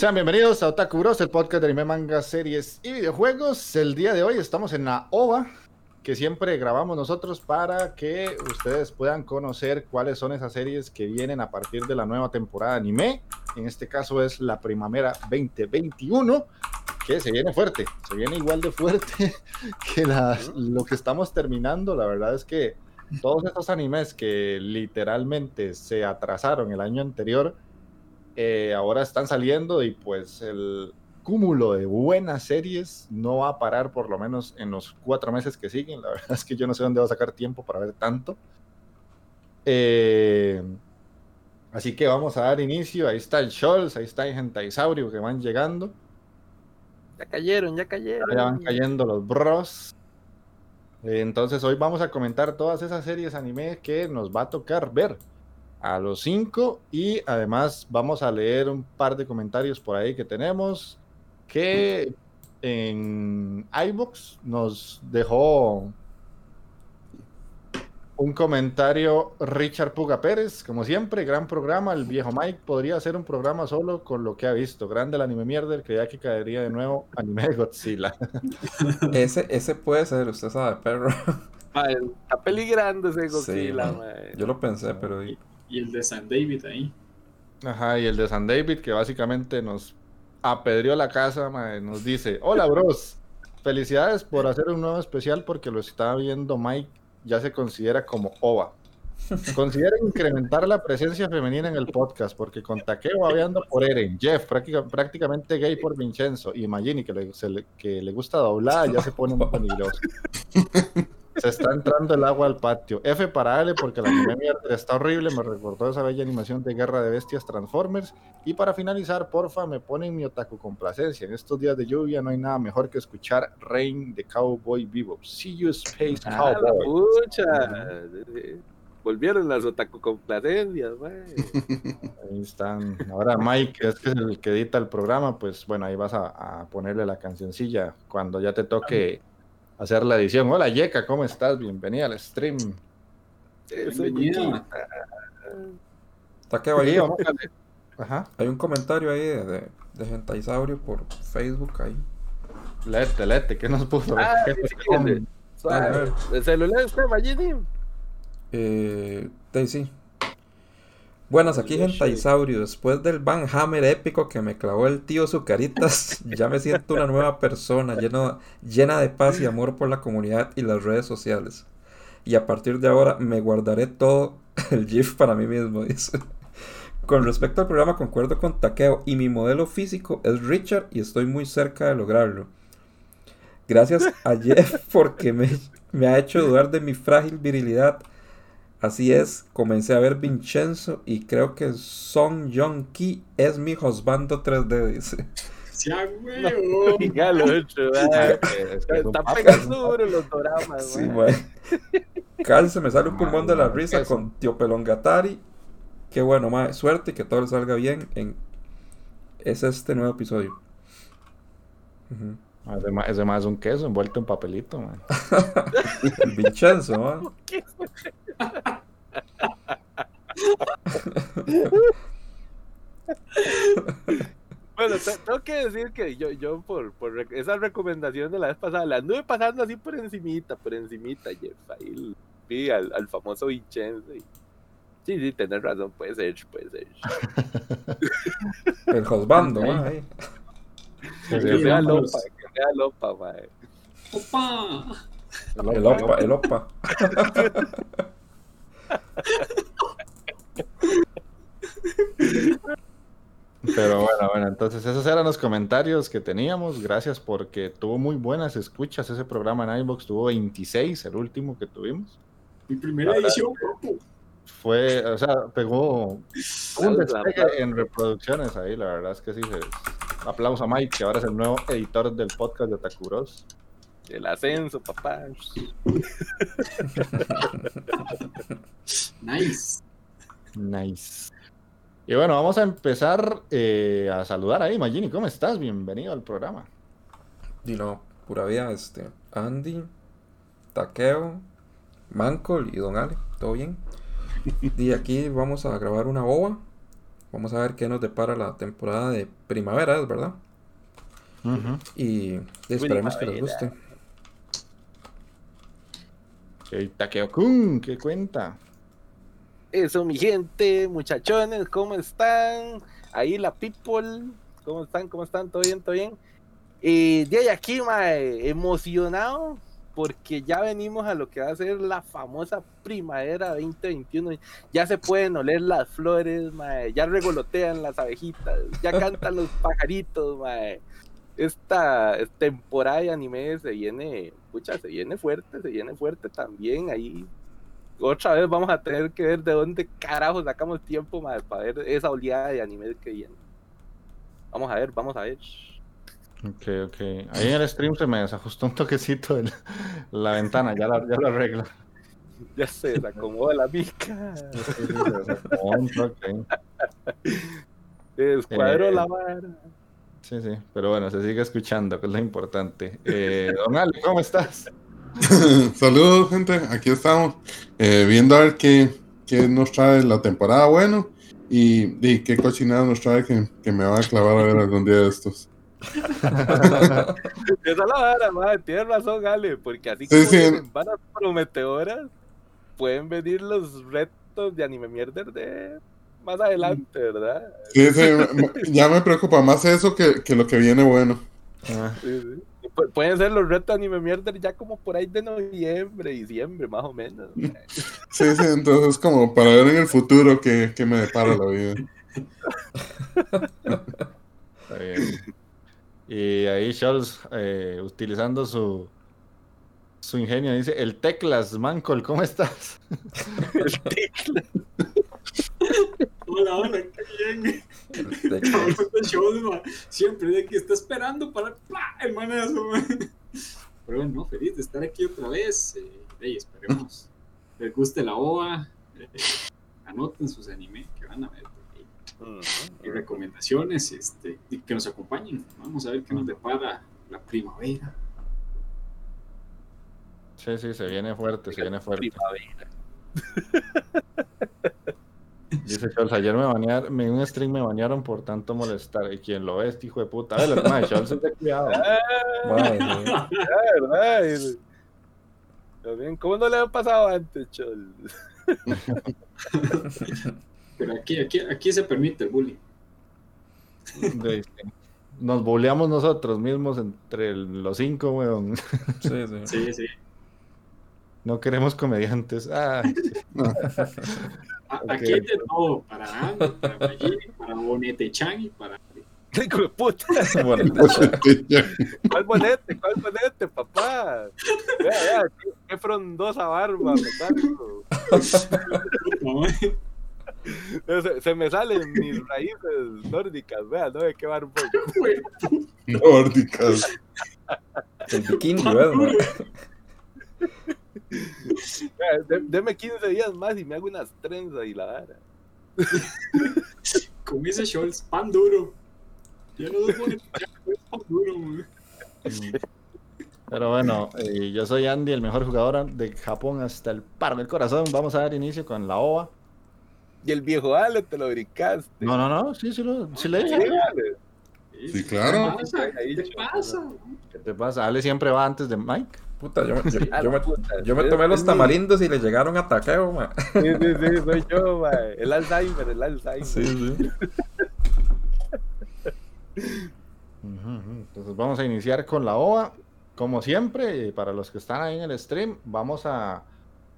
Sean bienvenidos a Otaku Bros, el podcast de anime, manga, series y videojuegos. El día de hoy estamos en la OVA, que siempre grabamos nosotros para que ustedes puedan conocer cuáles son esas series que vienen a partir de la nueva temporada de anime. En este caso es la primavera 2021, que se viene fuerte, se viene igual de fuerte que lo que estamos terminando. La verdad es que todos estos animes que literalmente se atrasaron el año anterior, eh, ahora están saliendo y pues el cúmulo de buenas series no va a parar por lo menos en los cuatro meses que siguen. La verdad es que yo no sé dónde va a sacar tiempo para ver tanto. Eh, así que vamos a dar inicio. Ahí está el Scholz, ahí está el Gentaisaurio que van llegando. Ya cayeron, ya cayeron. Ya van cayendo los bros. entonces hoy vamos a comentar todas esas series anime que nos va a tocar ver a los cinco y además vamos a leer un par de comentarios por ahí que tenemos que en iBox nos dejó un comentario Richard Puga Pérez, como siempre, gran programa, el viejo Mike podría hacer un programa solo con lo que ha visto, grande el anime mierder, creía que caería de nuevo anime de Godzilla. ese, ese puede ser, usted sabe, perro. está peligrando ese Godzilla, Yo lo pensé, pero... Y el de San David ahí. Ajá, y el de San David que básicamente nos apedreó la casa, nos dice, hola bros, felicidades por hacer un nuevo especial porque lo está viendo Mike, ya se considera como OVA. Considera incrementar la presencia femenina en el podcast, porque con Takeo hablando por Eren, Jeff, prácticamente gay por Vincenzo, y Magini, que le, que le gusta doblar, ya se pone muy peligroso. Se está entrando el agua al patio. F para Ale porque la mierda está horrible. Me recordó esa bella animación de Guerra de Bestias Transformers. Y para finalizar, porfa, me ponen mi otaku complacencia. En estos días de lluvia no hay nada mejor que escuchar Rain de Cowboy Vivo. See you, Space ah, Cowboy. Volvieron las otaku complacencias, Ahí están. Ahora Mike, es que es el que edita el programa, pues bueno, ahí vas a, a ponerle la cancioncilla cuando ya te toque hacer la edición. Hola Yeka, ¿cómo estás? Bienvenida al stream. Bienvenida. Está que ahí. Ajá. Hay un comentario ahí de, de, Gentaisaurio por Facebook ahí. Lete, lete, ¿qué nos puso? Ah, ¿El celular está Eh, sí. Buenas, aquí Gentaisaurio. Después del Van Hammer épico que me clavó el tío Zucaritas, ya me siento una nueva persona lleno, llena de paz y amor por la comunidad y las redes sociales. Y a partir de ahora me guardaré todo el GIF para mí mismo, dice. Con respecto al programa, concuerdo con Takeo y mi modelo físico es Richard y estoy muy cerca de lograrlo. Gracias a Jeff porque me, me ha hecho dudar de mi frágil virilidad Así es, comencé a ver Vincenzo y creo que Song Jong Ki es mi husbando 3D, dice. sea huevo. Diga lo otro, mae. Es que son Está papas, pegando ¿no? duro los doramas, Sí. Carl, se me sale un pulmón de la risa con Tío Pelongatari. Qué bueno, mae. Suerte y que todo le salga bien en es este nuevo episodio. Ese ma- Ese más es un queso envuelto en papelito, man. Vincenzo, mae. Bueno, te- tengo que decir que yo, yo por, por esa recomendación de la vez pasada, la anduve pasando así por encimita, por encimita, Jeff. Ahí vi al, al famoso Vincenzo. y- Sí, sí, tenés razón, puede ser, puede ser. El Josbando, sí, Que sea lopa, que sea lopa, mae. Opa. El Opa, el Opa. Pero bueno, bueno, entonces esos eran los comentarios que teníamos. Gracias porque tuvo muy buenas escuchas ese programa en iBox. Tuvo 26, el último que tuvimos. Mi primera edición. Fue, o sea, pegó un despegue en reproducciones ahí. La verdad es que sí. se- Aplauso a Mike, que ahora es el nuevo editor del podcast de Takuros. El ascenso, papá. Nice. Nice. Y bueno, vamos a empezar eh, a saludar ahí. Magini, ¿cómo estás? Bienvenido al programa. Y no, pura vida, este. Andy, Taqueo, Mancol y Don Ale, ¿todo bien? Y aquí vamos a grabar una boba. Vamos a ver qué nos depara la temporada de primavera, ¿es verdad? Y esperemos que les Primavera. Guste. Ok, Takeo-kun, ¿qué cuenta? Eso, mi gente, muchachones, ¿cómo están? Ahí la people, ¿cómo están? ¿Cómo están? ¿Todo bien? ¿Todo bien? Y de ahí aquí, mae, emocionado porque ya venimos a lo que va a ser la famosa primavera 2021. Ya se pueden oler las flores, mae, ya regolotean las abejitas, ya cantan los pajaritos, mae. Esta temporada de anime se viene, pucha, se viene fuerte, se viene fuerte también ahí otra vez vamos a tener que ver de dónde carajo sacamos tiempo para ver esa oleada de anime que viene. Vamos a ver, vamos a ver. Ok, ok. Ahí en el stream se me desajustó un toquecito el- la ventana, ya la, ya lo arreglo. Ya se acomoda la mica. Sí, sí, se desacomodó un toque. Se descuadró Eh, la vara. Sí, sí, pero bueno, se sigue escuchando, que es lo importante. Eh, don Ale, ¿cómo estás? Saludos, gente. Aquí estamos eh, viendo a ver qué, qué nos trae la temporada bueno y, y qué cochinada nos trae que, que me va a clavar a ver algún día de estos. Esa es la vara, madre. Tienes razón, Ale, porque así Sí, como sí. vienen varas prometedoras, pueden venir los retos de anime mierder de más adelante, ¿verdad? Sí, sí, ya me preocupa más eso que, que lo que viene bueno. Ah, Sí, sí. Pu- Pueden ser los retos anime mierder ya como por ahí de noviembre, diciembre, más o menos. Sí, sí, entonces como para ver en el futuro qué, qué me depara la vida. está bien. Y ahí Scholz, eh, utilizando su, su ingenio, dice, el teclas, Mancol, ¿cómo estás? Hola, hola, qué bien. Este, shows. Siempre de que está esperando para ¡pla! el manazo. Pero bueno, no, feliz de estar aquí otra vez. Eh, esperemos les guste la OVA. eh, anoten sus anime que van a ver. hay recomendaciones este, y que nos acompañen. Vamos a ver qué nos depara la primavera. Sí, sí, se viene fuerte, se viene fuerte. Primavera. Dice Scholz, ayer me banearon, en un stream me banearon por tanto molestar. Y quien lo ve, este hijo de puta. A ver, lo que Scholz es de cuidado. También, ¿Cómo no le ha pasado antes, Chol? Pero aquí, aquí, aquí se permite el bullying. De- Nos boleamos nosotros mismos entre el- los cinco, weón. Sí, sí. Sí, sí. No queremos comediantes. Ah, A- Ok. Aquí hay de todo. Para Andy, para Magini, para Bonete Chan y para. Hijo de puta. Bueno, ¿Cuál bonete? ¿Cuál bonete, papá? Vea, vea, qué, qué frondosa barba, me Se, se me salen mis raíces nórdicas, vean, no me qué poco. Nórdicas. El bikini, ¿verdad? De- Deme 15 días más y me hago unas trenzas y la vara. Como dice Scholz, pan duro. Ya no pone pan duro, man. Pero bueno, eh, yo soy Andy, el mejor jugador de Japón hasta el paro del corazón. Vamos a dar inicio con la OVA. Y el viejo Ale te lo brincaste. No, no, no, sí, sí, lo, sí le Sí, dije. Sí, claro. ¿Qué chico. pasa? ¿Qué te pasa? Ale siempre va antes de Mike. Puta, yo, yo, yo me, puta, yo me tomé los tamarindos y le llegaron a taqueo, ma. Sí, sí, sí, soy yo. El Alzheimer, el Alzheimer. Sí, sí. Entonces vamos a iniciar con la OVA. Como siempre, eh, para los que están ahí en el stream, vamos a,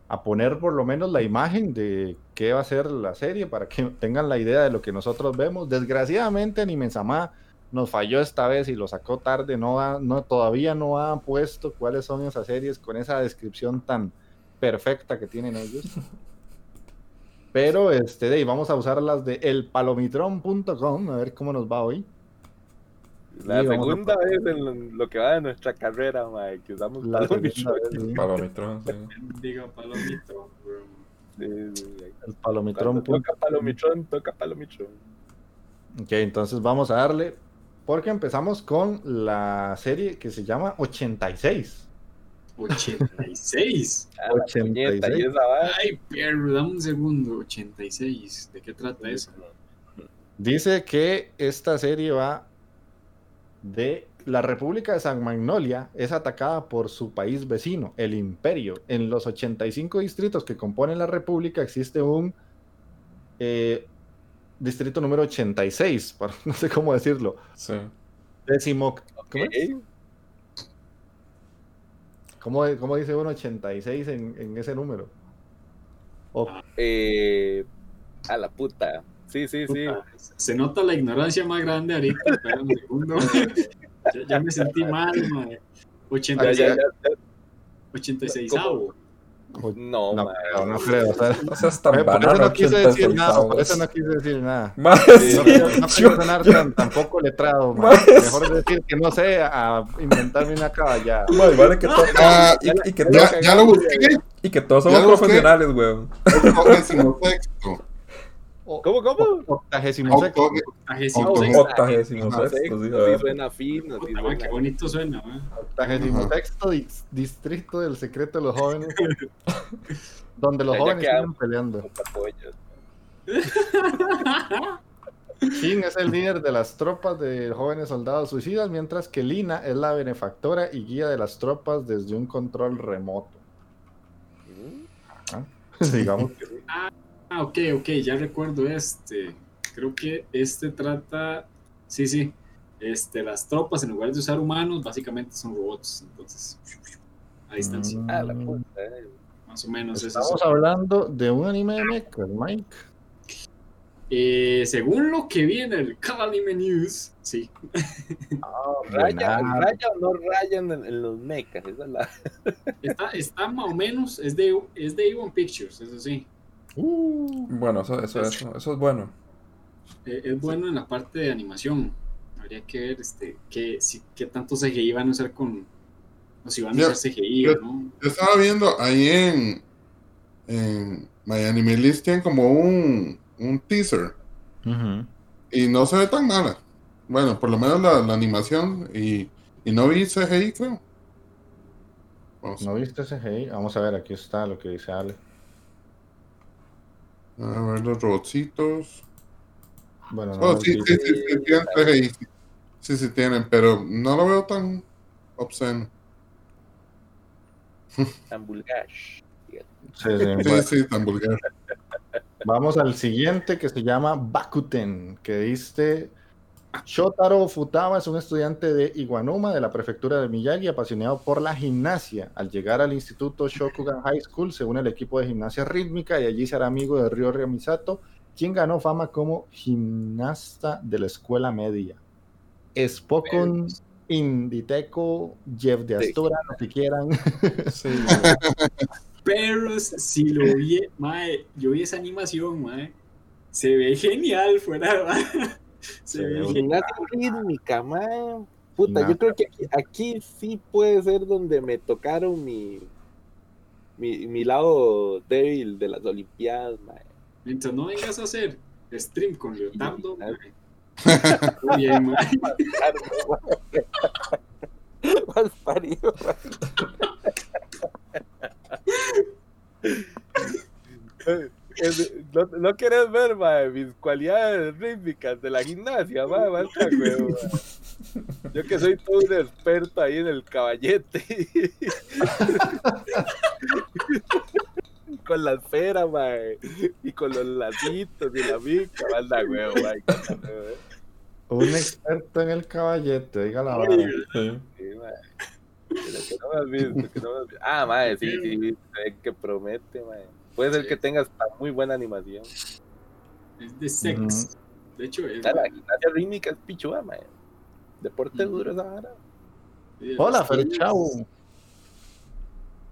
a poner por lo menos la imagen de qué va a ser la serie para que tengan la idea de lo que nosotros vemos. Desgraciadamente, Animensama nos falló esta vez y lo sacó tarde. No, ha- no todavía no han puesto cuáles son esas series con esa descripción tan perfecta que tienen ellos. Pero este, de ahí vamos a usar las de elpalomitron.com a ver cómo nos va hoy. La Sí, vamos a- segunda vez en lo- que va de nuestra carrera, mae, que usamos La vez. Palomitrón, sí. Sí, sí, sí. El palomitrón. Toca palomitrón, toca palomitrón. Ok, entonces vamos a darle. Porque empezamos con la serie que se llama 86. 86. Ah, la 86. puñeta, y esa va. Ay, perro, dame un segundo. 86. ¿De qué trata eso? Dice que esta serie va de la República de San Magnolia es atacada por su país vecino, el Imperio. En los 85 distritos que componen la República existe un eh, distrito número 86, para- no sé cómo decirlo. Sí. Décimo. ¿Cómo, es? Ok. ¿Cómo, cómo dice uno 86 en, en ese número? O- Eh, a la puta. Sí, sí, sí. Se nota la ignorancia más grande ahorita. Espera un segundo. ya, ya me sentí mal, madre. Ya, 86. ya, ya, ya. 86 ¿Cómo? No, no, creo, no creo. o sea, No seas tan por eso no quise decir nada. Por 86 eso no quise decir nada. Ma, No sí, quiero, no yo- quiero sonar tan, tampoco letrado, ma. Más. Mejor decir que no sé a inventarme una caballada. vale que to- Ah, y, y que Ya, ya lo busqué. y que todos somos profesionales, weón. Octogésimo sexto. ¿Cómo, cómo? Octagésimo sexto. Octagésimo sexto. Octagésimo sexto, sí, a Sí, ver. suena fino. qué bonito suena, ma. Octagésimo sexto dis- distrito del secreto de los jóvenes. donde los jóvenes siguen peleando. Shin es el líder de las tropas de jóvenes soldados suicidas, mientras que Lina es la benefactora y guía de las tropas desde un control remoto. Digamos que sí. Ah, ok, ok, ya recuerdo este. Creo que este trata. Sí, sí. Este, las tropas, en lugar de usar humanos, básicamente son robots. Entonces, a distancia. Mm. Ah, la puta. eh. Más o menos eso. Estamos es. hablando de un anime de mechas, Mike. Eh, según lo que vi en el Anime News, sí. Rayan, Buena. rayan o no rayan en, en los mechas. Esa es la. Está, está más o menos, es de, es de Avon Pictures, eso sí. Uh, Bueno, eso, eso, eso, eso es bueno. Eh, es bueno en la parte de animación. Habría que ver este, qué, si, qué tanto CGI van a usar con. O si van a usar CGI ya. o no. Yo estaba viendo ahí en, en My Anime List tienen como un, un teaser y no se ve tan mala. Bueno, por lo menos la, la animación y, y no vi CGI, creo. Vamos ¿No viste ese GI? Vamos a ver, aquí está lo que dice Ale. A ver los robotcitos. Bueno, no, Bueno, sí, sí, sí, sí, tienen. Sí, sí, sí tienen, pero no lo veo tan obsceno. Tan vulgar. sí, sí, sí, tan vulgar. Vamos al siguiente que se llama Bakuten, que dice Shotaro Futaba es un estudiante de Iwanuma de la prefectura de Miyagi apasionado por la gimnasia. Al llegar al instituto Shokugan High School se une al equipo de gimnasia rítmica y allí será amigo de Ryo Misato, quien ganó fama como gimnasta de la escuela media. Spokon, Inditeco, Jeff de Sí. Astura, lo que quieran. Sí. Pero si lo vi, mae, yo vi esa animación, mae, Se ve genial fuera. Se Genial. Gimnasia rítmica, man. Puta, yo creo que aquí, aquí sí puede ser donde me tocaron mi, mi, mi lado débil de las Olimpiadas, man. Mientras no vengas a hacer stream con Leotardo. Muy bien. Más parido, man. No, no querés ver, mae, mis cualidades rítmicas de la gimnasia, mae, basta. Yo que soy todo un experto ahí en el caballete. con la esfera, mae. Y con los lacitos y la mica, banda, huevo, mae. Un experto en el caballete, diga la verdad. Sí. Sí, mae. Pero que no me has visto, que no me has visto. Ah, mae, sí, sí, que promete, mae. Puede ser que tengas muy buena animación. Es de sex. De hecho, es. La gimnasia rítmica es pichuda, mae. Deporte duro esa vara. Hola, Fer Ferchau.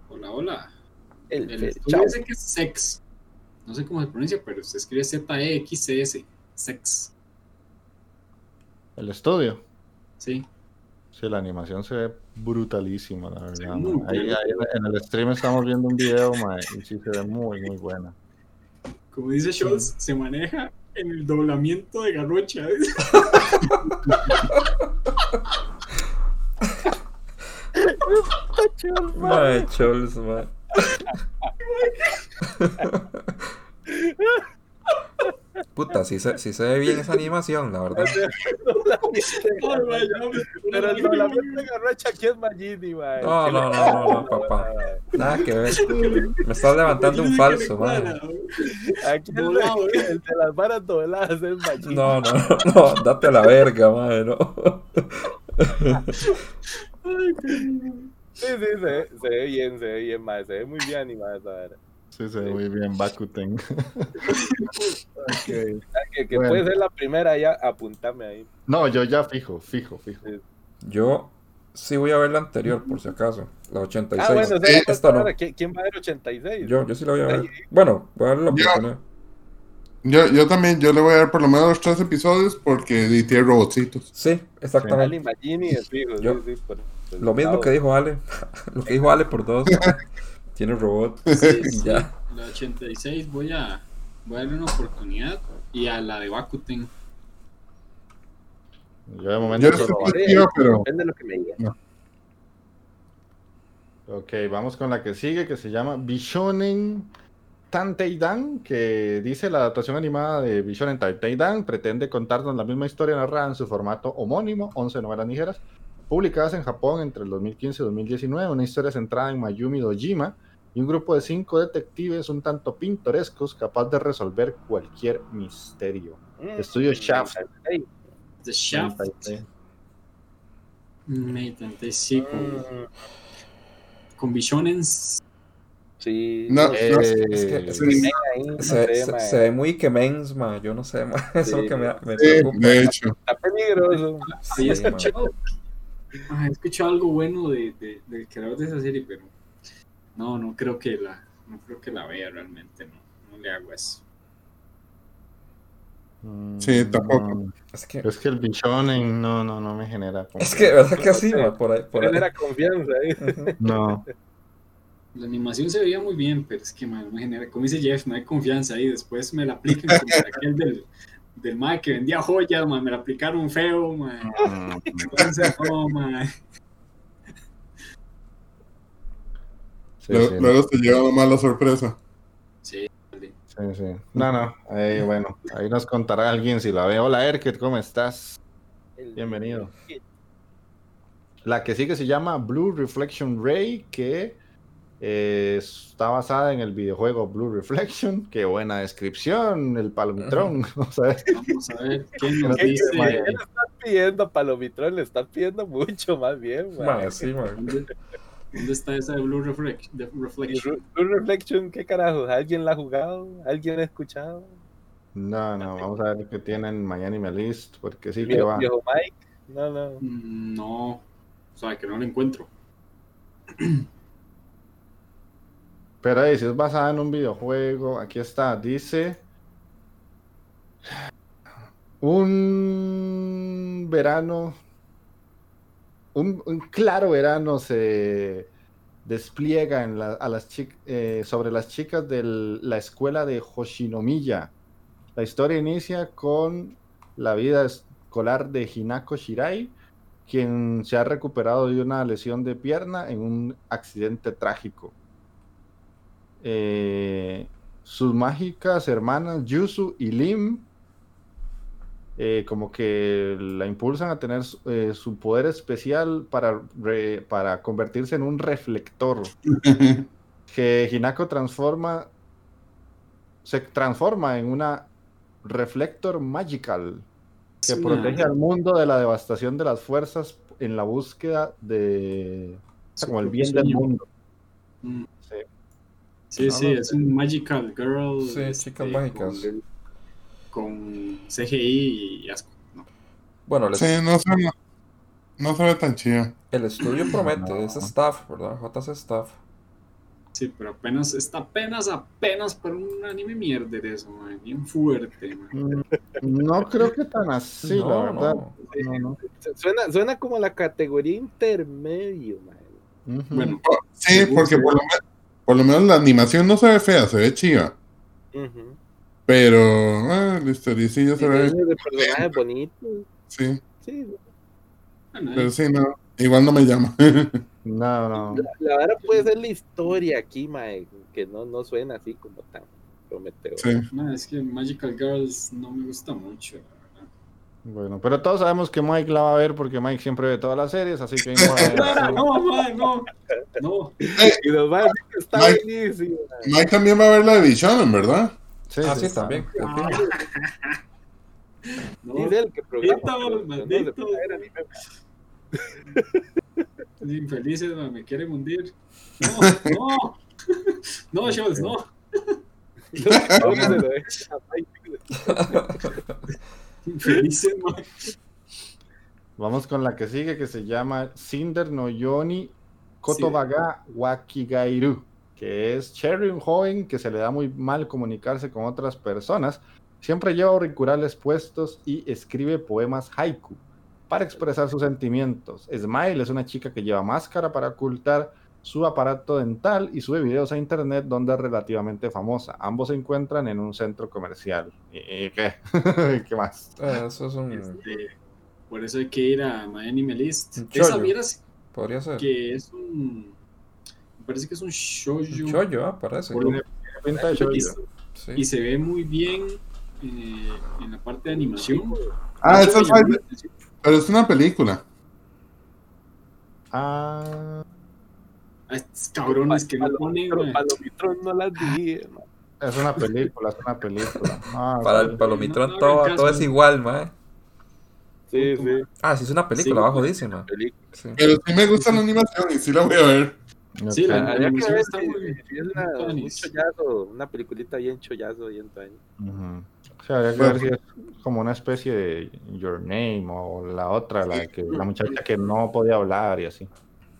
Hola, hola. El, El estudio dice que es sex. No sé cómo se pronuncia, pero se escribe Z-E-X-C-S. Sex. El estudio. Sí. Sí, la animación se ve brutalísima, la verdad. Ahí, ahí en el stream estamos viendo un video, ma, y sí se ve muy, muy buena. Como dice Scholz, se maneja en el doblamiento de garrocha. Mae, chols, mae. Puta, sí se, sí se ve bien esa animación, la verdad. Pero de garrocha aquí es Magini, mae. No, ¿Qué no, no, no, no, papá. Nada que ver. Me estás levantando un falso, mae. Aquí el, de- el de las varas dobladas es Magini. No, no, no, date a la verga, mae, no. Sí, sí, se, ve- se ve bien, se ve bien, mae. Se ve muy bien animada esa vara. Sí, se ve muy bien, Bakuten. Ah, Que, que Bueno. puede ser la primera ya, apuntame ahí. No, yo ya fijo, fijo, fijo. Yo sí voy a ver la anterior, por si acaso. La 86. Ah, bueno, Sí, esa esta no. ¿Quién, ¿Quién va a ver 86? Yo, yo sí la voy a ver. Bueno, voy a ver la Yo- oportunidad. Yo, yo también, yo le voy a dar por lo menos los tres episodios porque di- tiene robotcitos. Sí, exactamente. Magini es fijo, sí, Yo- sí, por- por Lo mismo lado. que dijo Ale. Lo que dijo Ale por dos. Tiene robot. Sí, sí. Ya. La 86 voy a, voy a darle una oportunidad. Y a la de Bakuten. Yo de momento Yo Bakuten. tío, pero Depende de lo que me diga. Ok, vamos con la que sigue, que se llama Bishonen Tanteidan, que dice la adaptación animada de Bishonen Tanteidan, pretende contarnos la misma historia narrada en su formato homónimo, 11 novelas ligeras, publicadas en Japón entre el 2015 y 2019, una historia centrada en Mayumi Dojima y un grupo de cinco detectives un tanto pintorescos capaz de resolver cualquier misterio. Estudio Shaft. The Shaft. 36. Me intenté sí con, mm, con Bishonens. Sí. No, Eh, no, es que- es que Se, ve muy quemens, ma. Yo no sé, ma. Eso es lo Sí. que me, me sí, preocupa. de hecho. Está peligroso. Sí, ah, he escuchado algo bueno de, de- del creador de esa serie, pero no, no creo que la, no creo que la vea realmente, no, no le hago eso. Sí, tampoco. Mm, Es que, Es que el Bishonen no, no, no me genera. es que, ¿verdad que así? Por ahí, por ahí. Genera confianza ahí. Ujú. No. La animación se veía muy bien, pero es que man, no me genera, como dice Jeff, no hay confianza ahí. Después me la aplican como aquel del, del mae que vendía joyas, man, me la aplicaron feo, man. Mm, Entonces, no, man. Sí, Luego, sí. luego te lleva una mala sorpresa. Sí, Sí, sí. No, no. Ahí, bueno, ahí nos contará alguien si la ve. Hola, Erket, ¿cómo estás? Bienvenido. La que sigue se llama Blue Reflection Ray, que eh, está basada en el videojuego Blue Reflection. Qué buena descripción, el palomitrón. Vamos a ver. vamos a ver qué nos ¿Qué, dice. le estás pidiendo Palomitrón? Le estás pidiendo mucho más bien, Ma, man. sí, ma. ¿Dónde, está esa de Blue Reflec- de Y Reflection? Blue Reflection, ¿qué carajo? ¿Alguien la ha jugado? ¿Alguien ha escuchado? No, no, vamos a ver qué tienen mañana y me list, porque sí que ¿Viejo, va. viejo Mike? No, no. Mm, No, o sea, que no lo encuentro. Pero ahí, si es basada en un videojuego, aquí está, dice Un verano, un, claro verano se despliega a las eh, sobre las chicas de la escuela de Hoshinomiya. La historia inicia con la vida escolar de Hinako Shirai, quien se ha recuperado de una lesión de pierna en un accidente trágico. Eh, sus mágicas hermanas Yusu y Lim eh, como que la impulsan a tener su- eh, su poder especial para, re- para convertirse en un reflector que Hinako transforma se transforma en una reflector magical que protege al mundo de la devastación de las fuerzas en la búsqueda de o sea, su como el bien del mundo. Mm. Sí. Sí, No, sí, no. es un Magical Girl. Sí, este, chicas mágicas. Con, con CGI y asco. No. Bueno, el, Sí, no se, no, no se ve tan chido. el estudio promete, No. es staff, ¿verdad? JC Staff. Sí, pero apenas, está apenas, apenas para un anime mierder eso, man, bien fuerte, man. No creo que tan así, la verdad. no. No, no. Suena, suena como la categoría intermedio, man. Bueno, Sí, porque por lo, me- por lo menos la animación no se ve fea, se ve chiva. Ujú. Pero ah, el historicillo se ve. De personajes bonitos. Sí, Sí, bueno, pero sí, no. Igual no me llama. No, no. la, la verdad puede ser la historia aquí, mae, que no, no suena así como tan prometedor. Sí. no, es que Magical Girls no me gusta mucho, la verdad. Bueno, pero todos sabemos que Mike la va a ver porque Mike siempre ve todas las series, así que No, man, no, no. Y nos va a decir que está Mike- buenísimo. Mike también va a ver la de Bichon, ¿verdad? Sí, Ah, sí, sí, también. Ah, no. Dice él que programa. Maldito, no infelices, man, me quieren hundir. No, no. No, Scholz, no. Infelices, man. Vamos con la que sigue, que se llama Cinder no Yoni Kotobaga Wakigairu, que es Cherry, un joven que se le da muy mal comunicarse con otras personas. Siempre lleva auriculares puestos y escribe poemas haiku para expresar sus sentimientos. Smile es una chica que lleva máscara para ocultar su aparato dental y sube videos a internet donde es relativamente famosa. Ambos se encuentran en un centro comercial. ¿Y qué? ¿Qué más? Eh, Eso es un. Este, por eso hay que ir a My Anime List. Esa miras Podría ser. que es un. Parece que es un shoujo. Un chollo, ah, parece. Por lo- shoujo. Sí. y se ve muy bien eh, en la parte de animación. Ah, Eso esa es, pero es una película. Ah, A estos cabrones que no ponen. Palomitrón no las dije, man. es una película, es una película. Ah, Para el palomitrón No, no todo, todo es igual, mae. Sí, sí. Ah, sí, es una película, Sí, jodísima. película. Sí. Pero sí me gusta la animación y sí la voy a ver. Sí, la-. Habría que ver está si- muy- es muy una, chollazo, una peliculita bien chollazo, bien. Ujú. O sea, habría que ver si es como una especie de Your Name o la otra, la que la muchacha que no podía hablar y así.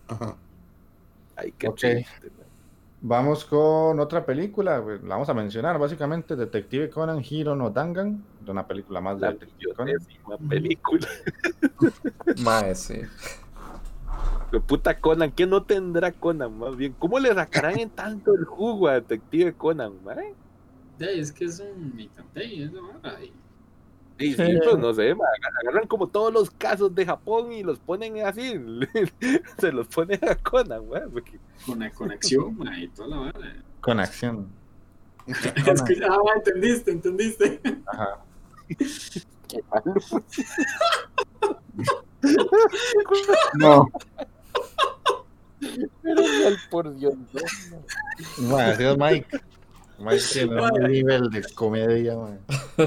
Ajá. Ay, qué Ok. triste, man. Vamos con otra película, la vamos a mencionar básicamente, Detective Conan Hiro no Dangan, de una película más de La Detective Conan. millonésima película. Mae, sí. De puta Conan, ¿qué no tendrá Conan más bien? ¿Cómo le sacarán en tanto el jugo a Detective Conan, man? Es que es un Mitantei, es Sí, sí, pues no sé, man, agarran como todos los casos de Japón y los ponen así, se los ponen a Conan, man, porque Con la conexión man, y toda la vara. Con acción. Es que, ah, entendiste, entendiste. Ajá. qué malo. No, Pero mal por Dios, no, man. Es Mike. Mike tiene un nivel de comedia, man.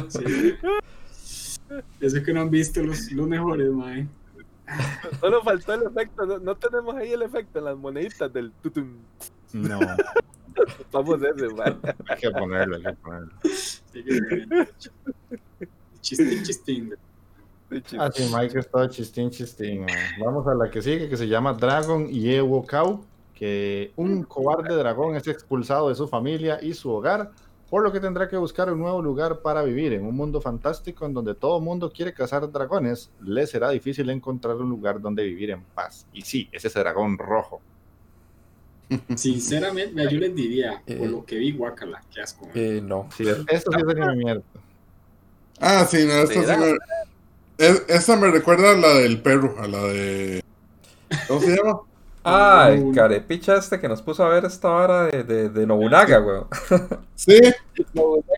Sí. Eso que no han visto los, los mejores, mae. Solo faltó el efecto, no, no tenemos ahí el efecto en las moneditas del tutum. No, Vamos a ese, man. hay que ponerlo, hay que ponerlo. Sí, que- Chistín, chistín. Ah, sí, Mike es todo chistín, chistín. man. Vamos a la que sigue, que se llama Dragon y Ewo Cow, que un cobarde dragón es expulsado de su familia y su hogar por lo que tendrá que buscar un nuevo lugar para vivir en un mundo fantástico en donde todo el mundo quiere cazar dragones. Le será difícil encontrar un lugar donde vivir en paz. Y sí, es ese dragón rojo. Sinceramente, yo les diría, Eh. por lo que vi, guacala, qué asco. Eh, no. Sí, esto sí es anime mierda. Ah, sí, no, esta sí. Es- esta me recuerda a la del perro, a la de... ¿Cómo se llama? Ah, el carepicha este que nos puso a ver esta hora de, de, de Nobunaga, weón. Sí,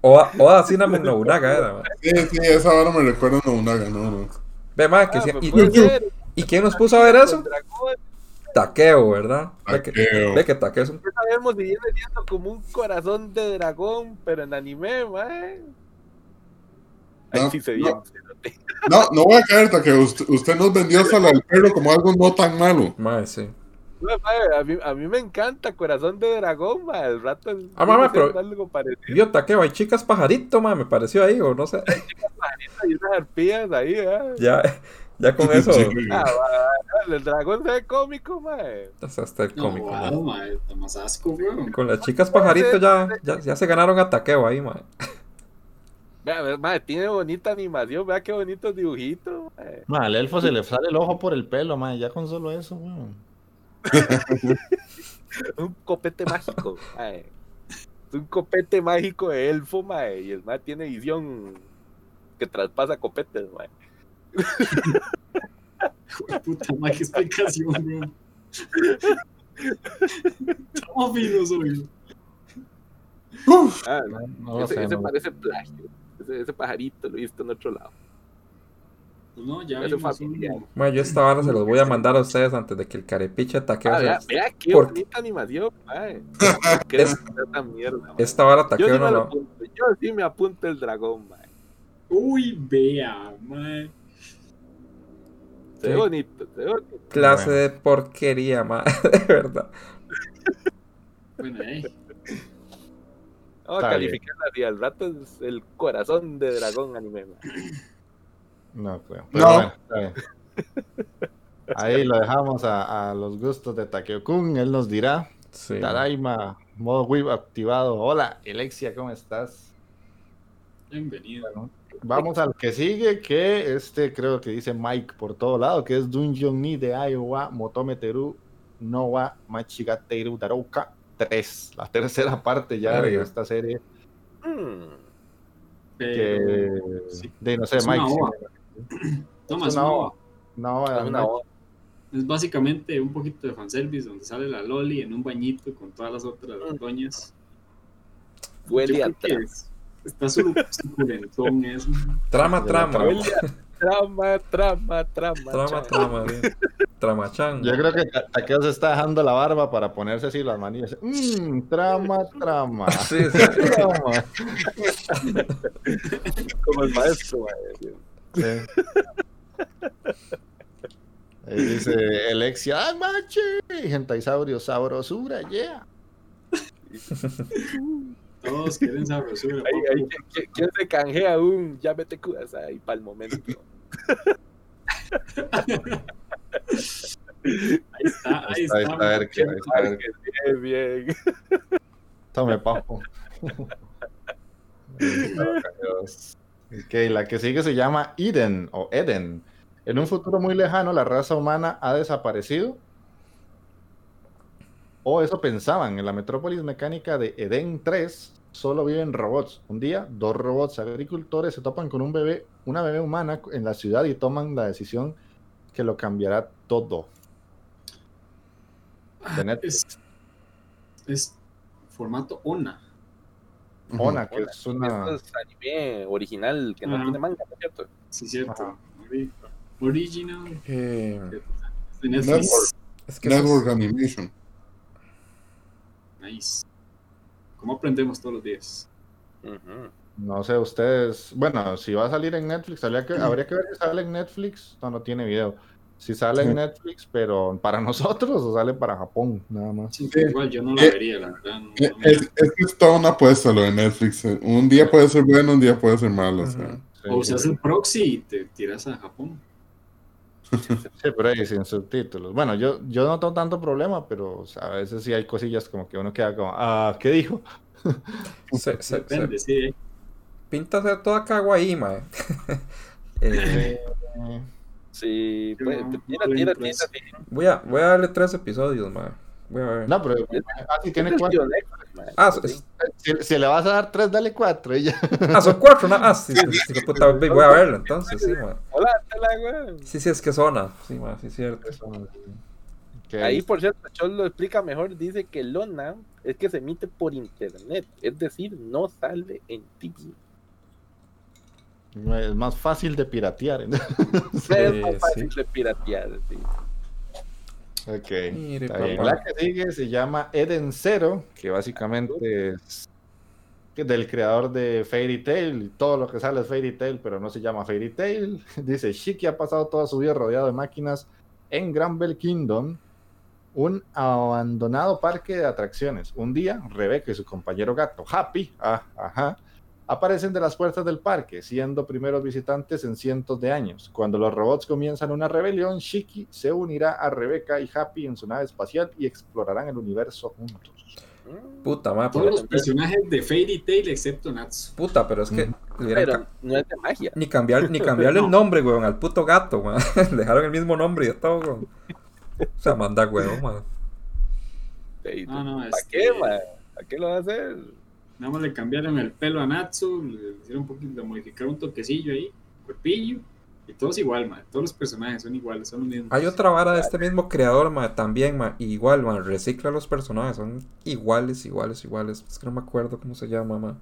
Oda, Oda Cinnamon Nobunaga era, man. sí, sí, esa ahora me recuerda a Nobunaga, no, no. Ve, man, que Ah, sí- pues y, y- ser, ¿y quién nos puso a ver eso? Takeo, ¿verdad? Ve que, Takeo. ve que es un... No sabemos si viene siendo como un corazón de dragón, pero en anime, mae. Ahí No, sí se no. No, no voy a caer, que usted, usted nos vendió hasta la del perro como algo no tan malo. Mae, sí. No, mae, a, mí, a mí me encanta corazón de dragón, mae. El rato es- Ah, mamá, pero- algo Takeo, hay chicas pajarito, man, me pareció ahí, o no sé. Y unas arpías ahí, ¿eh? Ya, ya con eso. Ah, va, el dragón se ve cómico, mae. hasta está el No, cómico, man. wow, mae, está más asco, weón. Con las chicas pajarito ya, ya, ya se ganaron a Takeo ahí, man. Vea, mae, tiene bonita animación, vea qué bonitos dibujitos, mae. Ma, al elfo se le sale el ojo por el pelo, ma, ya con solo eso, weón. Un copete mágico. Es un copete mágico de elfo, mae. Y el mae tiene visión que traspasa copetes, mae. Puta madre, qué explicación, weón. Estamos finos hoy. Ah, No, no lo ese, sé, ese no. parece plagio. Ese, ese pajarito lo he visto en otro lado. Pues no, ya vimos uno. Man, yo esta hora se los voy a mandar a ustedes antes de que el carepicha Takeo Ah, vea, vea qué ¿Por bonita animación, mae. ¿Qué es esta mierda, mae? Esta hora Yo Takeo sí, no apunto, yo sí me apunto el dragón, mae. Uy, vea, mae. Se ve Sí. bonito, se ve bonito. Clase Bueno. de porquería, man, de verdad. Bueno, eh. Vamos a Está bien. calificar así. Al rato es el corazón de dragón anime. No creo. No. Pero bueno, está bien. Ahí lo dejamos a, a los gustos de Takeo-kun. Él nos dirá. Sí. Tadaima, modo whip activado. Hola, Alexia, ¿cómo estás? Bienvenido. Bueno, vamos al que sigue, que este creo que dice Mike por todo lado, que es Dungeon Ni de Iowa, Motome Teru, Nowa, Machigateru Darouka 3. La tercera parte ya de esta serie. Mm. Que, Pero, sí. de no sé, Es una Mike. ova. sí. Toma, Es es una una ova. Es una Mike. ova. Es básicamente un poquito de fanservice donde sale la Loli en un bañito con todas las otras Mm. doñas. Huele Yo a creo que es- Está su- eso. Trama, trama. Huele trama, trama, trama. Trama, chan. trama, bien. Tramachan. Yo creo que Ta- Takeo se está dejando la barba para ponerse así las manillas. Mmm, trama, trama. Sí, sí. trama. Como el maestro, mae. Sí. Ahí dice Alexia, ¡ah, mache! Gentaisaurio, sabrosura, yeah. Todos quieren sabrosura. Ahí, ahí, papu. ¿quién- ¿Quién se canjea un ya vete cudas ahí para el momento? Ahí está, ahí Ahí está. a ver ahí está, a ver qué. Bien, bien. Tome, papo. ok, la que sigue se llama Eden o Eden. En un futuro muy lejano, la raza humana ha desaparecido. O eso pensaban. En la metrópolis mecánica de Eden 3 solo viven robots. Un día, dos robots agricultores se topan con un bebé, una bebé humana en la ciudad y toman la decisión que lo cambiará todo. Netflix. Es, es formato ONA. Ona, que es una. Esto es anime original que no tiene manga, ¿no es cierto? Sí, cierto. Ajá. Original. Eh, es que es- Network Animation. Nice. ¿Cómo aprendemos todos los días? No sé, ustedes. Bueno, si va a salir en Netflix, habría que, habría que ver si sale en Netflix. No, no tiene video. Si sale Sí. en Netflix, pero para nosotros o sale para Japón, nada más. Sí. Igual yo no la Eh, vería, la verdad. no- no me- Es, es que es toda una apuesta lo de Netflix. eh. Un día puede ser bueno, un día puede ser malo. o sea. Sí, O usas el proxy y te tiras a Japón. Sí, pero ahí sin subtítulos. Bueno, yo, yo no tengo tanto problema, pero o sea, a veces sí hay cosillas como que uno queda como, ah, ¿qué dijo? Se, se, se Depende, sí. eh. pinta ser toda kawaii, mae. Eh, Eh, Sí, pues, tira, tira, tira, voy, a, voy a darle tres episodios, mae. Voy a ver. no, pero ah, sí, tiene Es cuatro. tío Netflix, mae. Ah, Sí. es- Si, si le vas a dar tres, dale cuatro. y ya. ah, son cuatro, ¿no? Ah, sí, sí, sí, sí, puta, voy a verlo entonces, sí, mae. Hola, tela, güey. Sí, sí, es que zona. Sí, mae, sí, es cierto. Ahí, por cierto, Chol lo explica mejor. Dice que Lona es que se emite por internet, es decir, no sale en TV. Es más fácil de piratear. es Sí, más fácil sí. de piratear. sí. ok. Mire, Está bien. papá. La que sigue se llama Eden Zero, que básicamente es del creador de Fairy Tail todo lo que sale es Fairy Tail, pero no se llama Fairy Tail. Dice Shiki ha pasado toda su vida rodeado de máquinas en Granville Kingdom, un abandonado parque de atracciones. Un día, Rebecca y su compañero gato Happy, ah, aparecen de las puertas del parque, siendo primeros visitantes en cientos de años. Cuando los robots comienzan una rebelión, Shiki se unirá a Rebecca y Happy en su nave espacial y explorarán el universo juntos. Puta, mae. Todos los personajes de Fairy Tail excepto Natsu. Puta, pero es que Pero no es de magia. ni cambiar ni cambiarle el No. nombre, weón, al puto gato, weón. Dejaron el mismo nombre y todo, weón. O sea, manda huevo, weón. No, no, ¿Para este- qué? ¿Para qué lo va a hacer? Nada más le cambiaron el pelo a Natsu, le hicieron un poquito, le modificaron un toquecillo ahí, cuerpillo, y todos igual, man. Todos los personajes son iguales, son los mismos. Hay otra vara de este mismo creador, ma, también, ma, igual, ma, recicla los personajes, son iguales, iguales, iguales. Es que no me acuerdo cómo se llama, ma.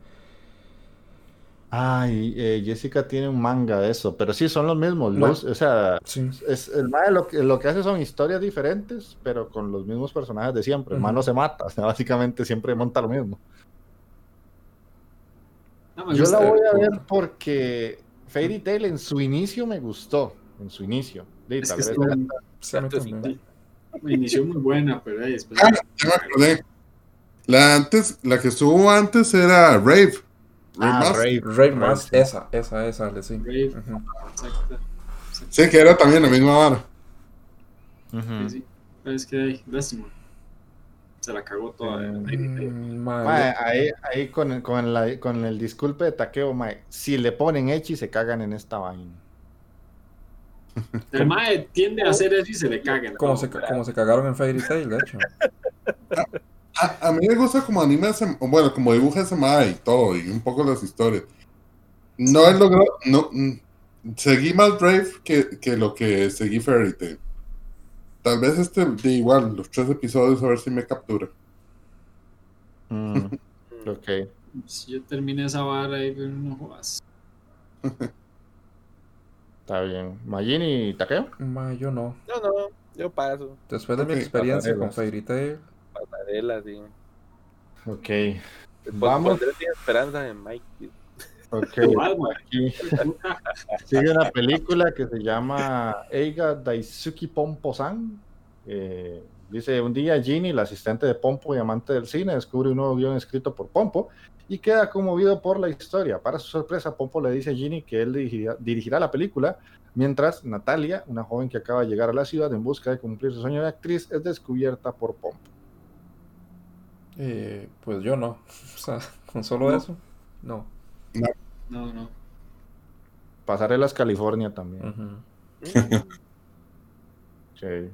Ay, eh, Jessica tiene un manga de eso, pero sí son los mismos. Ma- Luz, o sea, Sí. es, el mae lo que, lo que hace son historias diferentes, pero con los mismos personajes de siempre. El Ujú. no se mata, o sea, básicamente siempre monta lo mismo. No, Yo la voy a ver porque Fairy Tail en su inicio me gustó, en su inicio. Es tal que vez Sí, me inició muy buena, pero ahí después. Ah, ya me acordé. La antes, la que estuvo antes era Rave. Rave Ah. Rave. Rave Mask, sí. esa, esa, esa, le sí. Rave. Exacto. Sí, que era también la misma vara. Sí, sí. Pero es que lástima. Se la cagó toda. Eh. Mm, ma, Mae, ahí, ahí con, el- con, la- con el disculpe de taqueo, mae, si le ponen Echi se cagan en esta vaina. El Mae tiende a hacer eso y se le caga. en como, se, como se cagaron en Fairy Tail, de hecho. A, a mí me gusta como anima ese, bueno, como dibuja ese mae y todo, y un poco las historias. No he logrado, no, mm, seguí más Brave que, que lo que seguí Fairy Tail. Tal vez este, de igual, los tres episodios, a ver si me captura. Mm, ok. Si yo terminé esa vara y no jodas. Está bien. Majin y Takeo. Ma, yo no. No, no, yo paso. Después de mi experiencia con. Fairy Tail, Pasarela, sí. Ok. Después Vamos. sin esperanza en Mike. Ok. Igual, mae. Aquí sigue una película que se llama Eiga Daisuki Pompo-san. Eh, dice, un día Ginny, la asistente de Pompo y amante del cine, descubre un nuevo guion escrito por Pompo y queda conmovido por la historia. Para su sorpresa, Pompo le dice a Ginny que él dirigirá, dirigirá la película, mientras Natalia, una joven que acaba de llegar a la ciudad en busca de cumplir su sueño de actriz, es descubierta por Pompo. eh, pues yo no. O sea, con solo No. eso, no. No, no. Pasarelas California también. Ujú. Ok.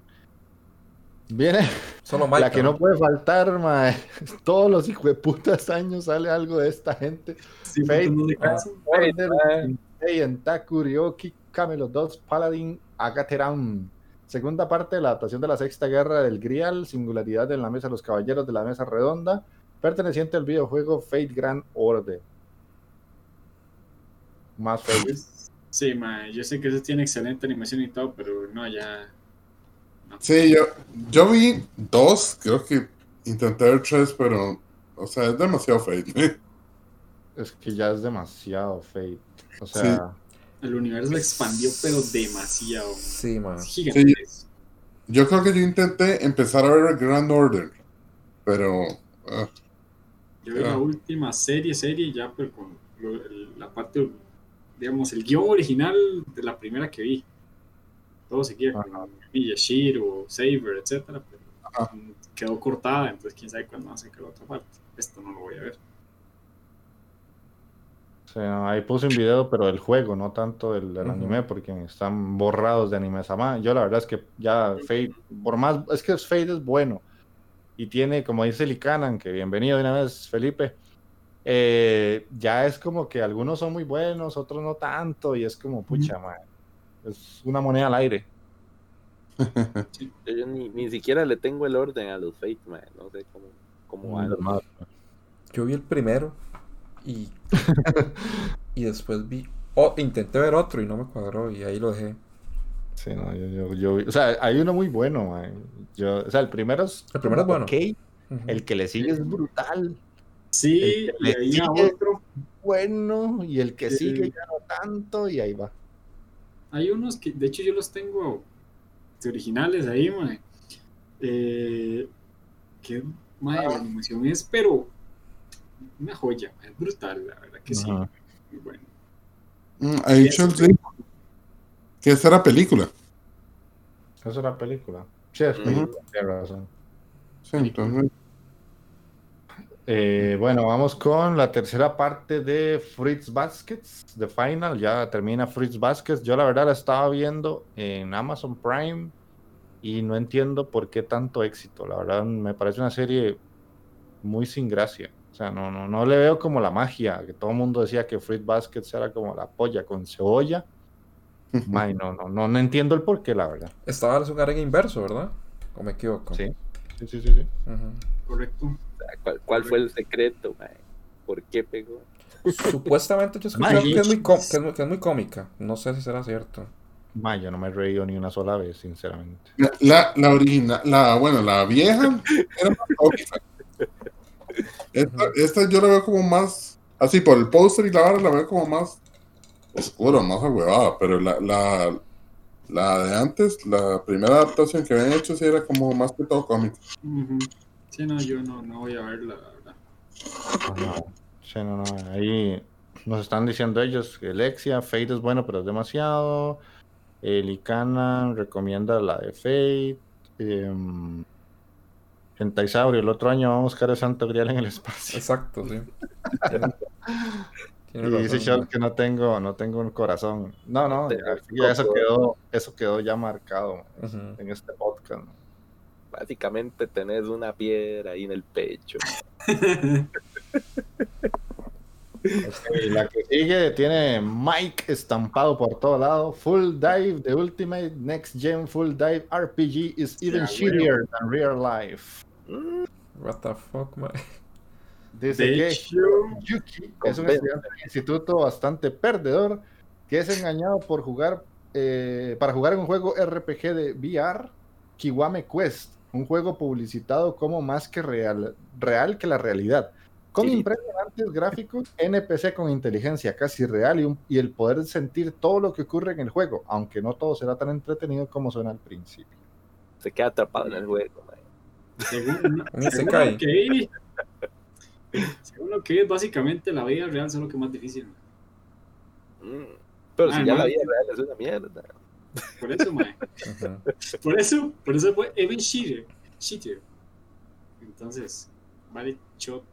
Viene Solo Mike. la que no puede faltar, mae. Todos los hijueputas años sale algo de esta gente. Sí, Fate. no de Ryoki, Camelot 2, Paladin, Agateram. Segunda parte de la adaptación de la Sexta Guerra del Grial, singularidad en la Mesa de los Caballeros de la Mesa Redonda, perteneciente al videojuego Fate Grand Order. Más Fate. Sí, mae. Yo sé que ese tiene excelente animación y todo, pero no, ya. Sí, yo, yo vi dos, creo que intenté ver tres, pero, o sea, es demasiado fake. Es que ya es demasiado Fate. O sea, El universo se expandió, pero demasiado. Sí, ma. Es gigante. Yo creo que yo intenté empezar a ver Grand Order, pero ah, Yo vi la última serie, serie, ya, pero con lo- el- la parte, digamos, el guion original de la primera que vi. Todo seguía con Miyashiro, Saber, etcétera, pero Ajá. quedó cortada, entonces quién sabe cuándo a sacar la otra parte. Esto no lo voy a ver. Sí, no, ahí puse un video, pero del juego, no tanto del, anime, porque están borrados de anime Sama. Yo la verdad es que ya Fate, por más, es que Fate es bueno. Y tiene, como dice Licanan, que bienvenido de una vez, Felipe. Eh, ya es como que algunos son muy buenos, otros no tanto, y es como, pucha, man, es una moneda al aire. Yo, yo ni, ni siquiera le tengo el orden a los Fate, man. No sé cómo, cómo van. Yo vi el primero y, y después vi. Oh, intenté ver otro y no me cuadró y ahí lo dejé. Sí, no, yo, yo, o sea, hay uno muy bueno, man. Yo, o sea, el primero es, El primero es bueno. ok, Ujú. el que le sigue es brutal. Sí, El que y le ahí a sigue- otro. bueno y el que Sí. sigue ya no tanto y ahí va. Hay unos que, de hecho, yo los tengo originales ahí, mae. Eh, que, mae, la animación es, pero una joya, es brutal, la verdad que sí. Muy bueno. Mm, ha dicho el Rick que esta era película. Es una película. Sí, es película, tienes razón. Sí, entonces, Eh, bueno, vamos con la tercera parte de Fritz Baskets, The Final. Ya termina Fritz Baskets. Yo la verdad la estaba viendo en Amazon Prime y no entiendo por qué tanto éxito. La verdad me parece una serie muy sin gracia. O sea, no, no, no le veo como la magia, que todo el mundo decía que Fritz Baskets era como la polla con cebolla. May, no, no, no, no entiendo el por qué, la verdad. Estaba el orden inverso, ¿verdad? ¿O me equivoco? Sí, sí, sí, sí. sí. Correcto. ¿Cuál, cuál fue el secreto? ¿Por qué pegó? Supuestamente yo May, que es, muy có- que, es muy, que es muy cómica. No sé si será cierto. Yo no me he reído ni una sola vez, sinceramente. la, la, la original, la, bueno, la vieja era más cómica. Esta, esta yo la veo como más, así por el póster y la vara la veo como más oscura, más agüevada, pero la, la, la de antes, la primera adaptación que habían hecho sí era como más que todo cómica. Sí, no, yo no, no voy a verla, la verdad. Ajá. Sí, no, no, ahí nos están diciendo ellos que Lexia, Fate es bueno, pero es demasiado. El Icana recomienda la de Fate. Eh, Gentaisaurio, el otro año vamos a buscar el Santo Grial en el espacio. Exacto, sí. Y dice. Sean que no tengo, no tengo un corazón. No, no, ya, ya eso quedó, eso quedó ya marcado en este podcast. ¿no? Básicamente tenés una piedra ahí en el pecho. La que sigue tiene Mike estampado por todo lado. Full Dive, The Ultimate Next Gen Full Dive RPG is even shittier than real life. Mm, What the fuck, man. Dice De que Yuki es un estudiante del instituto bastante perdedor que es engañado por jugar eh, para jugar en un juego RPG de VR, Kiwame Quest, un juego publicitado como más que real, real que la realidad, con Sí. impresionantes gráficos, NPC con inteligencia casi real y, un- y el poder sentir todo lo que ocurre en el juego, aunque no todo será tan entretenido como suena al principio. se queda atrapado en el juego, según, isekai. lo que según lo que es básicamente la vida real, solo que más difícil. Mm, Pero Ah, si ya la vida real es una mierda. Por eso, mae. Por eso, por eso fue even shittier. shittier. Entonces, vale, shot.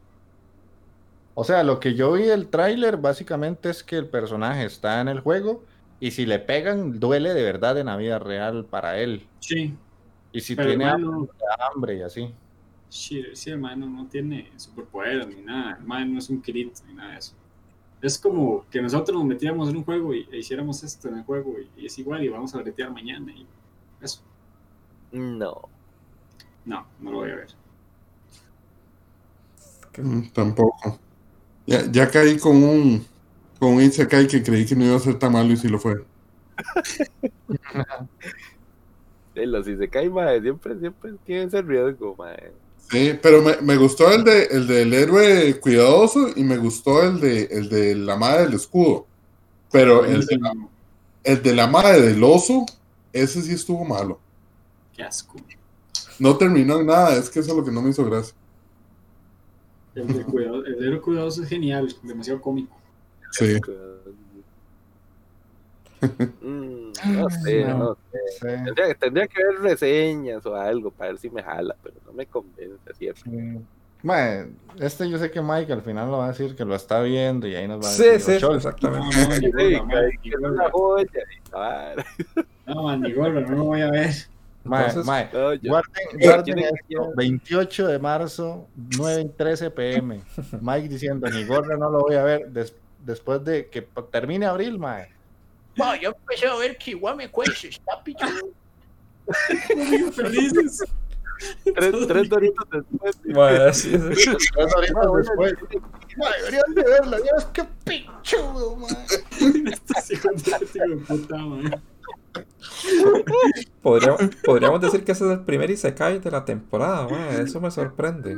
O sea, lo que yo vi del tráiler básicamente es que el personaje está en el juego y si le pegan duele de verdad en la vida real para él. Sí, Y si pero tiene hermano, hambre y así. shit, sí, hermano, no tiene superpoderes ni nada. Hermano, no es un Kirito ni nada de eso. Es como que nosotros nos metiéramos en un juego y e hiciéramos esto en el juego y, y es igual y vamos a bretear mañana y eso. No. No, no lo voy a ver. Mm, Tampoco. Ya, ya caí con un con un Isekai que creí que no iba a ser tan malo y sí lo fue. Los si se cae, mae, siempre, siempre tiene ese riesgo, mae. Sí, pero me, me gustó el de el del héroe cuidadoso y me gustó el de el de la madre del escudo. Pero el de, la, el de la madre del oso, ese sí estuvo malo. Qué asco. No terminó en nada, es que eso es lo que no me hizo gracia. El de cuidado, el héroe cuidadoso es genial, demasiado cómico. Sí. Mm, no sé, No. no sé. Sí, Tendría, tendría que ver reseñas o algo para ver si me jala, pero no me convence, ¿cierto? sí. Mae, este yo sé que Mike al final lo va a decir que lo está viendo y ahí nos va a Sí, decir. sí, "Chol, No, exactamente. no, ni Sí, gorra, man, que- ni que es gorra. una joya, y la vara. No, lo voy a ver. Mae, Entonces- mae, No, yo- guarden, guarden esto, 28 de marzo, 9 y 13 pm. Mike diciendo, ni gorra no lo voy a ver des- después de que termine abril, mae. Ma, yo empecé a ver que igual me está pichudo. Muy felices. Tres, tres doritos después. Mae, sí, sí. Tres horitas después. Deberían de verla, Dios, qué pichudo, ma. Estos hijos de de puta, man. Podríamos, podríamos decir que ese es el primer Isekai de la temporada, mae, Eso me sorprende.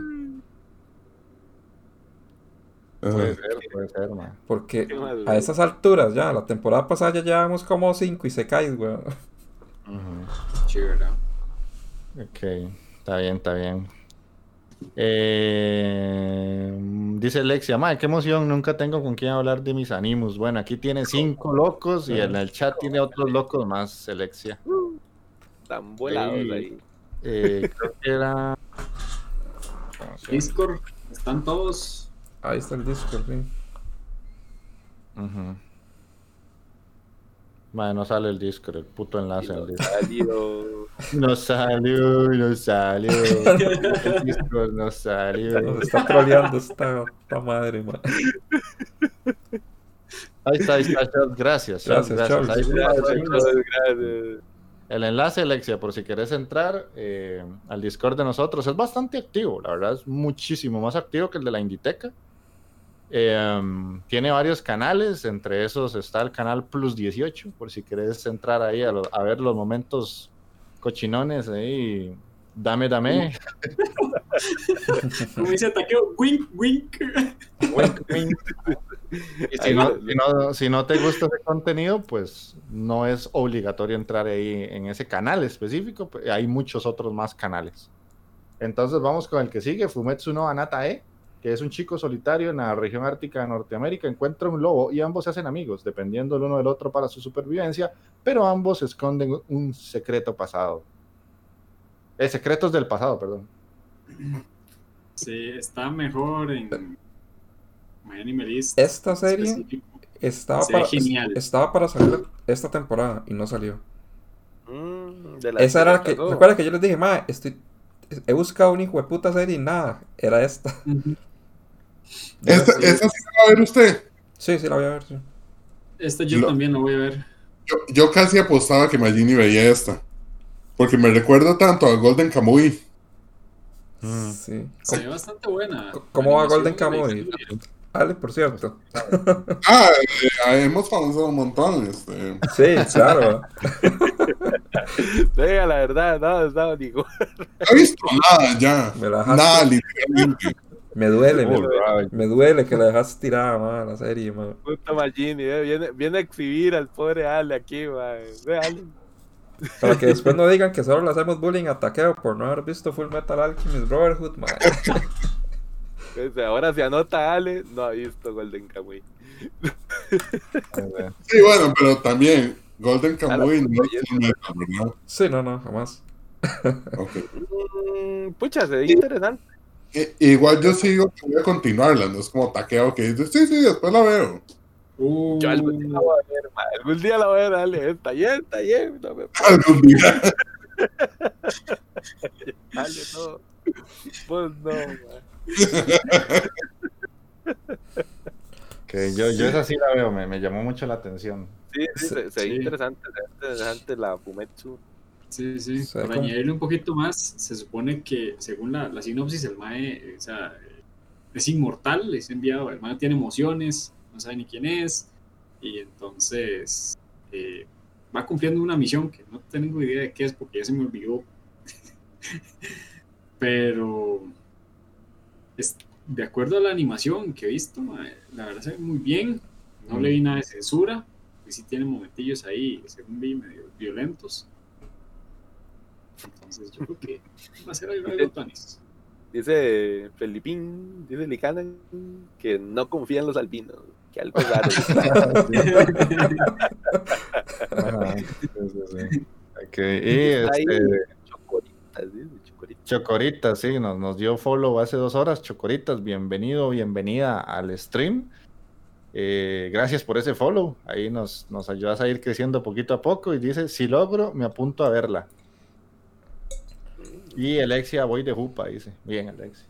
Puede ser, puede ser, mae. Porque a esas alturas ya, la temporada pasada ya llevamos como 5 Isekais, weón. Ujú. Sí, ¿verdad? Ok, está bien, está bien. Eh, dice Alexia, madre, qué emoción, nunca tengo con quién hablar de mis animus. Bueno, aquí tiene cinco locos y en el chat tiene otros locos más, Alexia. Están volados Sí. ahí. Eh, creo que era... Discord, están todos. Ahí está el Discord, sí. Ujú. Madre, no sale el Discord, el puto enlace al nos Discord. salió- No salió, no salió. El Discord no salió. Nos está troleando esta, esta madre, mae. Ahí está, ahí está, Charles, gracias. Charles, Gracias, gracias. Charles. Ahí Gracias, está, gracias, gracias. El enlace, Alexia, por si querés entrar eh, al Discord de nosotros, es bastante activo, la verdad es muchísimo más activo que el de la Inditeca. Eh, um, tiene varios canales, entre esos está el canal Plus 18, por si querés entrar ahí a, lo- a ver los momentos cochinones ahí. Dame, dame. Como dice wink, wink. Wink, wink. Y si Ahí no, lo- si, no, si no te gusta ese contenido, pues no es obligatorio entrar ahí en ese canal específico. pues, Hay muchos otros más canales. Entonces vamos con el que sigue, Fumetsu no Anatae, que es un chico solitario en la región ártica de Norteamérica, encuentra un lobo y ambos se hacen amigos, dependiendo el uno del otro para su supervivencia, pero ambos esconden un secreto pasado. Eh, secretos del pasado, perdón. Sí, está mejor en Miami Melist. Esta serie específico. estaba Se para, genial. estaba para salir esta temporada y no salió. Mm, de la Esa era la que. Recuerda que yo les dije, mae, estoy. He buscado una hijo de puta serie y nada. Era esta. Ujú. ¿Esta, Sí. Esta sí la va a ver usted? Sí, sí, la voy a ver. sí. Esta yo Lo- también la voy a ver. Yo, yo casi apostaba que Magini veía esta. Porque me recuerda tanto a Golden Kamuy. Sí. Se ve bastante buena. ¿Cómo- va Golden Kamuy? Ale, por cierto. Ah, eh, hemos avanzado un montón. Este. Sí, claro. Venga, la verdad, no, no, digo. No he visto nada ya. Me la Nada, literalmente. Me duele, me, duele que la dejaste tirada, ma, la serie, ma. Puta Magini, eh, viene, viene a exhibir al pobre Ale aquí, man. Ve, Ale. Para que después no digan que solo le hacemos bullying a Takeo por no haber visto Full Metal Alchemist Brotherhood, ma. Pues, Ahora se anota Ale, no ha visto Golden Kamuy. Sí, bueno, pero también Golden Kamuy no es ¿verdad? Sí, no, no, jamás. Ok. Mm, pucha, se ve interesante. I- igual yo sigo que voy a continuarla, no es como taqueo que dice, sí, sí, después la veo. Uh, Yo algún día la voy a ver. Algún día la voy a ver, Ale. Está bien, está bien. No me Algún día. Ale, no. Pues no, man. Que yo, yo esa sí la veo, me, me llamó mucho la atención. Sí, sí, se, se ve Sí. interesante, interesante la Fumetsu. Sí, sí. Para como- añadirle un poquito más, se supone que según la, la sinopsis, el Mae eh, o sea, es inmortal, es enviado, el Mae tiene emociones, no sabe ni quién es, y entonces eh, va cumpliendo una misión que no tengo idea de qué es porque ya se me olvidó. Pero es, de acuerdo a la animación que he visto, mae, la verdad se ve muy bien, no le vi nada de censura, y sí tiene momentillos ahí, según vi, medio violentos. Entonces yo creo que va a ser algo algo tuanis. Dice Felipín, dice Licanan, que no confía en los albinos. Que algo raro. Sí, y este. Chocoritas, sí, nos, nos dio follow hace dos horas. Chocoritas, bienvenido, bienvenida al stream. Eh, gracias por ese follow. Ahí nos, nos ayudas a ir creciendo poquito a poco. Y dice: Si logro, me apunto a verla. Y Alexia, voy de jupa, dice. Bien, Alexia.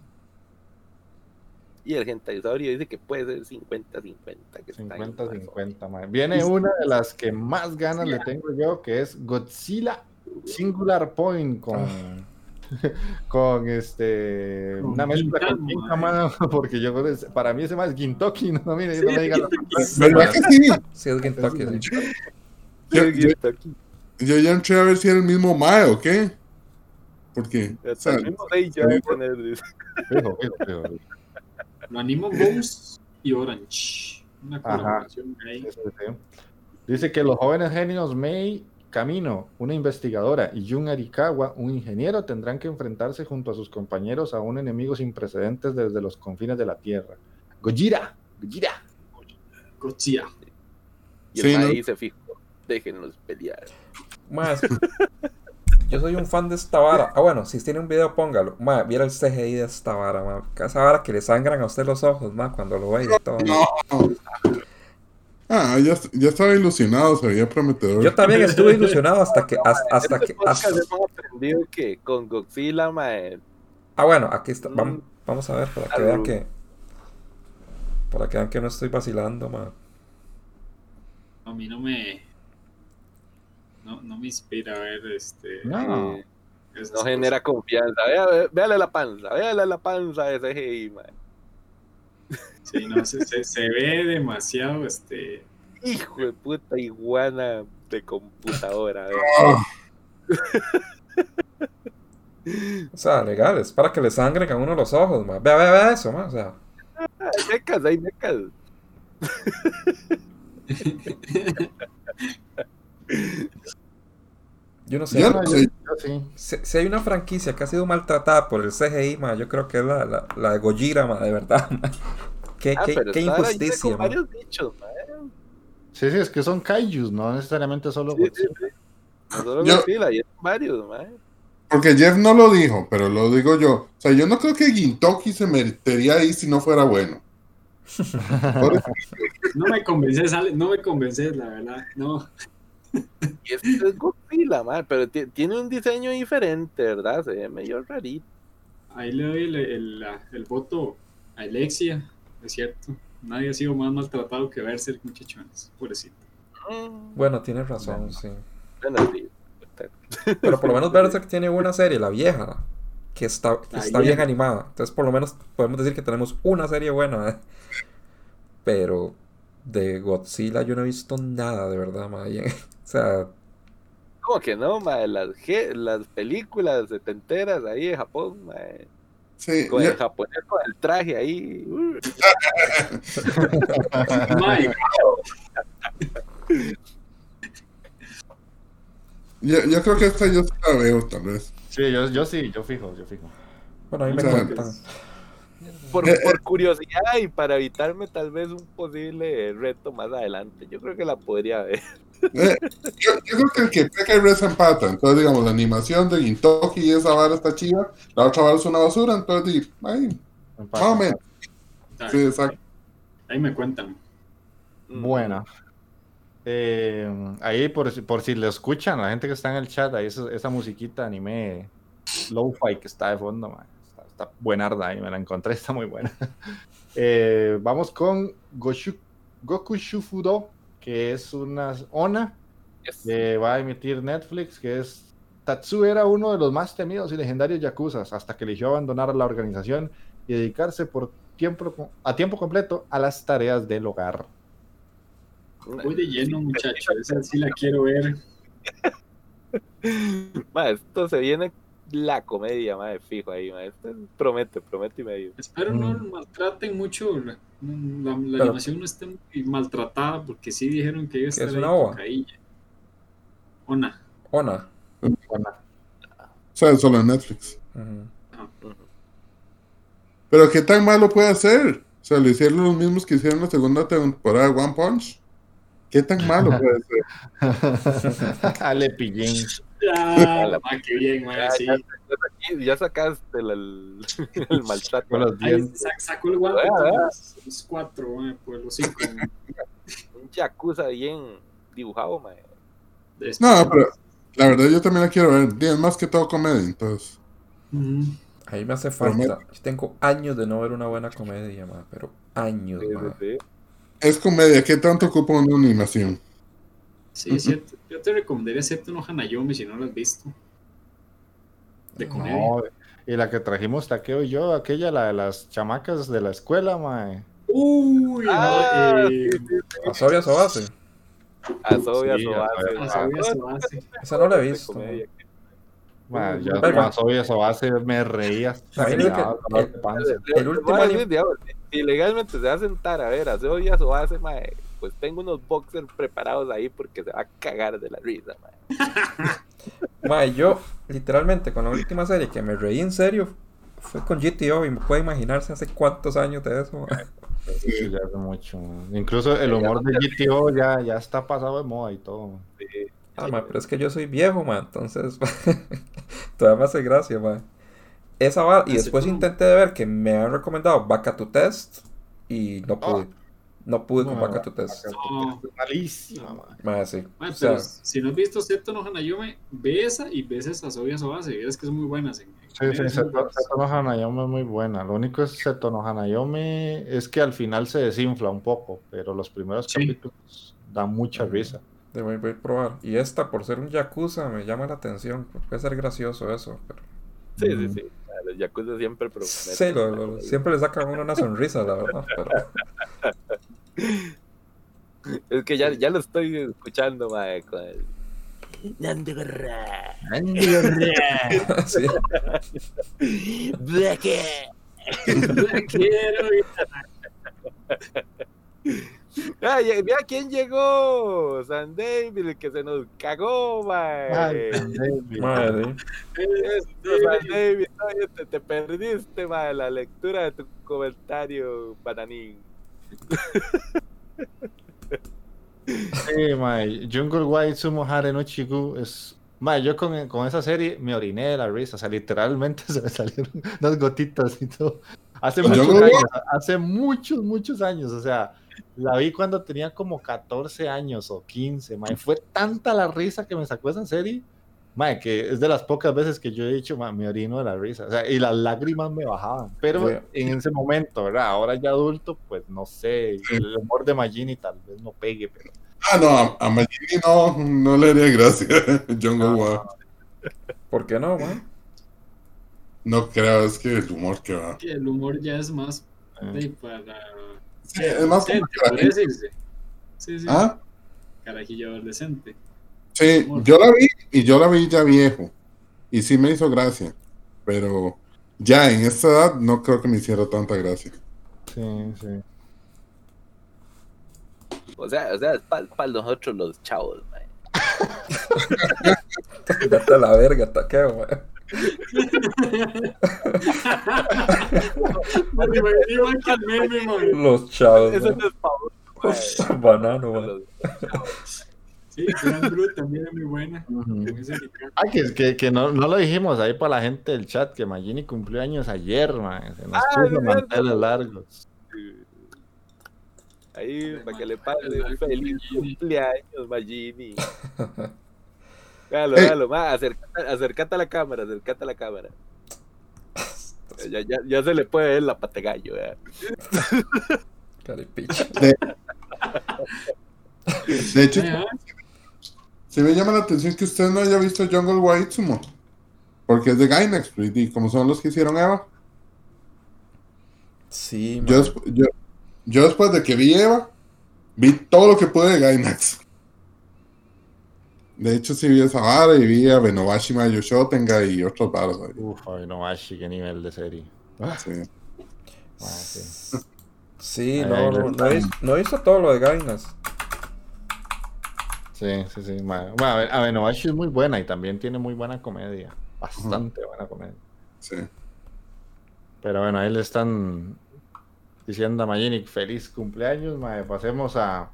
Y el gentaisaurio dice que puede ser 50-50. que está bien, 50-50, mae. Viene una de las que más ganas le tengo yo, que es Godzilla Singular Point con, con este Con una mezcla con Ginta, mano, porque yo para mí ese más Gintoki, no, mire, Sí, no me digan ¿Verdad que sí? Sí, es sí. Yo, yo- yo ya entré a ver si era el mismo Mae o qué. Porque, Hasta el mismo ya va tener. Lo animan Bones y Orange. Una colaboración ahí. Dice que los jóvenes genios Mei Camino, una investigadora, y Jun Arikawa, un ingeniero, tendrán que enfrentarse junto a sus compañeros a un enemigo sin precedentes desde los confines de la Tierra. Gojira, Gojira. Godzilla. Y el Sí, no. dice fijo, déjenlos pelear. Más. Yo soy un fan de esta vara. Ah, bueno, si tiene un video, póngalo. Ma, viera el CGI de esta vara, ma. Esa vara que le sangran a usted los ojos, ma, cuando lo ve y todo. no. Ah, ya, ya estaba ilusionado, se veía prometedor. Yo también estuve ilusionado hasta que. Hasta, hasta este que podcast hasta- hemos aprendido que con Godzilla, mae, Ah, bueno, aquí está. Mm. Vamos, vamos a ver para que vean que. Para que vean que no estoy vacilando, ma. A mí no me. No, no me inspira a ver este. No. eh, no cosas. genera confianza. Véale la panza, véale la panza de ese CGI, mae. Sí, no, se, se, se ve demasiado este. Hijo de puta iguana de computadora. Ah, O sea, legal, es para que le sangren a uno los ojos, ma. Vea, vea, vea eso, ma. O sea, Hay mecas, hay mecas. yo no sé. yo no sí. Si, si hay una franquicia que ha sido maltratada por el CGI, ma, yo creo que es la, la, la de Gojira, ma, de verdad, ma. Qué, Ah, qué, pero qué injusticia, ma. bichos, mae. Sí, sí, es que son kaijus, no necesariamente solo Sí, sí, solo Godzilla, y varios, mae. porque Jeff no lo dijo, pero lo digo yo. O sea, yo no creo que Gintoki se metería ahí si no fuera bueno. No me convences, Ale, no me convences, la verdad. No. Y este es Godzilla, mae, pero ti- tiene un diseño diferente, ¿verdad? Se ve medio rarito. Ahí le doy el, el, el voto a Alexia, es cierto. Nadie ha sido más maltratado que Berserk, muchachones. Pobrecito. Mm, Bueno, tienes razón, sí. bueno, sí. Pero por lo menos Berserk tiene una serie, la vieja, que está, que está bien animada. Entonces, por lo menos podemos decir que tenemos una serie buena. ¿eh? Pero de Godzilla yo no he visto nada, de verdad. Y- O sea, ¿Cómo que no, mae? Las, las películas setenteras ahí de Japón, mae. Sí, Con yo- el japonés con el traje ahí. uh, yo, yo creo que esta yo sí la veo, tal vez. Sí, yo, yo sí, yo fijo, yo fijo. bueno, ahí me O sea, cuentan. por, Eh, por curiosidad y para evitarme tal vez un posible reto más adelante. Yo creo que la podría ver. Eh, yo, yo creo que el que peca y reza empata. Entonces, digamos, la animación de Gintoki y esa vara está chida. La otra vara es una basura. Entonces, di, ahí, más o menos. Sí, exacto. ahí me cuentan. Mm. Buena. Eh, ahí por, si- por si le escuchan, la gente que está en el chat, ahí esa, esa musiquita anime low-fi que está de fondo, man. Está, está buenarda ahí, me la encontré, está muy buena. Eh, vamos con Goshu, Goku Shufudo, que es una ONA Yes. que va a emitir Netflix, que es Tatsu era uno de los más temidos y legendarios yakuzas hasta que eligió abandonar la organización y dedicarse por tiempo, a tiempo completo a las tareas del hogar. Voy de lleno, muchachos. Esa sí la quiero ver. Ma, esto se viene la comedia, madre, fijo ahí, ma. Esto promete, promete y medio. Espero no Mm. maltraten mucho. La, la- la Pero- animación no esté muy maltratada porque sí dijeron que iba a ¿Que estar es ahí una ova? cocaína. Ona. Ona. O sea, solo en Netflix. Pero ¿qué tan malo puede ser? O sea, lo hicieron los mismos que hicieron la segunda temporada de One Punch. ¿Qué tan malo puede ser? Ale Pillín. Ah, ma, qué bien, ma, Ya, sí. ya, ya sacaste el, el, el maltrato. Con los dientes. sacó el guante Ah, ah. los, cuatro, mae, por los cinco. mae. Un yakuza bien dibujado, mae. Después- No, pero la verdad yo también la quiero ver. Es más que todo comedia, entonces. Ujú. Ahí me hace falta. Yo tengo años de no ver una buena comedia, ma, pero años, Sí, sí, sí. Es comedia. ¿Qué tanto ocupa una animación? Sí, cierto. Yo te recomendaría hacerte no Hanayomi si no lo has visto. De comedia. No, y la que trajimos Taqueo y yo, aquella, la de las chamacas de la escuela, mae. Uy, Ah, no, sí, eh, sí, A Sobia Sobase. Asobia, Sí, Sobase. Esa no la he visto. ma. comedia. mae, yo más obvio eso hace, me reía hasta el- último Mae, anim- sí, digamos, si legalmente se va a sentar a ver Asobia, Sobase, mae, pues tengo unos boxers preparados ahí porque se va a cagar de la risa, mae. Ma, yo, literalmente, con la última serie que me reí en serio fue con GTO y me puede imaginarse hace cuántos años de eso. ma. Sí, ya hace mucho. mae. Incluso el humor de GTO ya, ya está pasado de moda y todo. Sí. Ah, ma, pero es que yo soy viejo, ma, entonces todavía me hace gracia, ma. Esa va, y después intenté de ver que me han recomendado Vaca to Test y no pude. No pude con No. Vaca No. Es malísima, sí. Mae, O sea, pero si no has visto Seto no Hanayome, ve esa y ves esa Sobia Sobase. Verás que son muy buenas. En, en Sí, sí, Seto. Seto no Hanayome es muy buena. Lo único es Seto no Hanayome es que al final se desinfla un poco, pero los primeros Sí. capítulos dan mucha risa. de- voy, voy a probar. Y esta, por ser un Yakuza, me llama la atención. Puede ser gracioso eso, pero... Sí, sí, Mm. sí. Los Yakuza siempre prometen. Sí, lo- lo- siempre le sacan a uno una sonrisa, la verdad. Pero... Es que ya, ya lo estoy escuchando, mae, con el... Nando Guerra. sí. Blackie. La quiero. Ah, ya- mira quién llegó. San David, el que se nos cagó, mae. Ay, David. Madre. Eso, San David, oye, te, te perdiste, mae, la lectura de tu comentario, bananín. Sí, mae, Jungle White Sumo Hare no Chigu es. Mae, yo con, con esa serie me oriné de la risa. O sea, literalmente se me salieron unas gotitas y todo. Hace ¿Con muchos años, hace muchos, muchos años. O sea, la vi cuando tenía como 14 años o 15. Mae, fue tanta la risa que me sacó esa serie. Mae, que es de las pocas veces que yo he dicho, mae, me orino de la risa. O sea, y las lágrimas me bajaban. Pero Bueno. en ese momento, ¿verdad? Ahora ya adulto, pues no sé. El humor de Magini tal vez no pegue, pero. Ah, no, a, a Magini no, no le haría gracia. Jungle Ah. War. ¿Por qué no, ma? No creo, es que el humor que va. Que el humor ya es más de para. Sí, es más como Decente, decirse. Sí, sí. ¿Ah? Carajillo adolescente. Sí, yo la vi y yo la vi ya viejo. Y sí me hizo gracia. Pero ya en esta edad no creo que me hiciera tanta gracia. Sí, sí. O sea, o sea, es para nosotros los chavos, a la verga, taqueo, el man. Los chavos, Eso es pa' vos, Banano. Sí, Gran Brute también es muy buena. Ese licor. Ah, que, que, que no, no lo dijimos ahí para la gente del chat, que Magini cumplió años ayer, man. Se nos Ah, puso manteles largos. Ahí, para que le pase un feliz cumpleaños, Magini. Véalo, ma, acercate, acercate a la cámara, acercate a la cámara. Ya, ya, ya se le puede ver la pata de gallo, ¿verdad? Caripicha. De hecho, Se me llama la atención que usted no haya visto Jungle White Sumo. Porque es de Gainax, y como son los que hicieron Eva. Sí. Yo, yo, yo después de que vi Eva, vi todo lo que pude de Gainax. De hecho, sí vi esa vara y vi a Benobashi Mayo Shotenga y otros varas. ahí. Uf, ay, no, Ashi, qué nivel de serie. Ah, Sí. ah, sí. Sí, no, no, no. no, he, no he visto todo lo de Gainas. Sí, sí, sí. Bueno, a ver, es muy buena y también tiene muy buena comedia. Bastante buena comedia. sí. Pero bueno, ahí le están diciendo a Magini feliz cumpleaños, mae. Pasemos a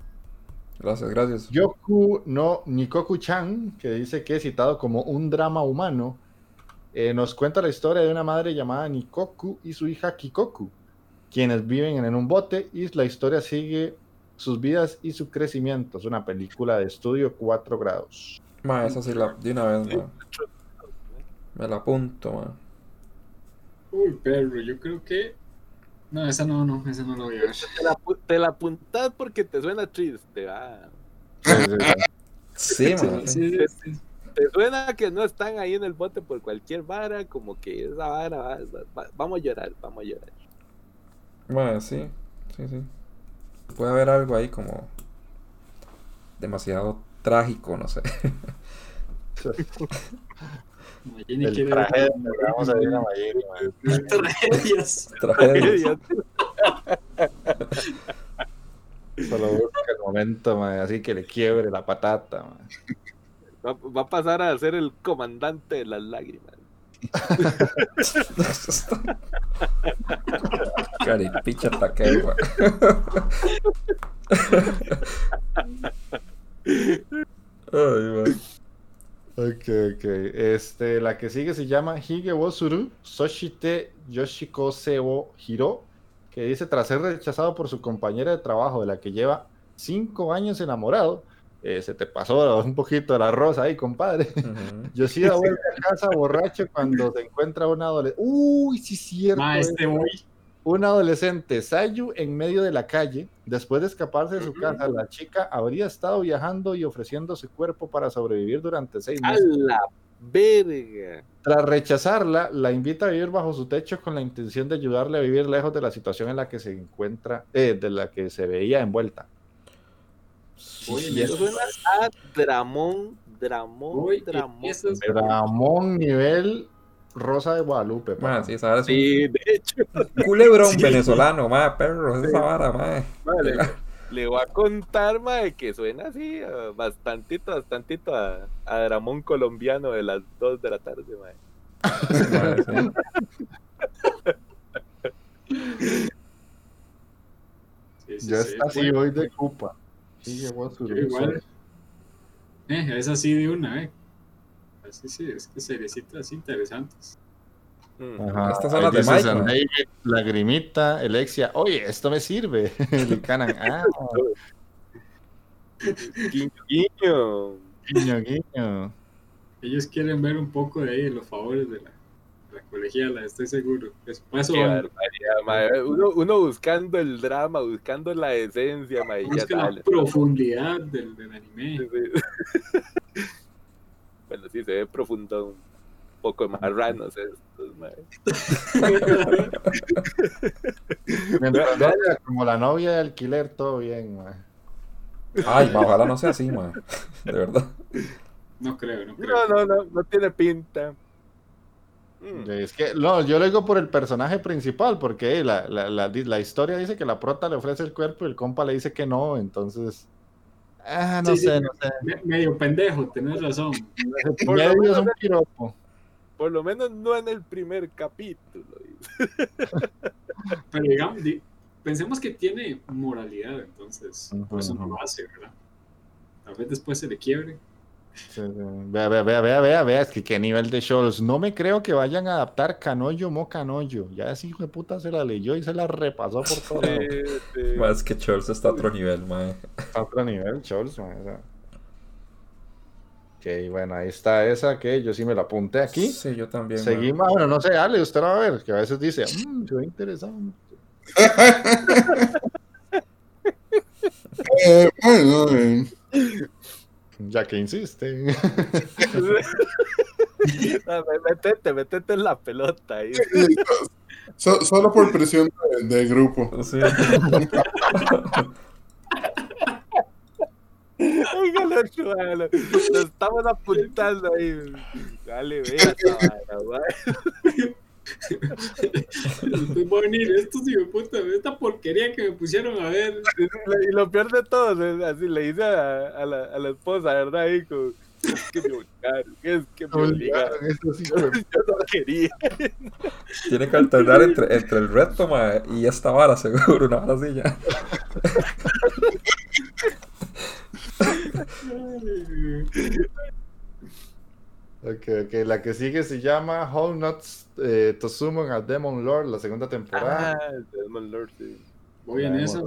Gracias, gracias. Yoku no Nikoku-chan, que dice que es citado como un drama humano. eh, nos cuenta la historia de una madre llamada Nikoku y su hija Kikoku, quienes viven en un bote y la historia sigue sus vidas y su crecimiento. Es una película de estudio 4 grados. Ma, esa sí la. De una vez, ma. Me la apunto, ma. Uy, perro, yo creo que. No, esa no, no, esa no la voy a ver. Te la, te la apuntás porque te suena triste. ah. Sí, sí, sí. Te suena que no están ahí en el bote por cualquier vara, como que esa vara, va- va- vamos a llorar, vamos a llorar. Ma, sí. Sí, sí. Puede haber algo ahí como. Demasiado trágico, no sé. Mayeni El quiere traje ver- de vamos a ver a Mayeni, man. Tragedias. Tragedias. Solo busca el momento, man, así que le quiebre la patata. man. Va, va a pasar a ser el comandante de las lágrimas. Caripicha taquegua. Ay, ma. Ok, ok. Este, la que sigue se llama Hige wo Suru Soshite Yoshiko Seo Hiro, que dice tras ser rechazado por su compañera de trabajo, de la que lleva cinco años enamorado. Eh, se te pasó un poquito de la rosa ahí, compadre. Ujú. Yoshida vuelve a casa borracho cuando se encuentra una adolescente. Uy, sí, cierto. Es. este. Un adolescente, Sayu, en medio de la calle. Después de escaparse de su casa, la chica habría estado viajando y ofreciendo su cuerpo para sobrevivir durante seis ¡A meses. la verga! Tras rechazarla, la invita a vivir bajo su techo con la intención de ayudarle a vivir lejos de la situación en la que se encuentra, eh, de la que se veía envuelta. Voy en Sí, Eso suena a Dramón, Dramón, Voy Dramón. esas. Ramón nivel Rosa de Guadalupe. Ma, papá. sí, esa vara es un Sí, de hecho, culebrón Sí. venezolano, ma, perro. Es esa vara, ma. vale, le voy a contar, mae, que suena así, bastantito, bastantito a, a Dramón colombiano de las 2 de la tarde, mae. Ma, sí. Sí, sí, Yo sí, está así bueno. hoy de Cupa. Sí, llegó a su igual. Eh, es así de una, eh. Así sí, es que seriecitas interesantes. Mm. Ajá. Estas son las de Mike, ¿no? David, Lagrimita, Alexia. Oye, esto me sirve. Licanan. Ah, Guiño, guiño. guiño, guiño. Ellos quieren ver un poco de ahí de los favores de la, de la colegiala, estoy seguro. Es paso Qué barbaridad, mae. Uno, uno buscando el drama, buscando la esencia, mae, y ya busca la sale. profundidad del, del anime. bueno, sí, se ve profundo. Un poco marranos estos, mae. Mientras no haya como la novia de alquiler, todo bien. Ay, ma, ojalá no sea así, ma. De verdad. No creo, no creo. No, no, no, no tiene pinta. Mm. Es que, no, yo lo digo por el personaje principal, porque la, la, la, la historia dice que la prota le ofrece el cuerpo y el compa le dice que no, entonces. Ah, no Sí, sí. sé, no sé. Me- medio pendejo, tenés razón. Por lo es menos- un piropo. Por lo menos no en el primer capítulo. Pero digamos, di- pensemos que tiene moralidad, entonces por eso no lo hace, ¿verdad? Tal vez después se le quiebre. Sí, sí. Vea, vea, vea, vea, vea, vea, es que qué nivel de shows. No me creo que vayan a adaptar Canoyo Mo Canoyo. Ya ese hijo de puta se la leyó y se la repasó por todo. Sí, es que Charles está a otro nivel, ma. A otro nivel, Scholz, man, o sea. Ok, bueno, ahí está esa que yo sí me la apunté aquí. Sí, yo también. Seguimos, bueno, no sé, Ale, usted la va a ver, que a veces dice, mmm, se ve interesante. Eh, bueno, eh, Ya que insiste. Me- Métete, métete en la pelota ahí. so- solo por presión de, de grupo. Sí. Oiga, lo estamos apuntando ahí. Dale, vea va a venir estos hijos de puta, esta porquería que me pusieron a ver. Y lo peor de todo, así le dice a, a la, a la esposa, ¿verdad? Ahí como, es que me obligaron, es que me obligaron. Estos hijos de- Yo no quería. Tiene que alternar entre, entre el reto, ma, y esta vara, seguro, una vara así ya. Ok, ok, la que sigue se llama How Not eh, to Summon a Demon Lord, la segunda temporada. Ah, Demon Lord, sí. Voy en esas.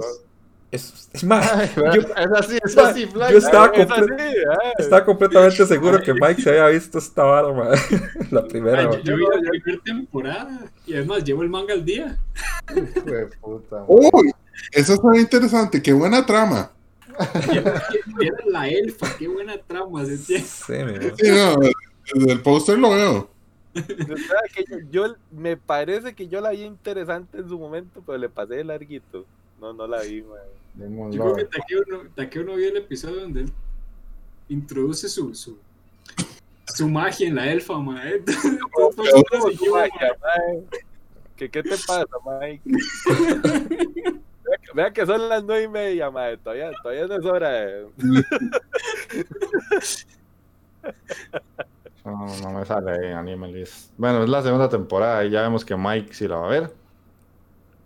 Es, es más, Ay, yo, es así, es así, yo estaba, Es comple- así, ah. estaba completamente seguro que Mike se había visto esta vara, ma. La primera, Ay, yo, yo vi la primera temporada y además llevo el manga al día. Hijo de puta. Uy, eso suena interesante. Qué buena trama. Era la elfa, qué buena trama. ¿se entiende? Sí. Sí, no, desde el póster lo veo. Que yo, yo- me parece que yo la vi interesante en su momento, pero le pasé de larguito. No, no la vi, man. Demon Yo creo que. Takeo no, Takeo no vio el episodio donde él introduce su, su, su magia en la elfa, mae. ¿Qué, ¿Qué te pasa, Mike? vea, que, vea que son las nueve y media, mae. Todavía, todavía no es hora de... No, no me sale ahí Animalist. Bueno, es la segunda temporada y ya vemos que Mike sí la va a ver.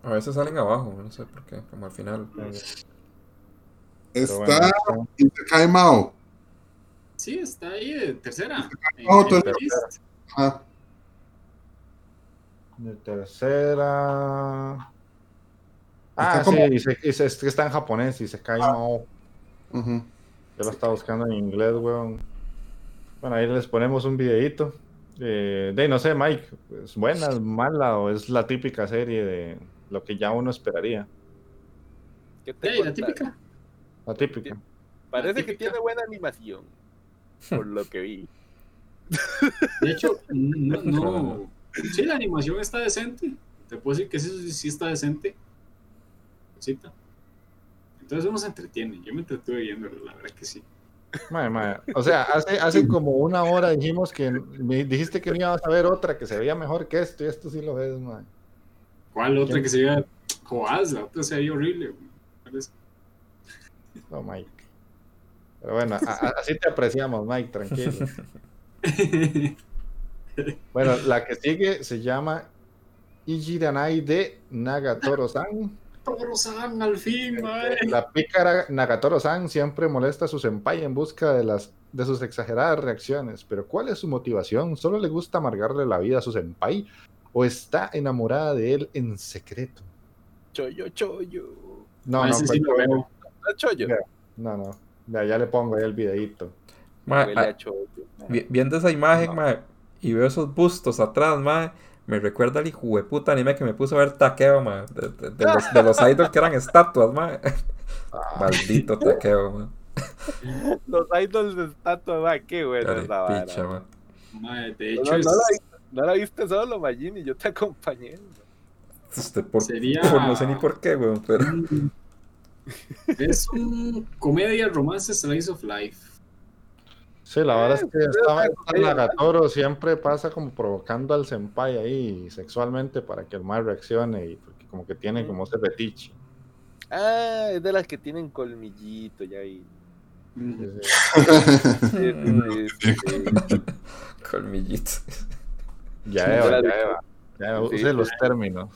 A veces salen abajo, no sé por qué, como al final. Está bueno, Isekai Mao. Sí, está ahí de tercera. En- No, en tercera. Ah, de tercera. Está Ah, como- sí, y se- y se- está en japonés y se cae Mao. Yo la estaba buscando en inglés, weón. Bueno, ahí les ponemos un videito. Eh, de no sé, Mike, ¿es buena, es mala o es la típica serie de lo que ya uno esperaría? ¿Qué te Ey, la típica. La típica. Parece La que tiene buena animación, por lo que vi. De hecho, no, no. Sí, la animación está decente. Te puedo decir que sí, sí está decente. Cosita. Entonces uno se entretiene. Yo me entretuve viéndolo, la verdad que sí. Mae. O sea, hace, hace como una hora dijimos que me dijiste que no ibas a ver otra que se veía mejor que esto y esto sí lo ves, mae. ¿Cuál otra que se veía? Joás, la otra se veía horrible. No, Mike. Pero bueno, a- así te apreciamos, Mike, tranquilo. Bueno, la que sigue se llama Ijiranai de Nagatoro-san. Toro-san, al fin, mae. La pícara Nagatoro-san siempre molesta a su senpai en busca de, las, de sus exageradas reacciones. Pero ¿cuál es su motivación? ¿Solo le gusta amargarle la vida a su senpai? ¿O está enamorada de él en secreto? Choyo, choyo. No, Ah, no, ese sí pues, lo veo. ¿No choyo? No, no. Ya, ya le pongo ahí el videito. Ma, ah, a choyo. vi- viendo esa imagen, ma, y veo esos bustos atrás, ma, me recuerda al hijo de puta anime que me puso a ver Takeo, ma, de, de- de los, de los idols que eran estatuas, ma. Maldito Takeo, ma. Los idols de estatua, ma, qué buena Cara de esa vara. picha, ma. Mae, de No, hecho, no, es, no la viste, no la viste solo, Magini, yo te acompañé. Este, por, Sería- por- no sé ni por qué, weón, pero es un comedia romance slice of life. Sí, la verdad es que Eh, esta, eh, esta Nagatoro siempre pasa como provocando al senpai ahí sexualmente para que el mal reaccione y porque como que tiene como ese fetiche. Ah, es de las que tienen colmillito ya ahí. Colmillito. Ya Eva, ya Eva. Ya use los términos.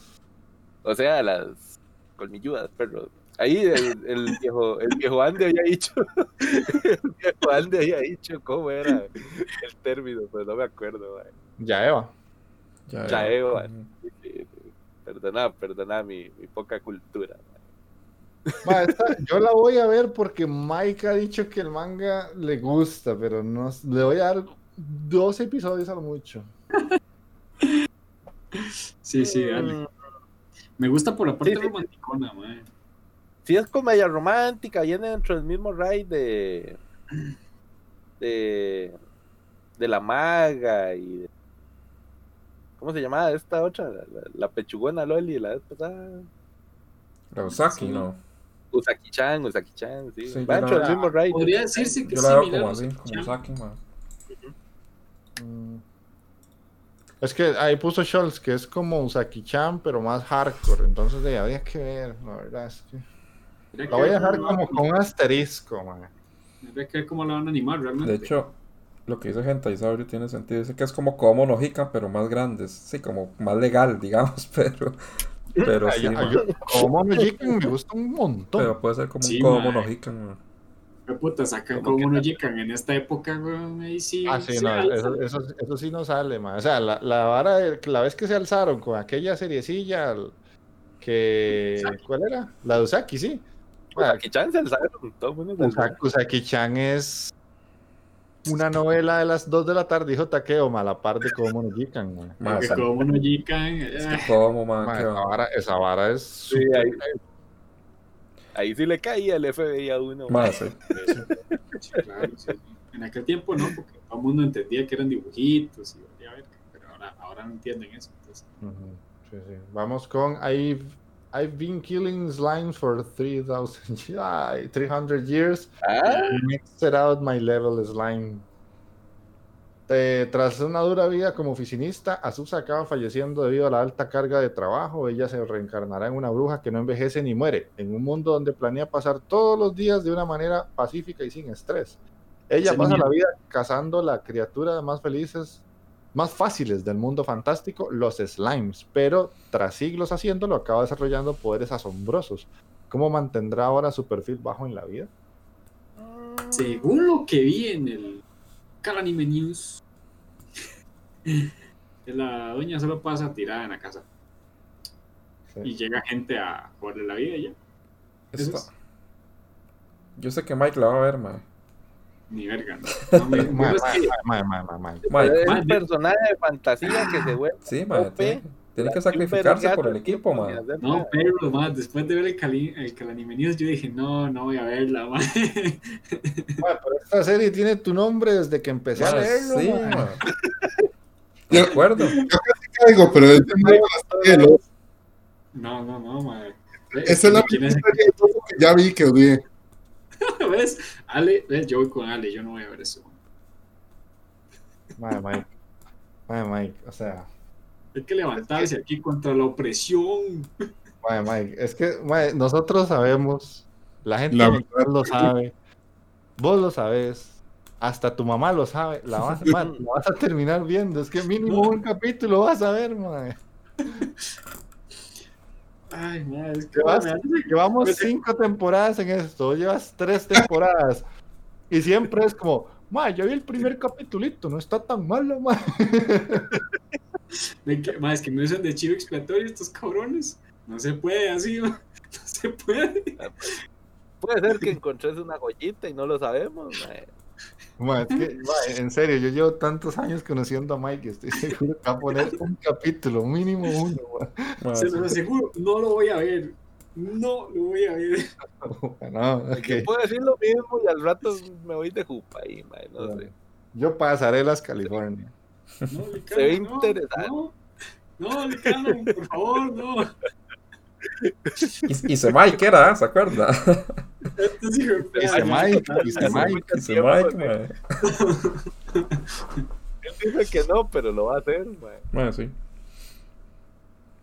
O sea, las colmilludas, perro. Ahí el, el viejo, el viejo Ande había dicho, el viejo Ande había dicho cómo era el término, pero no me acuerdo. ma. Ya Eva. Ya, Ya, Eva. sí. Perdona, perdona mi, mi poca cultura. ma. Ma, esta- yo la voy a ver porque Mike ha dicho que el manga le gusta, pero no le voy a dar dos episodios a lo mucho. Sí, sí, dale. Mm, Me gusta por la parte Sí, sí. romanticona, Sí, es comedia romántica, viene dentro del mismo raid de. de. de la maga y. de- ¿Cómo se llamaba esta otra? La, la- la pechugona Loli, la vez pasada. La Osaki, Sí. no. Usaki-chan, Usaki-chan, sí. Sí, Va dentro del mismo raid. Podría decirse que Yo es la veo similar como así, como Osaki, ma. Mm. Es que ahí puso Scholz que es como Usaki-chan, pero más hardcore. Entonces de, habría que ver, la verdad es que. La voy a dejar como con un asterisco, man. que ver cómo la van a animar realmente. De hecho, lo que dice Gentai tiene sentido. Dice que es como Como no Hikan, pero más grandes. Sí, como más legal, digamos, pero. Pero Ay, sí, ay, ma. yo- como me gusta un montón. Pero puede ser como Sí, un Como ma. no Hikan, ma. qué puta, sacan como uno Jikan en esta época, weón. Ahí sí. Ah, sí, no, eso, eso, eso sí no sale, ma. O sea, la, la vara, de- la vez que se alzaron con aquella seriecilla que... ¿Cuál era? La de Usaki, sí. Ah, Aquí chance, ¿sabes? Todo el mundo se Usa- Usaki-chan es una novela de las 2 de la tarde, dijo Takeo, a la par de Kodomo no Jikan, ma. Ma, Porque esa- como uno Jikan. es eh, que ¿Cómo, ma? Ma, Qué esa, va. vara, esa vara es Sí, ahí, ahí sí le caía el FBI a uno. Sí. sí, claro, sí. En aquel tiempo no, porque todo el mundo entendía que eran dibujitos y valía verga, pero ahora, ahora no entienden eso. entonces. Ujú, sí, sí. Vamos con I've, I've been killing slimes for 3000 ay, 300 years. Ah, Maxed out my level slime. Eh, tras una dura vida como oficinista, Azusa acaba falleciendo debido a la alta carga de trabajo. Ella se reencarnará en una bruja que no envejece ni muere, en un mundo donde planea pasar todos los días de una manera pacífica y sin estrés. Ella pasa la vida cazando la criatura más felices, más fáciles del mundo fantástico, los slimes, pero tras siglos haciéndolo, acaba desarrollando poderes asombrosos. ¿Cómo mantendrá ahora su perfil bajo en la vida? Según lo que vi en el Calanime News, la doña solo pasa tirada en la casa Sí. y llega gente a jugarle la vida ya. Eso Yo sé que Mike la va a ver, ma. Ni verga, ¿no? No, me- Ma- es ma- que- ma- ma- ma- ma- Mike, es man, un de- personaje de fantasía que se vuelve. sí, ma. OP. Tiene, que sacrificarse por el equipo, ma. ni hacer No, pero más, después de ver el, Cali, el Calanime News, yo dije, no, no voy a verla, man. Pero esta serie tiene tu nombre desde que empecé a leerlo. sí, ma. ma. De acuerdo. Caigo, pero es de No, no, no, man. Esa es la ¿Quién es? serie que ya vi que odié. ¿Ves? Ale, ves, yo voy con Ale, yo no voy a ver eso. Ma, Mike. Ma, Mike, o sea, Hay que levantarse aquí contra la opresión. ma, Mike, es que nosotros sabemos, la gente La lo sabe, vos lo sabes, hasta tu mamá lo sabe, la vas, lo vas a terminar viendo, es que mínimo un capítulo vas a ver, ma. Ay, es que Llevas- Llevamos Pues, cinco temporadas en esto, llevas tres temporadas. Y siempre es como, ma, yo vi el primer capitulito, no está tan malo, ma. de ma, es que me usan de chivo expiatorio estos cabrones. No se puede así, ma. no se puede. Puede ser que encontres una joyita y no lo sabemos. mae. Ma, es que, ma, en serio, yo llevo tantos años conociendo a Mike, estoy seguro que va a poner un capítulo, mínimo uno, ma. Se los aseguro, no lo voy a ver. No lo voy a ver. No, puedo decir lo mismo y al rato me voy de jupa ahí, no sé. Yo pasarelas California. No, Licano, Se ve no, interesante. No, no, Licano, por favor, no. Y, y se Mike era, ¿se acuerda? Este hijo de perra, Dice ya. Mike, dice Mike. Y se Mike, ma. Él dice que no, pero lo va a hacer, mae. Ma, sí.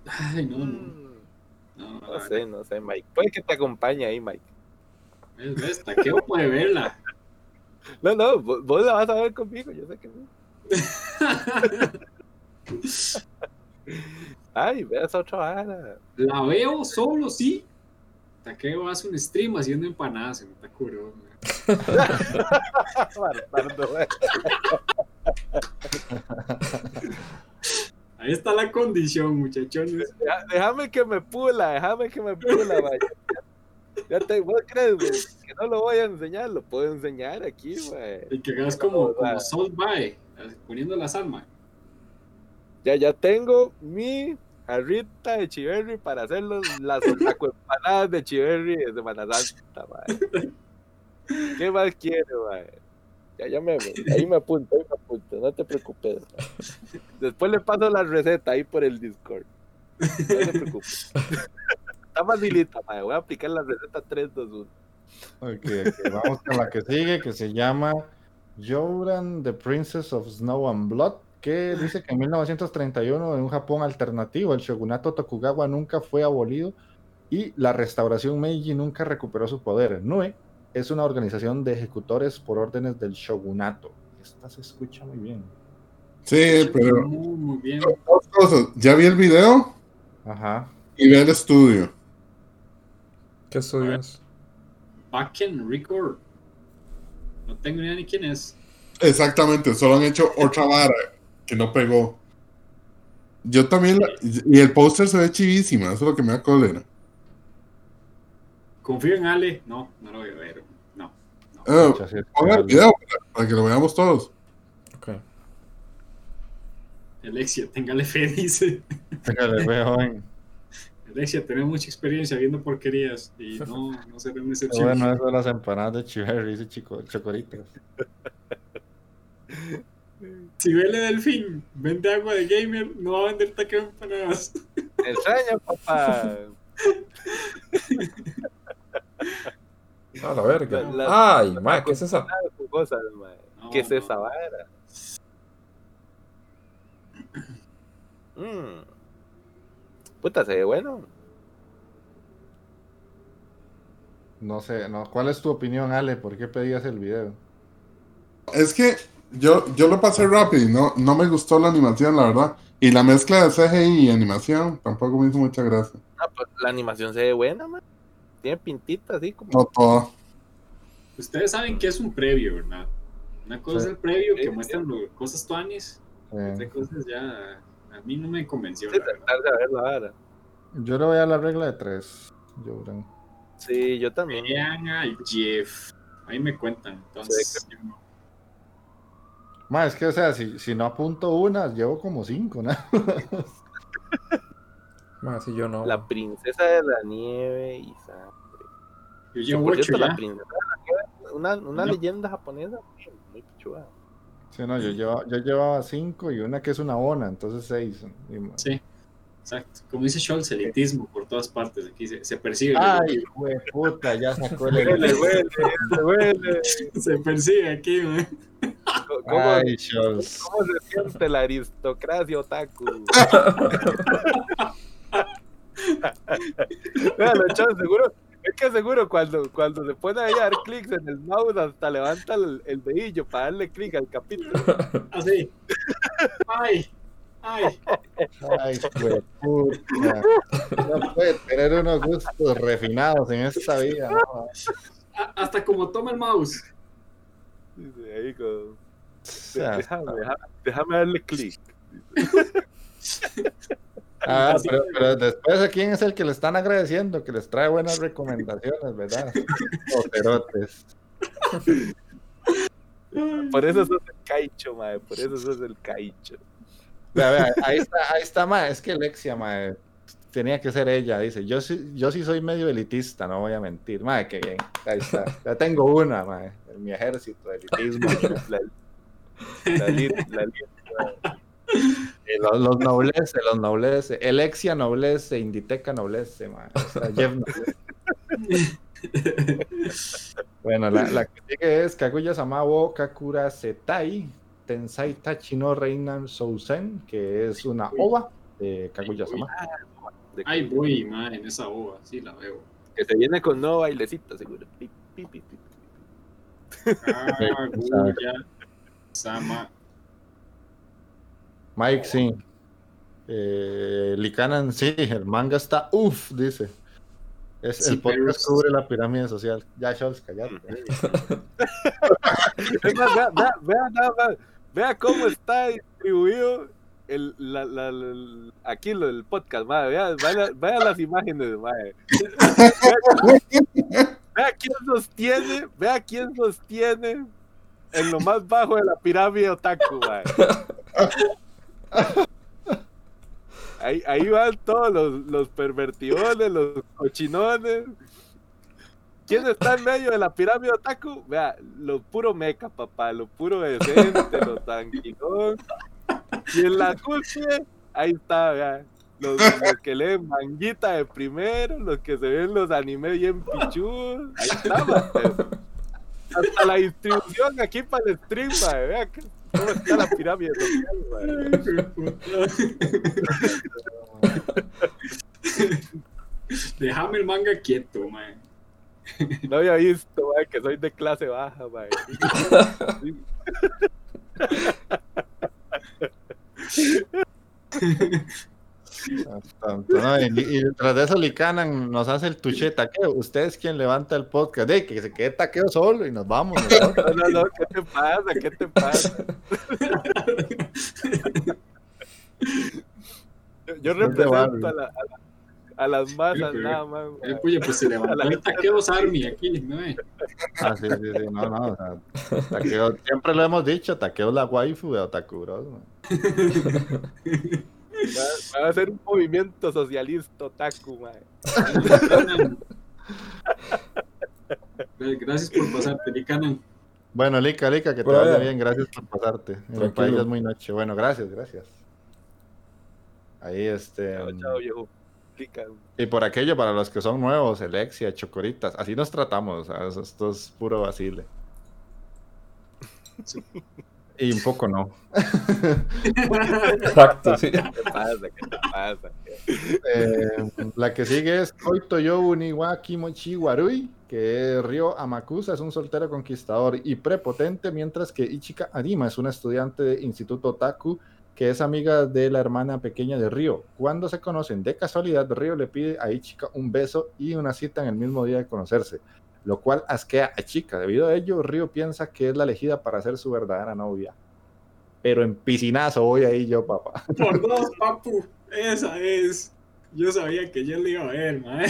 Ay, no, no. Mm, No, No sé, no sé, Mike. Puede que te acompañe ahí, Mike. ¿Ves? ¿Ves? Taqueo puede verla. No, no, vos, vos la vas a ver conmigo, yo sé que sí. Ay, veas otra vara. La veo solo, sí. Taqueo hace un stream haciendo empanadas. Barbardo, mae. Ahí está la condición, muchachones. Déjame que me pula, déjame que me pula, mae. Ya te, ¿vos crees güey, que no lo voy a enseñar? Lo puedo enseñar aquí, mae. Y que hagas como, como. Salt By, poniendo la salma. Ya, ya tengo mi jarrita de chiverri para hacer los, las empanadas de chiverri de Semana Santa, mae. ¿Qué más quiere, mae? Ya, ya me, ahí me apunto, ahí me apunto, no te preocupes. Después le paso la receta ahí por el Discord. No te preocupes. Está facilita, mae. Voy a aplicar la receta 3, 2, 1. Ok, Vamos con la que sigue, que se llama Jouran, The Princess of Snow and Blood, que dice que en 1931, en un Japón alternativo, el shogunato Tokugawa nunca fue abolido y la restauración Meiji nunca recuperó su poder. Nue es una organización de ejecutores por órdenes del shogunato. Esta se escucha muy bien. Sí, pero Muy, muy bien. dos cosas. Ya vi el video Ajá. y vi el estudio. ¿Qué estudios? Backen Record. No tengo ni idea ni quién es. Exactamente, solo han hecho otra vara que no pegó. Yo también, la- y el póster se ve chivísima, eso es lo que me da cólera. Confío en Ale. No, no lo voy a ver. No. no. Ah, ponga el video para, para que lo veamos todos. Ok. Alexia, téngale fe, dice. Téngale fe, joven. Alexia, tenemos mucha experiencia viendo porquerías y no, no será una excepción. Bueno, eso de las empanadas de Chiverri, dice chico, Chocoritas. Si vele Delfín vende agua de gamer, no va a vender taqueo de empanadas. Extraña, papá. A la verga. La- la- Ay, mae, ¿qué es esa? Cosas, mae. No, ¿Qué es no. esa vara? Mm. Puta, se ve bueno. No sé, no. ¿cuál es tu opinión, Ale? ¿Por qué pedías el video? Es que yo, yo lo pasé rápido y no, no me gustó la animación, la verdad. Y la mezcla de CGI y animación tampoco me hizo mucha gracia. Ah, pues, la animación se ve buena, man. Tiene pintita así como. No todo. Ustedes saben que es un previo, ¿verdad? Una cosa Sí. es el previo que Sí, muestran lo- cosas tuanis, otra cosa es ya. A mí no me convenció, Sí, la de yo le voy a la regla de tres. Yo. Sí, yo también. Vean al Jeff. Ahí me cuentan. Entonces, yo Ma, es que, o sea, si, si no apunto una, llevo como cinco, ¿no? Si yo no. La princesa de la nieve y sangre. yo llevo ocho cierto, ya. la princesa de la nieve, una, una No. leyenda japonesa muy pichuda. Sí, no, yo llevaba, yo llevaba cinco y una que es una ona, entonces seis. Y, ma- Sí, exacto. Como dice Scholz, elitismo por todas partes. Aquí se, se percibe. Ay, güey, puta, ya sacó el Huele, huele, huele. Se percibe aquí, man. ¿Cómo, Ay, cómo se siente la aristocracia otaku? Véalo, chavo, seguro. Es que seguro cuando, cuando se pone ahí a dar clics en el mouse hasta levanta el, el dedillo para darle clic al capítulo. Así. Ay, ay. Ay, puta. No puede tener unos gustos refinados en esta vida. ¿no? Hasta como toma el mouse. Dice, ahí como, Sea, déjame, darle clic. Ah, pero, pero después a quién es el que le están agradeciendo, que les trae buenas recomendaciones, ¿verdad? Oterotes. Por eso sos el caicho, mae. Por eso sos el caicho. Vea, vea, ahí está, ahí está, ma, es que Lexia, ma, tenía que ser ella, dice, yo sí, yo sí soy medio elitista, no voy a mentir, ma, qué bien, ahí está, ya tengo una, ma, en mi ejército de elitismo, La, la, lit- la lit- Y los, los noblece, los noblece, Elexia noblece, Inditeca noblece, ma, o sea, Jeff noblece. Bueno, la, la que sigue es Kaguya Samabo Kakura Setai Tensai Tachi no Reinan Sousen, que es una ova de Kaguya Sama. Ay, voy, man, en esa ova. Sí, la veo. Que se viene con nuevo bailecito, seguro. Pi, pi, pi, pi. Ah, Sama. Mike, sí. Eh, Likanan, sí, el manga está uff, dice. Es, Sí, el podcast pero cubre la pirámide social. Ya, Scholz, callate. Vea, vea, vea, cómo está distribuido el, la, la, la- aquí lo del podcast, madre. Vea, vea, vea las imágenes, madre. Vea, vea quién sostiene, vea quién sostiene en lo más bajo de la pirámide otaku, madre. Ahí, ahí van todos los, los pervertidones, los cochinones. ¿Quién está en medio de la pirámide otaku? Vea, lo puro meca, papá, lo puro decente, lo tranquilón. Y en la cúspide, ahí está, vea. Los, los que leen manguita de primero, los que se ven los animes bien pichudos. Ahí está, Mateo. Hasta la distribución aquí para el stream, mae, Vea cómo está la pirámide social. Déjame el manga quieto, man. No había visto, mae, que soy de clase baja, mae. Y, y tras de eso Licanan nos hace el tuche taqueo. Usted es quien levanta el podcast. De que se quede taqueo solo y nos vamos. ¿no? No, no, ¿qué te pasa? ¿Qué te pasa? Yo, represento a, la- a la- a las masas, pero- nada más. Eh, puya, pues se levantó el taqueos Army aquí, ¿no? eh? Ah, sí, sí, sí. No, no. o sea, taqueo, siempre lo hemos dicho. Taqueo es la waifu de Otaku. Va, va a ser un movimiento socialista otaku, mae. Gracias por pasarte, Licanan. Bueno, Lica, Lica, que te vaya ya. bien. Gracias por pasarte. En Tranquilo. país es muy noche. Bueno, gracias, gracias. Ahí, este. Chao, chao, viejo. Y por aquello, para los que son nuevos, Alexia, Chocoritas, así nos tratamos, ¿sabes? esto es puro vacile. Sí. Y un poco no. Exacto, sí. ¿Qué pasa? ¿Qué pasa? Eh, la que sigue es Koito Yo Uniwa Kimochi Warui, que es Ryo Amakusa, es un soltero conquistador y prepotente, mientras que Ichika Arima es una estudiante de Instituto Otaku que es amiga de la hermana pequeña de Ryo. Cuando se conocen de casualidad, Ryo le pide a Ichika un beso y una cita en el mismo día de conocerse, lo cual asquea a Chica. Debido a ello, Ryo piensa que es la elegida para ser su verdadera novia. Pero en piscinazo voy ahí yo, papá. Por dos, papu. Esa es. Yo sabía que yo le iba a ver, mae.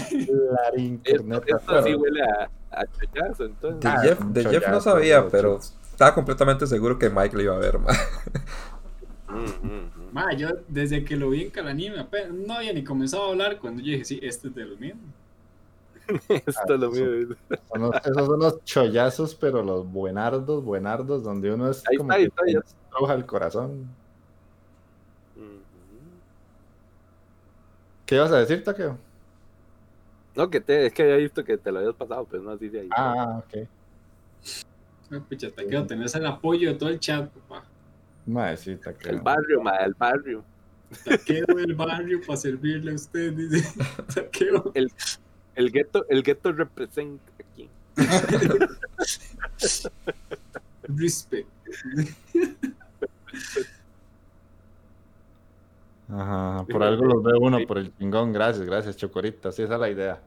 Larín, Esto, corneta, esto sí huele a, a chochazo, entonces. De Ah, Jeff, de Jeff no sabía, pero estaba completamente seguro que Mike le iba a ver, ma. Mm, mm, mm. Ma, yo desde que lo vi en Calanime, no había ni comenzado a hablar cuando yo dije, sí, este es de los míos. Esto es lo mío. Son los- esos son los chollazos, pero los buenardos, buenardos, donde uno es Ahí como está, ahí que está, estruja el corazón. ¿Qué ibas a decir, Takeo? No, que te, es que había visto que te lo habías pasado, pero no así de ahí. Ah, ok. Ay, Pucha, te quedo, tenés el apoyo de todo el chat, papá. Madre, sí, Takeo. El barrio, ma, el barrio. Taqueo del barrio para servirle a usted, dice. Taqueo. El gueto, el gueto representa aquí. Respect. Ajá, por algo los ve uno por el chingón. Gracias, gracias, Chocorita. Sí, esa es la idea.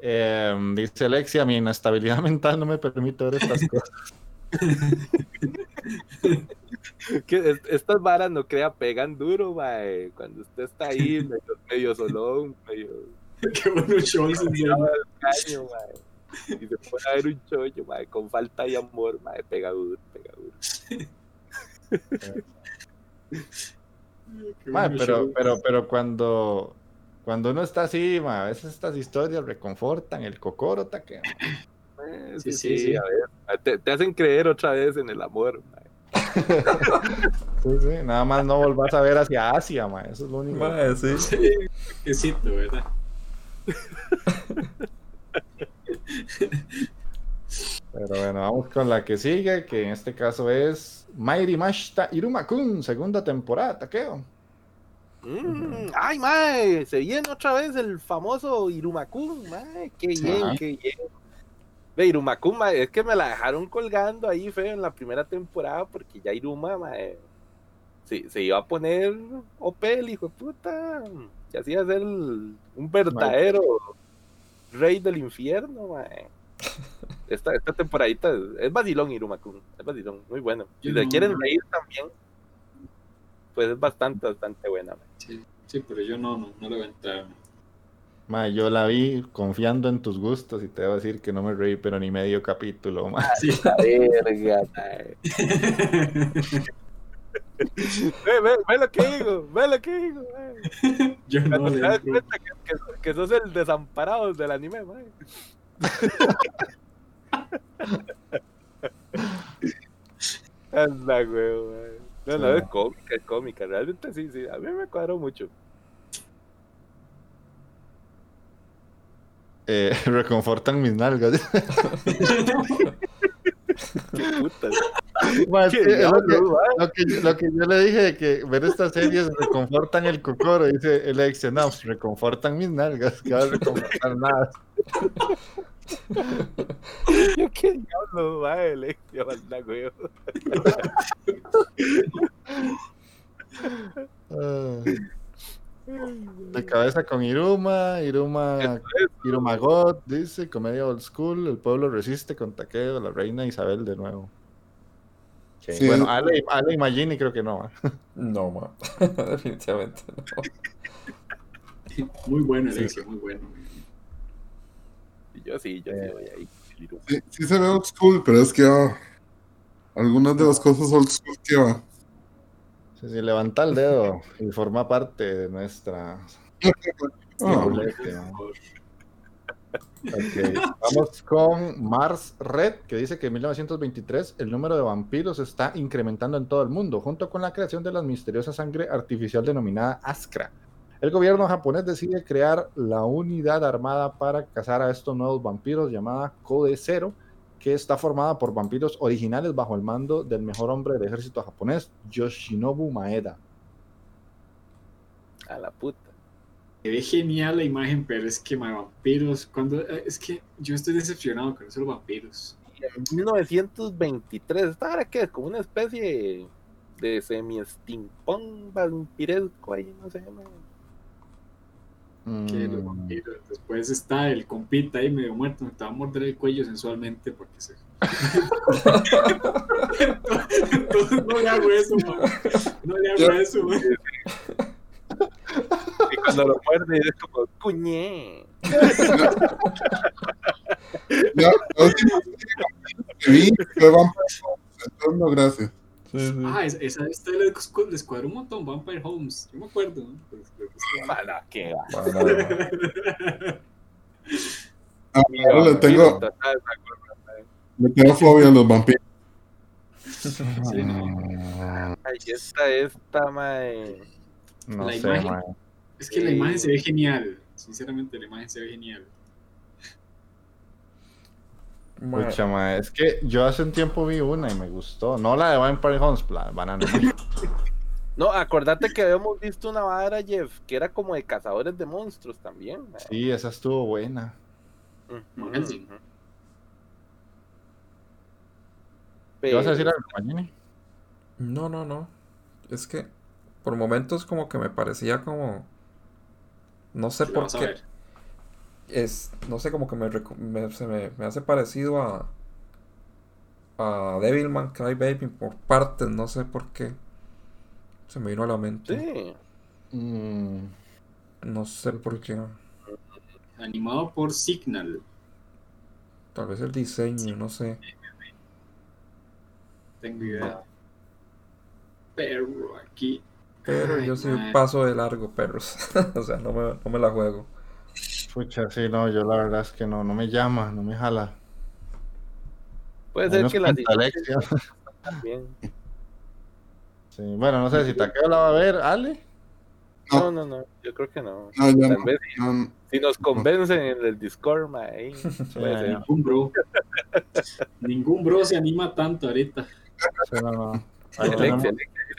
Eh, dice Alexia, mi inestabilidad mental no me permite ver estas cosas. Que estas varas no crea, pegan duro, mae. Cuando usted está ahí, medio, medio solón, medio Qué caño, mae. Y se pone a ver un chollo, mae, con falta de amor, mae, pega duro, pega pero, pero, pero cuando, cuando uno está así, mae, a veces estas historias reconfortan el cocoro, Takeo. Eh, Sí, sí, sí, sí, sí. a ver. Te, te hacen creer otra vez en el amor, mae. Sí, sí, nada más no volvás a ver hacia Asia, mae, eso es lo único. Ma, sí. Sí, quesito, ¿verdad? Pero bueno, vamos con la que sigue, que en este caso es Mairi Mashita Iruma-kun, segunda temporada, Takeo. Mm, ay, mae, se viene otra vez el famoso Irumakun, mae, qué bien, Ajá. qué bien. Ve, Irumakun, mae, es que me la dejaron colgando ahí feo en la primera temporada porque ya Iruma, mae, se, se iba a poner OP el hijo de puta, que hacía ser el- un verdadero rey del infierno, mae. Esta, esta temporadita es, es vacilón Irumakun, es vacilón, muy bueno. Si le quieren reír también, pues es bastante, bastante buena. Sí, sí, pero yo no, no, no le voy a. Mae, yo la vi confiando en tus gustos y te debo decir que no me reí, pero ni medio capítulo, mae. Sí. La verga. Ve, ve, ve lo que digo, ve lo que digo, yo no Cuando te das cuenta que, que- que sos el desamparado del anime. Anda, güey, mae. No, no, es cómica, es cómica. Realmente sí, sí. A mí me cuadró mucho. Eh, reconfortan mis nalgas. Qué puta. Qué lo, que, diablo, mae. lo que- lo que yo le dije de que ver estas series reconfortan el cocoro, dice el ex, no, pues, reconfortan mis nalgas, que va a reconfortar nada. Yo qué diablo, mae. Le yo, anda, güey. De cabeza con Iruma, Iruma, Iruma God, dice, comedia old school, el pueblo resiste con Takeo, la reina Isabel de nuevo. Sí. Bueno, Ale, Ale y Magini creo que no. ¿eh? No, ma. Definitivamente no. Muy buena Sí. elección, muy bueno. Yo sí, yo sí voy ahí. Sí, sí se ve old school, pero es que algunas de las cosas old school que va. Sí, sí, levanta el dedo y forma parte de nuestra... Vamos con Mars Red, que dice que en 1923 el número de vampiros está incrementando en todo el mundo, junto con la creación de la misteriosa sangre artificial denominada Askra. El gobierno japonés decide crear la unidad armada para cazar a estos nuevos vampiros llamada Code Zero, que está formada por vampiros originales bajo el mando del mejor hombre del ejército japonés, Yoshinobu Maeda. A la puta. Se ve genial la imagen, pero es que ma, vampiros, cuando eh, es que yo estoy decepcionado con esos vampiros. En 1923, esta ahora que es como una especie de semi-steampunk vampiresco ahí, no sé. man. Que los Mm, vampiros. Después está el compita ahí medio muerto, me te va a morder el cuello sensualmente porque se. Entonces no le hago eso, man. No le hago eso, man. Y cuando lo muerde es como, cuñé. Ya, la última que vi fue Vampire Ah, esa, esa esta le, le escuadró un montón Vampire Homes. Yo me acuerdo. ¿no? Pues. Mala, qué va. Ah, ahora le tengo, le tengo fobia a los vampiros. Sí, no. Ay, esta, esta, mae. no La sé, imagen. mae. Es que la imagen se ve genial. Sinceramente, la imagen se ve genial. Ma, Pucha, mae, es que yo hace un tiempo vi una y me gustó. No la de Vampire Hunts, la de Banana. No, acordate que habíamos visto una vara, Jeff, que era como de cazadores de monstruos también. Sí, esa estuvo buena. ¿Qué vas a decir algo, Magini? No, no, no. Es que por momentos como que me parecía como... No sé por qué. Es, no sé, como que me, me- se me, me hace parecido a... A Devilman Crybaby por partes, no sé por qué. Se me vino a la mente. Sí. Mm, No sé por qué. Animado por Signal. Tal vez el diseño, no sé. Tengo idea. Pero aquí. Pero Ay, yo sí mae. paso de largo, perros. o sea, no me, no me la juego. Pucha, sí, no, yo la verdad es que no, no me llama, no me jala. Puede ser que la también. Sí, bueno, no sé si Takeo la va a ver, Ale. No, no, no, yo creo que no. No, ya Tal no. vez no, si nos convencen en el Discord, mae, ahí puede ahí. ser. Ningún bro. Ningún bro se anima tanto ahorita. Sí, no, no.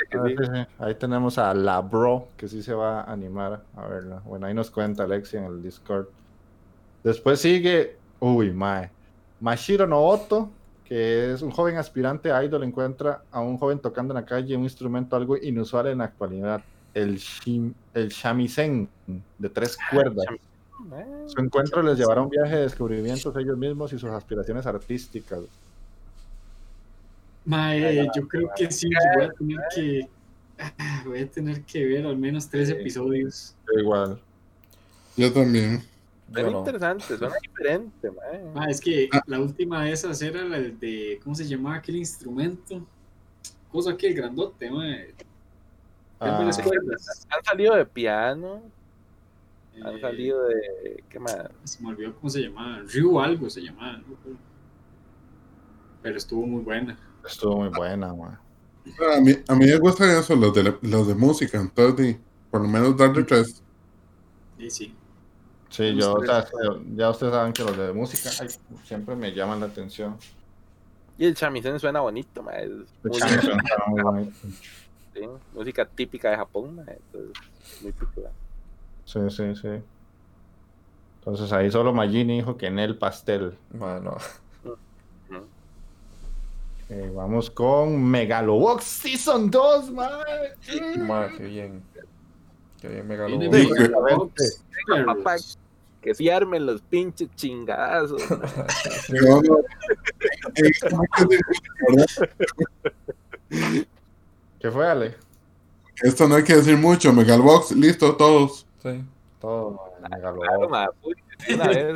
Que ah, sí. sí, sí. Ahí tenemos a la bro que sí se va a animar a verla. Bueno, ahí nos cuenta Alexia en el Discord. Después sigue, uy, mae. Mashiro Noboto, que es un joven aspirante a idol, encuentra a un joven tocando en la calle un instrumento algo inusual en la actualidad, el, shim, el shamisen de tres cuerdas. Ah, Su encuentro les llevará a un viaje de descubrimientos ellos mismos y sus aspiraciones artísticas. Mae, yo creo que sí, voy a tener que. ah, Voy a tener que ver al menos tres Sí. episodios. Igual. yo también. Yo no. interesante, suena diferente, mae. Ah, es que la última de esas era la de. ¿Cómo se llamaba aquel instrumento? Cosa aquel grandote, mae. Ah. Han salido de piano, han Eh, salido de. ¿Qué más? Se me olvidó cómo se llamaba. Ryu algo se llamaba. Pero estuvo muy buena. Estuvo muy buena, mae. A mí, a mí me gustan eso, los de, los de música, entonces por lo menos darle tres. Y sí. Sí, Los yo, o tres. sea, ya ustedes saben que los de música ay, siempre me llaman la atención. Y el chamisén suena bonito. Es De música, está muy bonito. sí, música típica de Japón. Entonces, muy típica. Sí, sí, sí. Entonces ahí solo Magini dijo que en el pastel. Bueno, Eh, vamos con Megalobox Season 2, mae. ma, qué bien. Que bien me Viene Sí, Papá, que si armen los pinches chingadazos. ¿verdad? ¿Qué fue, Ale? Esto no hay que decir mucho. Megalobox, listo, todos. Sí. Todo, mae, Claro, Megalobox. mae, uy, una vez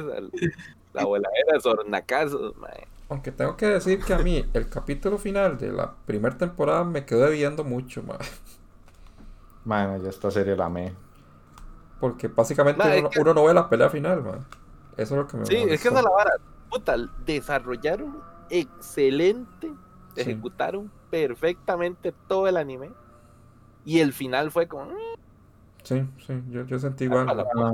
la voladera de sornacazos, mae. Aunque tengo que decir que a mí el capítulo final de la primera temporada me quedó debiendo mucho, ma. Mae, ya esta serie la amé. Porque básicamente uno, que- uno no ve la pelea final, ma. Eso es lo que me Sí, es que esa es la vara. Puta, desarrollaron excelente, Sí. ejecutaron perfectamente todo el anime. Y el final fue como. "Mm, Sí, sí, yo, yo sentí igual. a la ma.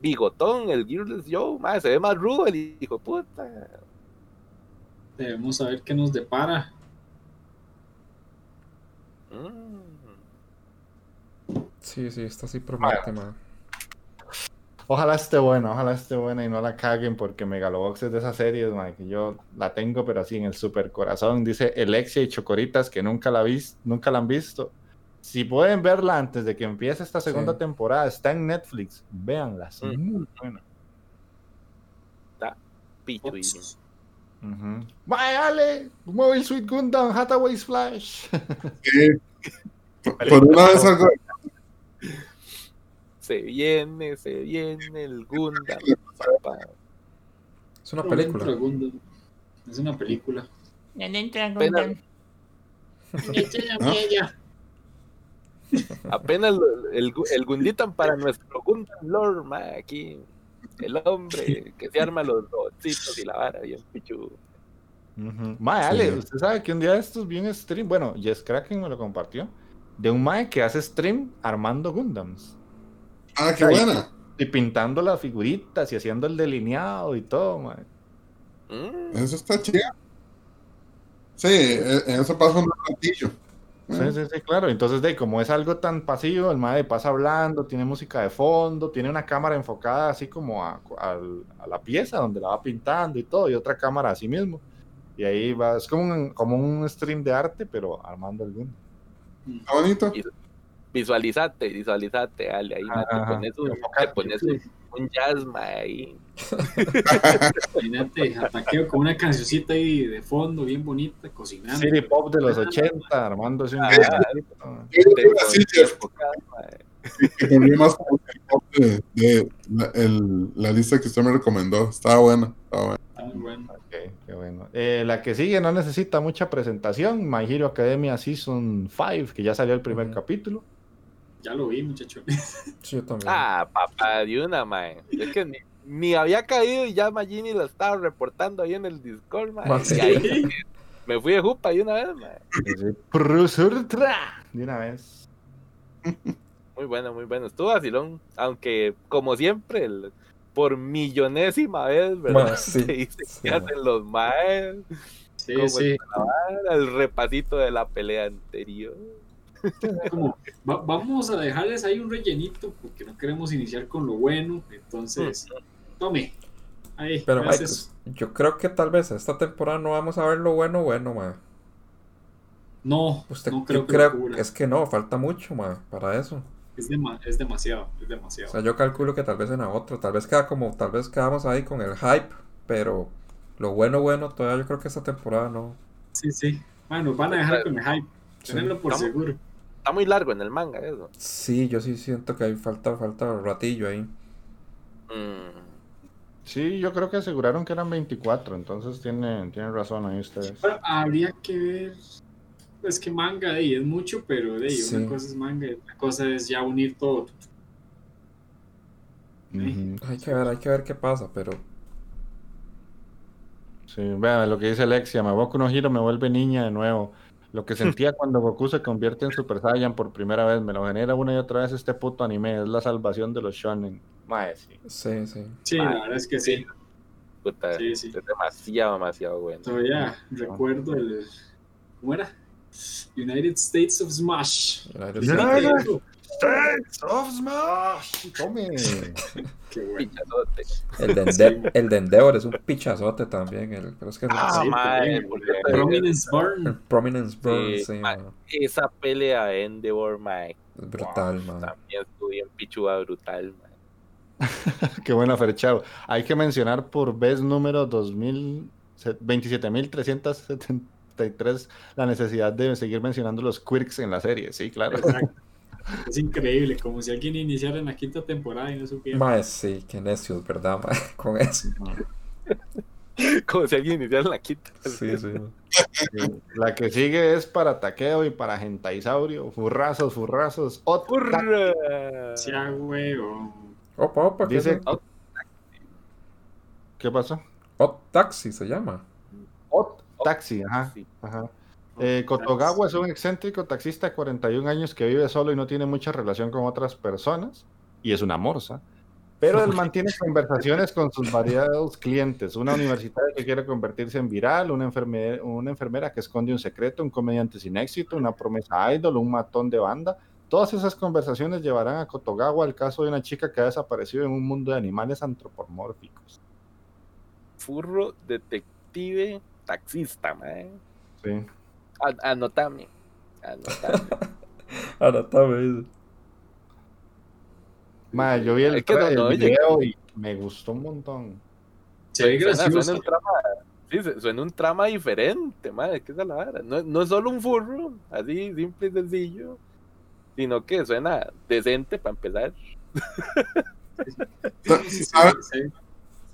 Bigotón, el Gearless Joe, madre, se ve más rudo el hijo puta. Debemos saber qué nos depara. Mm. Sí, sí, esta sí promete. Ojalá esté buena, ojalá esté buena y no la caguen porque Megalobox es de esas series, que yo la tengo pero así en el super corazón. Dice Alexia y Chocoritas que nunca la, vis nunca la han visto. Si pueden verla antes de que empiece esta segunda Sí. temporada, está en Netflix, véanla, es Mm. muy buena. Pichu y- Ops. Ujú. Mae, Ale, Mobile Suit Gundam, Hathaway's Flash. Sí. Por una vez algo. Se viene, se viene el Gundam. papá. Es una película. Gundam. Es una película. Apenas, ¿Ah? Apenas el, el Gunditan para nuestro Gundam Lord, ma, aquí. El hombre que se arma los robotcitos y la vara, bien pichu. Ujú. Mae, Ale, Sí. usted sabe que un día de estos vi un stream, bueno, Jess Kraken me lo compartió, de un Mae que hace stream armando Gundams. Ah, qué buena. Y pintando las figuritas y haciendo el delineado y todo, mae. Mm, Eso está chido. Sí, en eso pasa un ratillo. Sí, sí, sí, claro. Entonces, de como es algo tan pasivo, el mae pasa hablando, tiene música de fondo, tiene una cámara enfocada así como a, la pieza donde la va pintando y todo, y otra cámara así mismo. Y ahí va, es como un, como un stream de arte, pero armando el Gundam. Está bonito. visualizate, visualizate, Ale, ahí, ma, te Ajá, pones un, enfocate. te pones un, un jazz, ma, ahí. Imagínate, ataqueo con una cancioncita ahí de fondo, bien bonita, cocinando. City Pop de los 80, armándose un Ah, que volvió más como de, de la, el- la lista que usted me recomendó. Estaba buena. Estaba buena. Bueno. Qué bueno. Eh, la que sigue no necesita mucha presentación, My Hero Academia Season 5, que ya salió el primer capítulo. Ya lo vi, muchacho. Sí, yo también. Ah, papá, de una, man. Es que ni, ni había caído y ya Magini lo estaba reportando ahí en el Discord, man. Ma, Y sí. ahí me fui de jupa de una vez, Prusurtra, De una vez. Muy bueno, muy bueno. Estuvo vacilón, aunque como siempre, el- por millonésima vez, ¿verdad? Sí, Se dice sí, que ma. hacen los maes, Sí, ¿Cómo sí. el repasito de la pelea anterior. Como, va- vamos a dejarles ahí un rellenito porque no queremos iniciar con lo bueno. Entonces, tome. Ahí, Pero. Mike, yo creo que tal vez esta temporada no vamos a ver lo bueno, bueno, ma. No, Usted, no creo yo que creo es que no, falta mucho, ma, para eso. Es, dema- es demasiado, es O demasiado. sea, yo calculo que tal vez en la otra, tal vez queda como, tal vez quedamos ahí con el hype, pero lo bueno, bueno, todavía yo creo que esta temporada no. Sí, sí. Bueno, van a dejar con el hype. Sí. Tenerlo por Estamos- seguro. Está muy largo en el manga eso. Sí, yo sí siento que hay falta, falta ratillo ahí. Mm. Sí, yo creo que aseguraron que eran 24, entonces tienen, tienen razón ahí ustedes. Habría que ver. Es que manga ahí es mucho, pero de ahí Sí. una cosa es manga y otra cosa es ya unir todo. Hay que ver, hay que ver qué pasa, pero Sí, vean lo que dice Alexia, me Boku no Hero me vuelve niña de nuevo. Lo que sentía cuando Goku se convierte en Super Saiyan por primera vez, me lo genera una y otra vez este puto anime, es la salvación de los shonen. Mae, sí. sí, sí. Sí, la verdad es que sí. Puta, Sí, sí. es demasiado, demasiado bueno. Todavía recuerdo el. ¿Cómo era? United States of Smash. United States. States of Smash. Tome. Qué bueno. El de, Ende- el de Endeavor es un pichazote también, el, pero es que es Ah, Sí, también. porque- Prominence el Burn. Prominence Burn, Sí, sí, ma-. Esa pelea Endeavor, mae, Es brutal, man. También estuvo bien pichuda, brutal, man. Qué buena Ferchao. Hay que mencionar por vez número 2000, se- 27.373 la necesidad de seguir mencionando los quirks en la serie. Sí, claro. Exacto. Es increíble, como si alguien iniciara en la quinta temporada y no supiera. Mae, sí, qué necios, ¿verdad, mae? Con eso. Como si alguien iniciara la quinta. Sí, sí. La que sigue es para taqueo y para gentaisaurio. Furrazos, furrazos. Ot- ¡Hurra! Sí, a huevo. Opa, opa, ¿qué Dice- eso? ¿Qué pasó? Hot Taxi se llama. Ot Taxi, ajá. Ajá. Eh, Kotogawa es un excéntrico taxista de 41 años que vive solo y no tiene mucha relación con otras personas. Y es una morsa. Pero él mantiene conversaciones con sus variados clientes. Una universitaria que quiere convertirse en viral, una, enferme- una enfermera que esconde un secreto, un comediante sin éxito, una promesa idol, un matón de banda. Todas esas conversaciones llevarán a Kotogawa al caso de una chica que ha desaparecido en un mundo de animales antropomórficos. Furro, detective, taxista, man. Sí. An- Anotame. Anotame. Bien. Ma, yo vi el, Es que no, el no, oye. video y me gustó un montón. Suena, un trama, sí, se- suena un trama diferente, madre, ¿qué es la vara? No, no es solo un furro, así simple y sencillo, sino que suena decente para empezar. Sí, sí, sí, ¿Sabe? sí.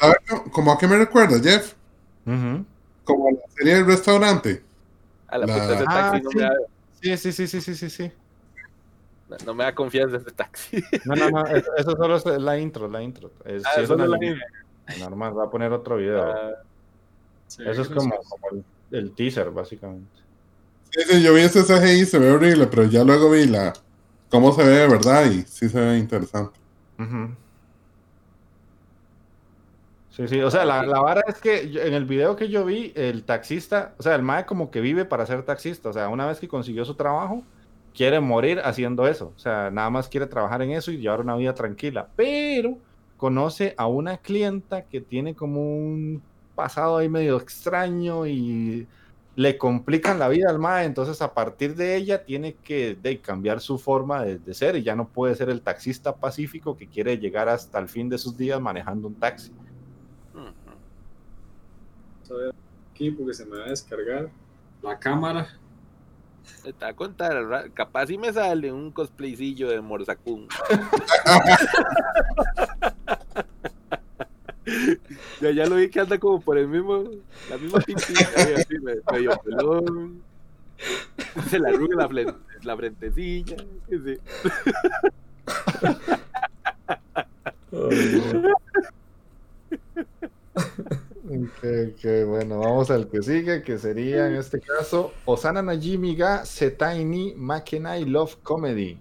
¿Sabes cómo- cómo a qué me recuerda, Jeff? Como la serie del restaurante. A la La- puta ese Ah, taxi no, sí. me da, Sí, sí, sí, sí, sí, sí, sí. no, no me da confianza ese taxi. No, no, no, eso, eso solo es la intro, la intro. Es, Ah, sí, es la línea normal, va a poner otro video. Ah, Eso es como, el, el teaser, básicamente. Sí, sí, yo vi ese CGI, se ve horrible, pero ya luego vi la cómo se ve de verdad y sí se ve interesante. Ujú. Sí, sí, o sea, la, la vara es que en el video que yo vi, el taxista, o sea, el mae como que vive para ser taxista, o sea, una vez que consiguió su trabajo, quiere morir haciendo eso, o sea, nada más quiere trabajar en eso y llevar una vida tranquila, pero conoce a una clienta que tiene como un pasado ahí medio extraño y le complican la vida al mae, entonces a partir de ella tiene que de, cambiar su forma de ser y ya no puede ser el taxista pacífico que quiere llegar hasta el fin de sus días manejando un taxi. A ver aquí porque se me va a descargar la cámara. Te voy a contar, capaz si me sale un cosplaycillo de Morsacún. ya, ya lo vi que anda como por el mismo, la misma pintita, así, me- medio pelón. Se le arruga la, flen- la frentecilla. sí, sí. Que, que, bueno, vamos al que sigue, que sería en este caso Osana Najimi ga Setai ni Makenai Love Comedy.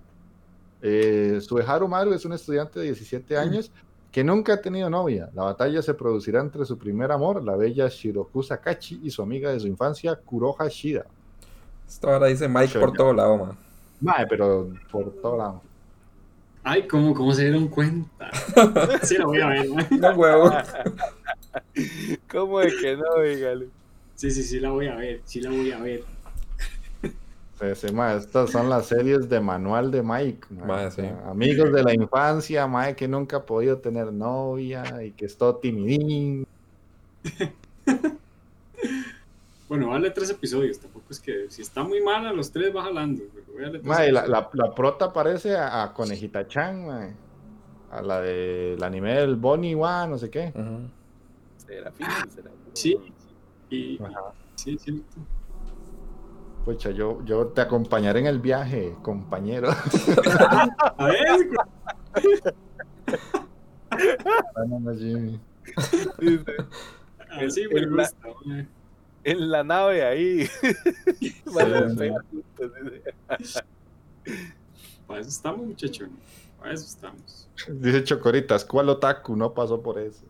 Eh, Sueharu Maru es un estudiante de 17 años que nunca ha tenido novia. La batalla se producirá entre su primer amor, la bella Shiroku Sakachi, y su amiga de su infancia, Kuroha Shida. Esto ahora dice Mike por todo lado, man. Mae, pero por todo lado. Ay, ¿cómo, cómo se dieron cuenta? Sí, la voy a ver, ¿no? No huevo. ¿Cómo de que no, dígale? Sí, sí, sí, la voy a ver. Sí, la voy a ver. Mae, estas son las series de manual de Mike. sí. Amigos de la infancia, Mike que nunca ha podido tener novia y que es todo timidín. Bueno, vale tres episodios. Tampoco es que si está muy mala, los tres va jalando. Pero voy a darle tres Mae, la, episodios. la, la prota parece a, a Conejita Chan. A la del anime del Bonnie Wa, no sé qué. Será Sí. Y, Ajá. sí, sí. Pucha, yo, yo te acompañaré en el viaje, compañero. A ver, Bueno, no, Jimmy. Dice, así me El- la- gusta. mae. En la nave ahí. Sí. Para eso estamos, muchachones. Para eso estamos. Dice Chocoritas, ¿cuál otaku no pasó por eso?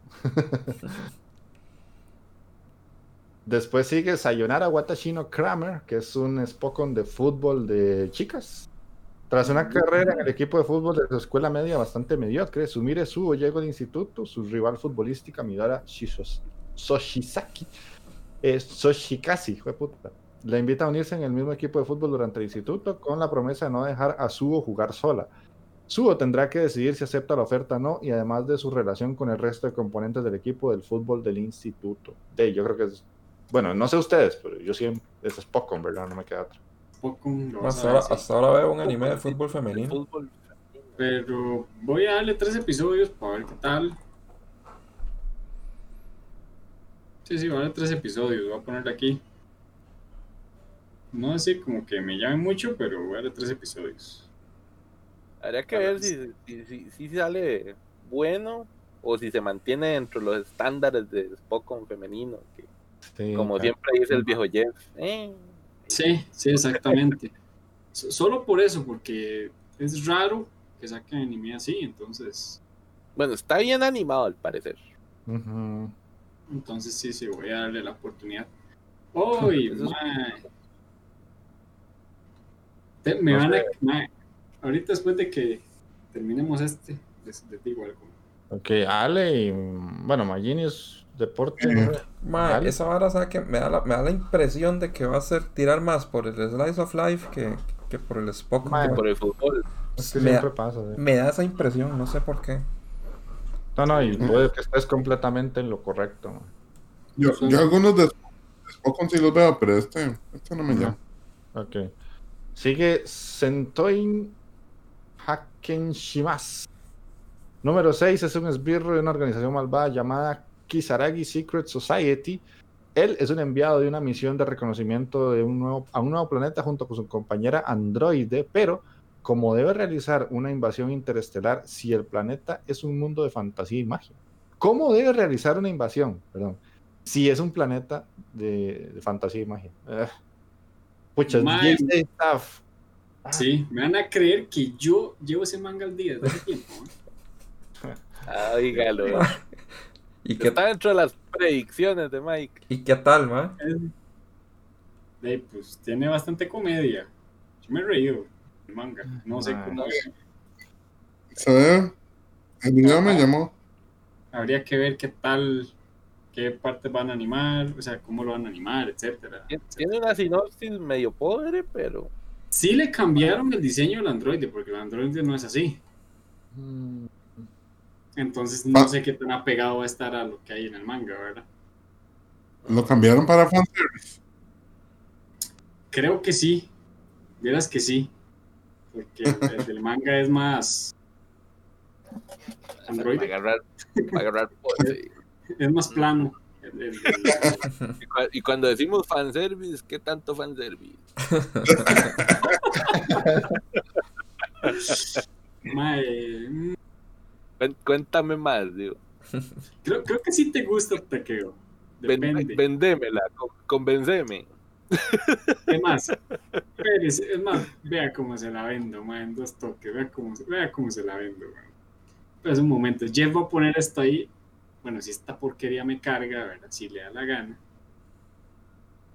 Después sigue Sayonara Watashino Kramer, que es un Spokon de fútbol de chicas. Tras una carrera en el equipo de fútbol de su escuela media bastante mediocre, Sumire Suo llegó de instituto, su rival futbolística Midora Shishos- Soshizaki, eh, fue puta, Le invita a unirse en el mismo equipo de fútbol durante el instituto con la promesa de no dejar a Suo jugar sola. Suo tendrá que decidir si acepta la oferta o no y además de su relación con el resto de componentes del equipo del fútbol del instituto. De, yo creo que es, bueno, no sé ustedes, pero yo siempre, eso es poco, en verdad, no me queda otra. Vas Hasta ahora, decir. hasta ahora veo un anime de fútbol femenino. Fútbol. Pero voy a darle tres episodios para ver qué tal. Sí, sí, voy a darle tres episodios. Voy a ponerle aquí. No así como que me llame mucho, pero voy a darle tres episodios. Habría que ver si, si, si, si sale bueno o si se mantiene dentro de los estándares de Spokon femenino. Que, Sí, como claro. siempre dice el viejo Jeff. eh, Sí, sí, exactamente. So- Solo por eso, porque es raro que saquen anime así, entonces, Bueno, está bien animado al parecer. Entonces sí, sí, voy a darle la oportunidad. Uy. Te- me No van a, ahorita después de que terminemos este, les, les digo algo. Ok, Ale y, bueno, Maginius, deporte. ¿no? Ma, Vale. esa vara, ¿sabe que me da, la, me da la impresión de que va a ser tirar más por el Slice of Life que, que por el Spock. Ma, Por el fútbol. Es que me, siempre da, pasa. sí. me da esa impresión, no sé por qué. No, no, y puede que estés completamente en lo correcto. man. Yo, yo algunos de Spokon sí los veo, pero este, este no me llama. Ok. Sigue Sentoin Hakenshimas. Número 6 es un esbirro de una organización malvada llamada Kisaragi Secret Society. Él es un enviado de una misión de reconocimiento de un nuevo, a un nuevo planeta junto con su compañera androide, pero como debe realizar una invasión interestelar si el planeta es un mundo de fantasía y magia. ¿Cómo debe realizar una invasión? Perdón. Si es un planeta de, de fantasía y magia. Ugh. Pucha, Mae. DJ Staff. Ah. Sí, me van a creer que yo llevo ese manga al día desde hace tiempo. ¿eh? Ah, dígalo. ¿Y qué, Está dentro de las predicciones de Mike. ¿Y qué tal, ma? Eh, pues tiene bastante comedia. Yo me he reído el manga. No sé cómo. Se ve, el video me llamó. Habría que ver qué tal, qué partes van a animar, o sea, cómo lo van a animar, etcétera. Tien- Tiene una sinopsis medio pobre, pero Sí le cambiaron el diseño del androide, porque el androide no es así. Mm, Entonces no Ah. sé qué tan apegado va a estar a lo que hay en el manga, ¿verdad? Lo cambiaron para fanservice. Creo que sí. Vieras que sí. Porque el, del manga es más. para Androide agarrar, para agarrar es más plano. El- el- el- Y, cua- y cuando decimos fanservice, ¿qué tanto fanservice? mae, Cuen- Cuéntame más, digo. creo, creo que sí te gusta Takeo. Ven- Depende. vendémela, con- convenceme. Es más, es más, vea cómo se la vendo, ma, en dos toques, vea cómo, se- vea cómo se la vendo, ma. Pues un momento, Jeff va a poner esto ahí, bueno, si esta porquería me carga, ¿verdad? Si le da la gana.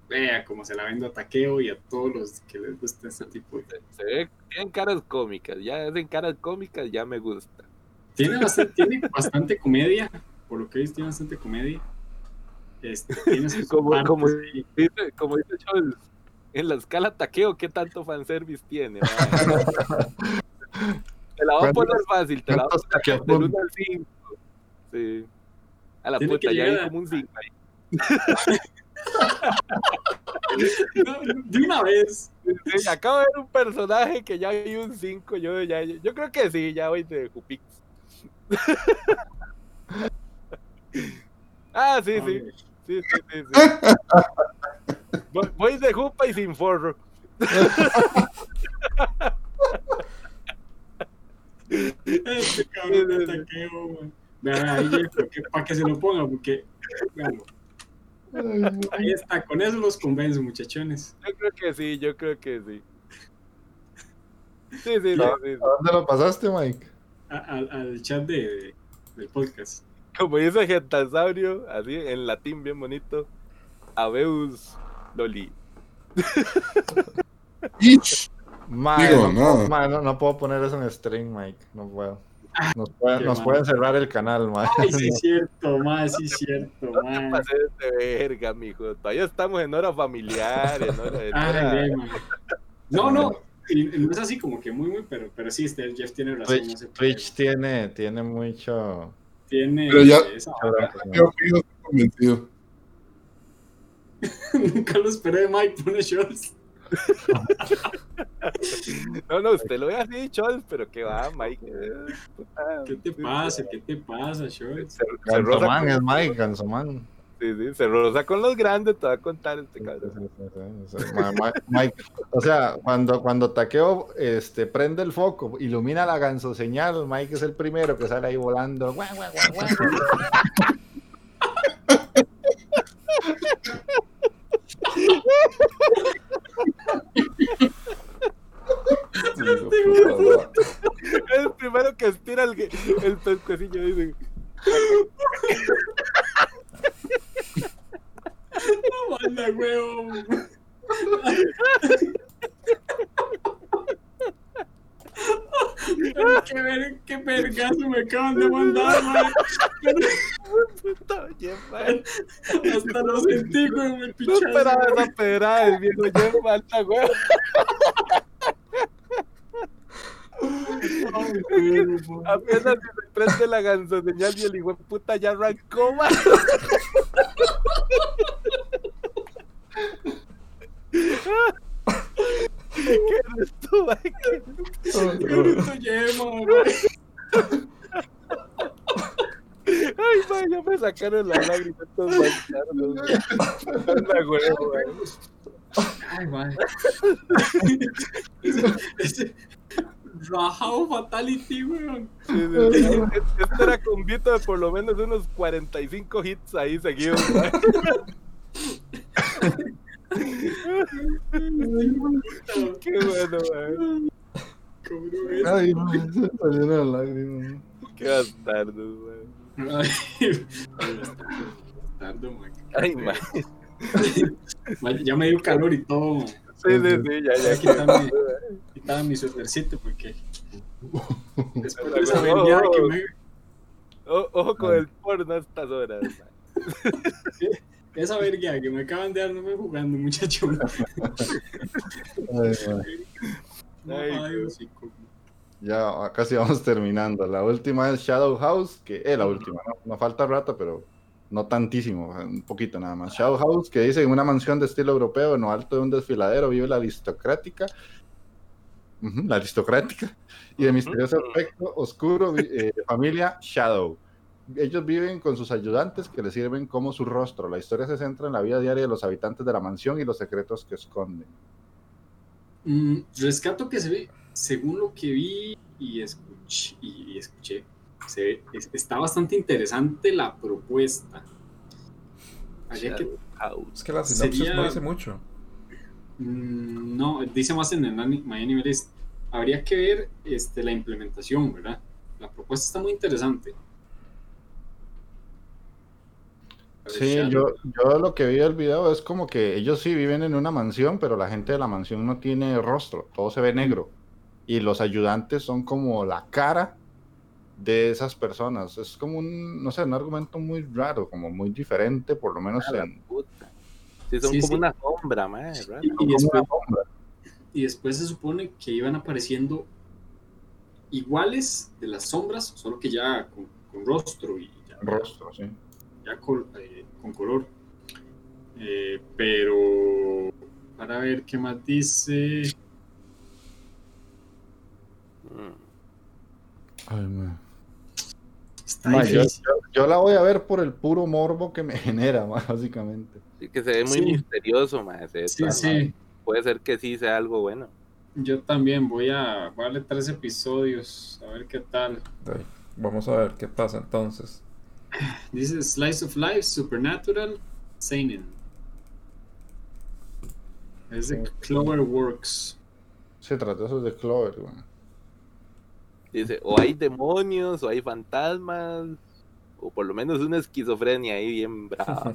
Vea cómo se la vendo a Taqueo y a todos los que les gusta este tipo de... Se ve, tienen caras cómicas, ya hacen caras cómicas, ya me gusta. Tiene bastante, tiene bastante comedia, por lo que veis, tiene bastante comedia. Este, tiene Como- partes como-. Dice, como dice Chols, en la escala taqueo, ¿qué tanto fanservice tiene? te la voy a poner fácil, te la voy a ¿Cuántos poner del 1 al 5. Sí. A la Tiene puta, ya hay como un 5 ahí. No, de una vez. Sí, acabo de ver un personaje que ya hay un 5. Yo, ya, yo creo que sí, ya voy de Jupix. ah, sí, sí. Sí, sí, sí, sí. Voy, voy de Jupa y sin forro. Este cabrón de taqueo, ahí, para que se lo ponga, porque. vean, ahí está, con eso los convenzo, muchachones. Yo creo que sí, yo creo que sí. Sí, sí, sí, sí. ¿A dónde lo pasaste, Mike? A- al- al chat de, de- del podcast. Como dice Gentasaurio, así en latín bien bonito. Abeus Loli. Digo, no, no. no, no puedo poner eso en stream, Mike. No puedo. Nos, pueden, Qué nos mal. pueden cerrar el canal. Ay, sí, es cierto, ma, sí, es cierto, ma. Pasé de verga, mijo. Todavía estamos en hora familiar, en hora de Ay, ve, ma. No, no, no es así como que muy, muy, pero, pero sí, este, Jeff tiene razón. no Twitch, puede, Twitch tiene, tiene mucho. tiene Pero ya- esa Yo fijo, estoy convencido. Nunca lo esperé de Mike, pone shots. No, no, usted lo ve así, Chols, pero que va, Mike. ¿Qué te sí, pasa? ¿Qué te pasa, Gansoman con, es Mike, Gansoman. Sí, sí, se roza con los grandes, te va a contar este cabrón. sí, sí, sí, sí. Ma- ma- Mike, o sea, cuando, cuando Taqueo este, prende el foco, ilumina la ganso señal, Mike es el primero que sale ahí volando. Guau, guau, guau, guau. Es el primero que estira el, el pescuecillo, dice. No manda, huevo. Ay, qué, ver, qué vergazo me acaban de mandar, man. Puta. Hasta lo sentí, güey, me No pichaste. esperaba esa pedrada del viejo Jeff, falta, güey. Ay, huevo, man. Apenas si se prende la ganso señal y el hijo puta ya arrancó, man. ¿Qué eres tú, man? ¿Qué eres yema, güey. Ay, man, ya me sacaron las lágrimas estos bastardos. Anda, huevo, man. Ay, man. Ese, ese rajado fatality, weón. Sí, sí, sí. Esto era con Vito de por lo menos unos 45 hits ahí seguidos, man. Qué bueno, man. ¿Cómo no ves? Ay, no, se salieron las lágrimas. Qué bastardos, man. Ay, bastardo, man. Ay, man. Man, Ya me dio calor y todo, man. Sí, sí, sí, ya, ya. Voy a quitarme mi suétercito porque después de esa que me, O- ojo con el porno a estas horas, esa vergueada que me acaban de dar no me jugando, muchacho. Ay. No, Ay. Ya casi vamos terminando. La última es Shadow House, que es la última, ¿no? No falta rato, pero no tantísimo, un poquito nada más. Shadow House, que dice en una mansión de estilo europeo, en lo alto de un desfiladero, vive la aristocrática. La aristocrática. Y de misterioso aspecto oscuro, eh, familia Shadow. Ellos viven con sus ayudantes que les sirven como su rostro. La historia se centra en la vida diaria de los habitantes de la mansión y los secretos que esconden. Mm, rescato que se ve, según lo que vi y escuché, y, y escuché se ve- es- está bastante interesante la propuesta. Habría que Shadow House. Es que la sinopsis Sería- no dice mucho. Mm, No, dice más en el My Anime List. Habría que ver este, la implementación, ¿verdad? La propuesta está muy interesante. Sí, yo, yo lo que vi del video es como que ellos sí viven en una mansión, pero la gente de la mansión no tiene rostro, todo se ve negro. Y los ayudantes son como la cara de esas personas. Es como un, no sé, un argumento muy raro, como muy diferente, por lo menos A la en... puta. Sí, son Sí, como sí. una sombra, man. ¿verdad? Y, y después, una sombra. y después se supone que iban apareciendo iguales de las sombras, solo que ya con, con rostro y ya, rostro, sí. ya col- eh, con color. Eh, pero para ver qué más dice. Mm. Ay, man. Está Ma, yo, difícil. yo- yo la voy a ver por el puro morbo que me genera, ma, básicamente. Sí, que se ve muy Sí. misterioso, ve Sí, sí. Puede ser que sí sea algo bueno. Yo también voy a voy a darle tres episodios, a ver qué tal. Vamos a ver qué pasa entonces. Dice Slice of Life, Supernatural, Seinen. Es de Cloverworks. Se trata eso de Clover, man. Dice, o hay demonios, o hay fantasmas, o por lo menos una esquizofrenia ahí bien brava.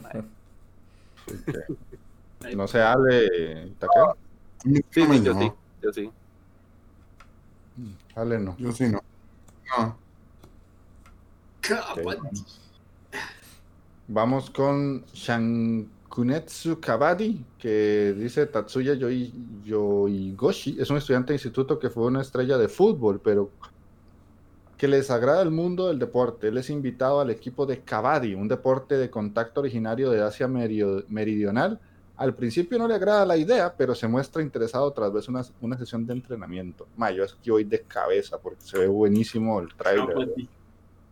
No se hable, Takeo. Sí, No me sí, yo llamó. sí, yo sí. Hable no. Yo sí no. No. Kabaddi. Vamos con Shankunetsu Kabaddi, que dice Tatsuya Yoi- Yoigoshi. Es un estudiante de instituto que fue una estrella de fútbol, pero que les agrada el mundo del deporte. Él es invitado al equipo de Kabaddi, un deporte de contacto originario de Asia Meridional. Al principio no le agrada la idea, pero se muestra interesado tras ver una, una sesión de entrenamiento. Ma, yo es que voy de cabeza porque se ve buenísimo el trailer. Kabaddi.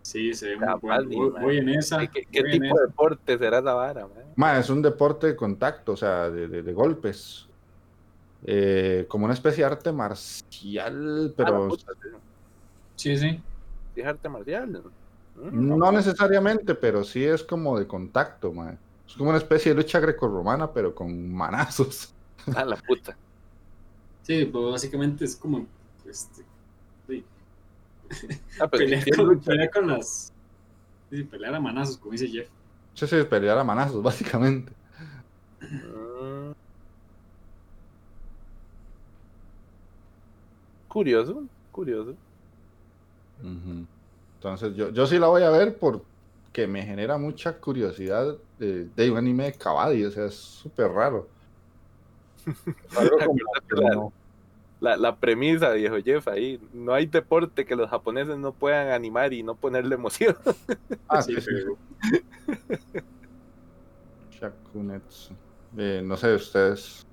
Sí, se ve muy Kabaddi, bueno. Voy, en esa. ¿Qué, tipo de deporte será esa vara, man? Ma, es un deporte de contacto, o sea, de, de- de golpes. Eh, como una especie de arte marcial, Ah, pero. Sí, sí. Sí, es arte marcial. Mm, no necesariamente, pero sí es como de contacto, ma. Es como una especie de lucha grecorromana, pero con manazos. A la puta. Sí, pues básicamente es como. Este, sí, Ah, pero pelear, sí con, pelear con las. Sí, pelear a manazos, como dice Jeff. Sí, sí, pelear a manazos, básicamente. Mm. Curioso, curioso. Entonces, yo, yo sí la voy a ver porque me genera mucha curiosidad de, de un anime de Kabaddi, o sea, es súper raro. Como no- La, la premisa, viejo Jeff, ahí. No hay deporte que los japoneses no puedan animar y no ponerle emoción. Ah, Sí, sí, Shakunetsu. Eh, no sé, ustedes.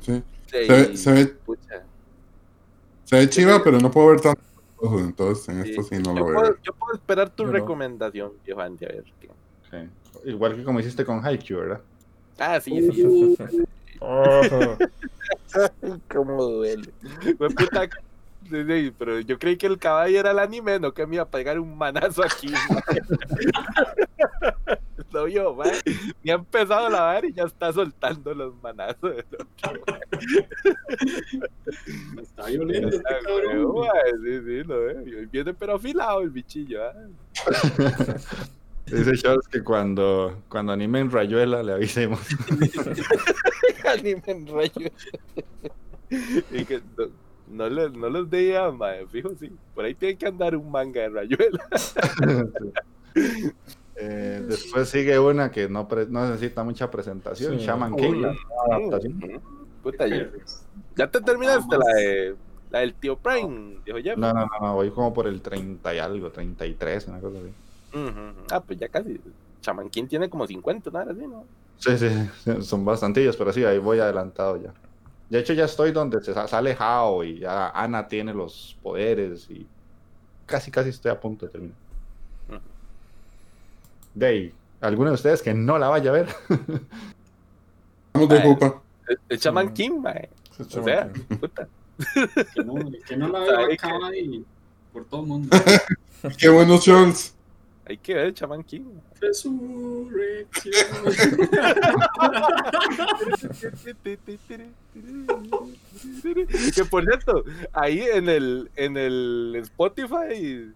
Sí. Sí, Se ve- se ve- pucha. Se ve chiva, pero no puedo ver tanto. Cosas, Entonces, en Sí. esto sí no yo, lo veo. puedo, yo puedo esperar tu Yo no. recomendación, viejo Andy, a ver qué. sí. Igual que como hiciste con Haikyuu, ¿verdad? Ah, sí, sí. Oh, Cómo duele. Fue puta. Sí, sí, pero yo creí que el caballo era el anime, no que me iba a pegar un manazo aquí. no yo, man. Ni ha empezado a lavar y ya está soltando los manazos. Está violento este Ah, cabrón. sí, sí, lo veo. Viene pero afilado el bichillo. ¿ah? Dice Charles que cuando, cuando animen Rayuela le avisemos. Anime en rayo. y que no, no, les, no les mae, fijo, sí. Por ahí tiene que andar un manga de rayuela. Eh, después sigue una que no, pre- no necesita mucha presentación, Sí. Shaman King, la adaptación. Puta, ya, ya te terminaste la de la del tío Prime, dijo Jeff. No, no, no, no, voy como por el 30 y algo, 33, una cosa así. Ah, pues ya casi. Chaman King tiene como 50, nada así, ¿no? Sí, sí, sí, son bastantillos, pero sí, ahí voy adelantado ya. De hecho, ya estoy donde se sa- sale Hao y ya Ana tiene los poderes y casi, casi estoy a punto de terminar. Ahí, ¿alguno de ustedes que no la vaya a ver? Vamos de Ay. culpa. El, Sí. King, mae. O sea, puta. Que no, que no la veo Ay, acá y por todo el mundo. Qué buenos shows. Hay que ver el Chaman King. Resurrección. que por cierto, ahí en el, en el Spotify,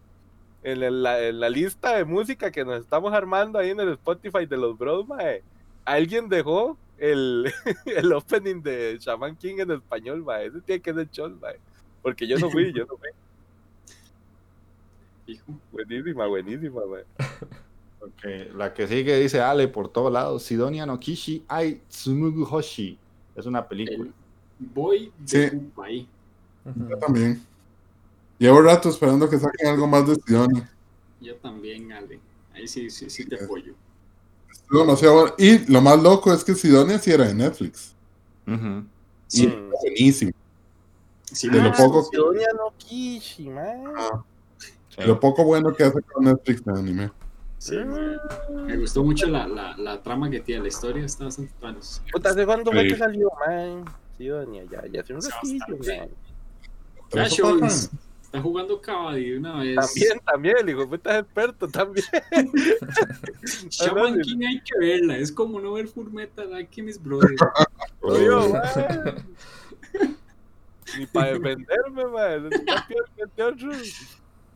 en, el- la, en la lista de música que nos estamos armando ahí en el Spotify de los Bros, mae, alguien dejó el, el opening de Shaman King en español, mae. Ese tiene que ser chol, mae. Porque yo no fui, yo no fui. Hijo. Buenísima, buenísima, mae. Ok, La que sigue dice Ale por todos lados, Sidonia no Kishi Ai Tsumugu Hoshi. Es una película. Voy Sí. de. Ujú. Yo también. Llevo rato esperando que saquen algo más de Sidonia. Yo también, Ale. Ahí sí, sí, sí te apoyo. Estuvo demasiado bueno. Y lo más loco es que Sidonia sí era de Netflix. Ujú. Y Mm. buenísimo. Sí, De lo poco que- Sidonia no Kishi, mae. Sí. Lo poco bueno que hace con Netflix de anime. sí, me, me gustó mucho la, la, la trama que tiene. La historia está bastante buena. Puta, ¿hace cuándo fue Sí. que salió, mae? Sidonia, ya, ya hace un ratillo, bastante. mae. Está jugando de una vez. También, también, el hijo puta es experto también. Shaman King hay que verla. Es como no ver Full Metal Alchemist Brothers. Oye, mae. Ni para defenderme, que este otro.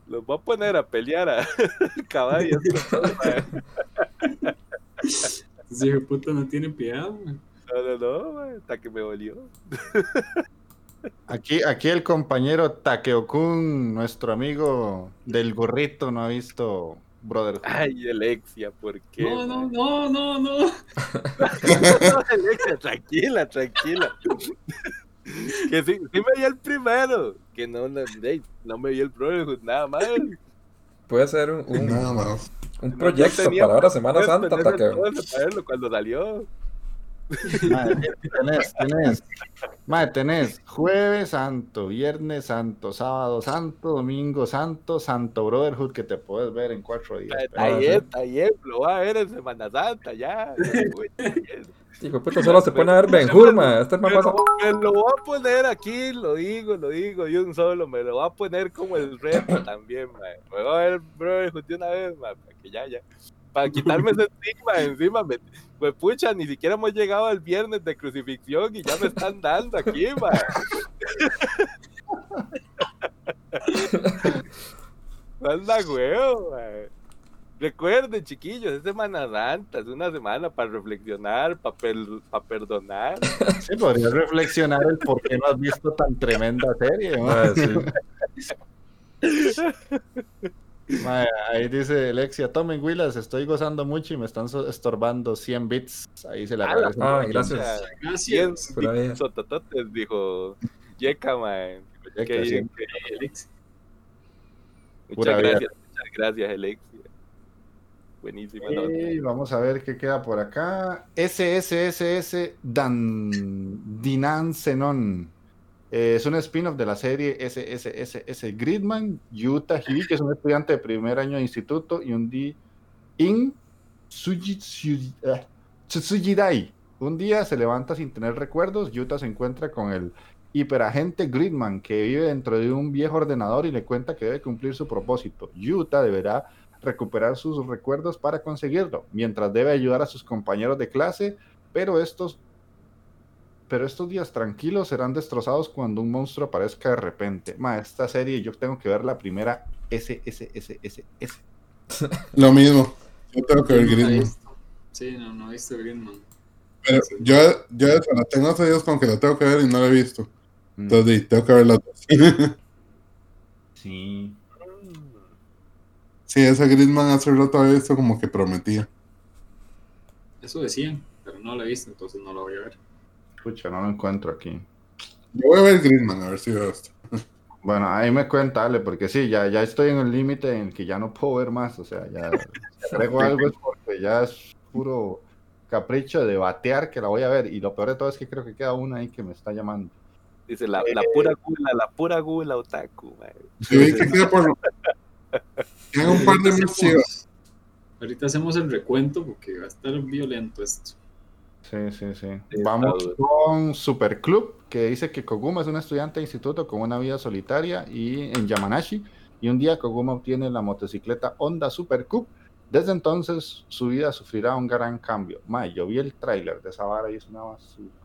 Los voy a poner a pelear a caballos. mae. Ese hijo de puta no tiene piedad. man. No, no, no, mae, hasta que me volvió. Aquí, aquí el compañero Takeokun, nuestro amigo del gorrito, no ha visto Brotherhood. Ay, Alexia, ¿por qué? No, no, mae? no, no, no. Alexia, tranquila, tranquila. que sí, sí me vi el primero. Que no, no, no me vi el Brotherhood, nada más. Puede ser un, un, Nada más. un No proyecto tenía para ahora Semana Santa. tener Taque. entonces para verlo cuando salió. Madre, tenés, tenés, madre, tenés Jueves Santo, Viernes Santo, Sábado Santo, Domingo Santo, Santo Brotherhood que te puedes ver en cuatro días. Ayer, ayer, lo va a ver en Semana Santa, ya. Hijo puta, solo se pone a ver Ben Hur, ma. Este me pasa. lo, me lo voy a poner aquí, lo digo, lo digo, de un solo, me lo voy a poner como el reto también, mae. Me voy a ver Brotherhood de una vez, para que ya, ya. Para quitarme ese estigma encima, me, pues pucha, ni siquiera hemos llegado al viernes de crucifixión y ya me están dando aquí, mae. Anda, huevo. Recuerden, chiquillos, es Semana Santa, es una semana para reflexionar, para perdonar. Sí, podrías reflexionar el por qué no has visto tan tremenda serie. madre. Ma, sí. Madre, ahí dice Alexia, tomen Willas, estoy gozando mucho y me están so- estorbando 100 bits. Ahí se le Ah, agradece. Ah, gracias. Gracias. Sotototes, dijo Yeka, man. Sí. Muchas vida. gracias, muchas gracias, Alexia. Buenísima. Y vamos a ver qué queda por acá. SSSS Dan Dinan Zenon. Eh, es un spin-off de la serie SSSS Gridman. Yuta Hibi, que es un estudiante de primer año de instituto, y un día In Tsuji- Tsuji- Tsujidai. Un día se levanta sin tener recuerdos. Yuta se encuentra con el hiperagente Gridman, que vive dentro de un viejo ordenador y le cuenta que debe cumplir su propósito. Yuta deberá recuperar sus recuerdos para conseguirlo, mientras debe ayudar a sus compañeros de clase, pero estos, pero estos días tranquilos serán destrozados cuando un monstruo aparezca de repente. Ma, esta serie yo tengo que ver la primera SSSSS. Lo mismo. Yo tengo que ver la Greenman. Sí, no, no he visto Greenman. Pero yo, yo la tengo hace días con que la tengo que ver y no la he visto. Mm, Entonces sí, tengo que ver las dos. Sí. sí, ese Gridman hace rato había visto como que prometía. Eso decían, pero no lo he visto, entonces no lo voy a ver. Escucha, no lo encuentro aquí. Yo voy a ver Gridman a ver si veo esto. Bueno, ahí me cuenta, Ale, porque sí, ya, ya estoy en el límite en el que ya no puedo ver más. O sea, ya si agrego algo es porque ya es puro capricho de batear que la voy a ver. Y lo peor de todo es que creo que queda una ahí que me está llamando. Dice la, la pura gula, la pura gula otaku, vi que queda por. Un par de. Ahorita hacemos el recuento porque va a estar violento esto. Sí, sí, sí. Sí, Vamos con Superclub, que dice que Koguma es un estudiante de instituto con una vida solitaria y en Yamanashi. Y un día Koguma obtiene la motocicleta Honda Supercube. Desde entonces su vida sufrirá un gran cambio. May, yo vi el tráiler de esa vara y es una basura.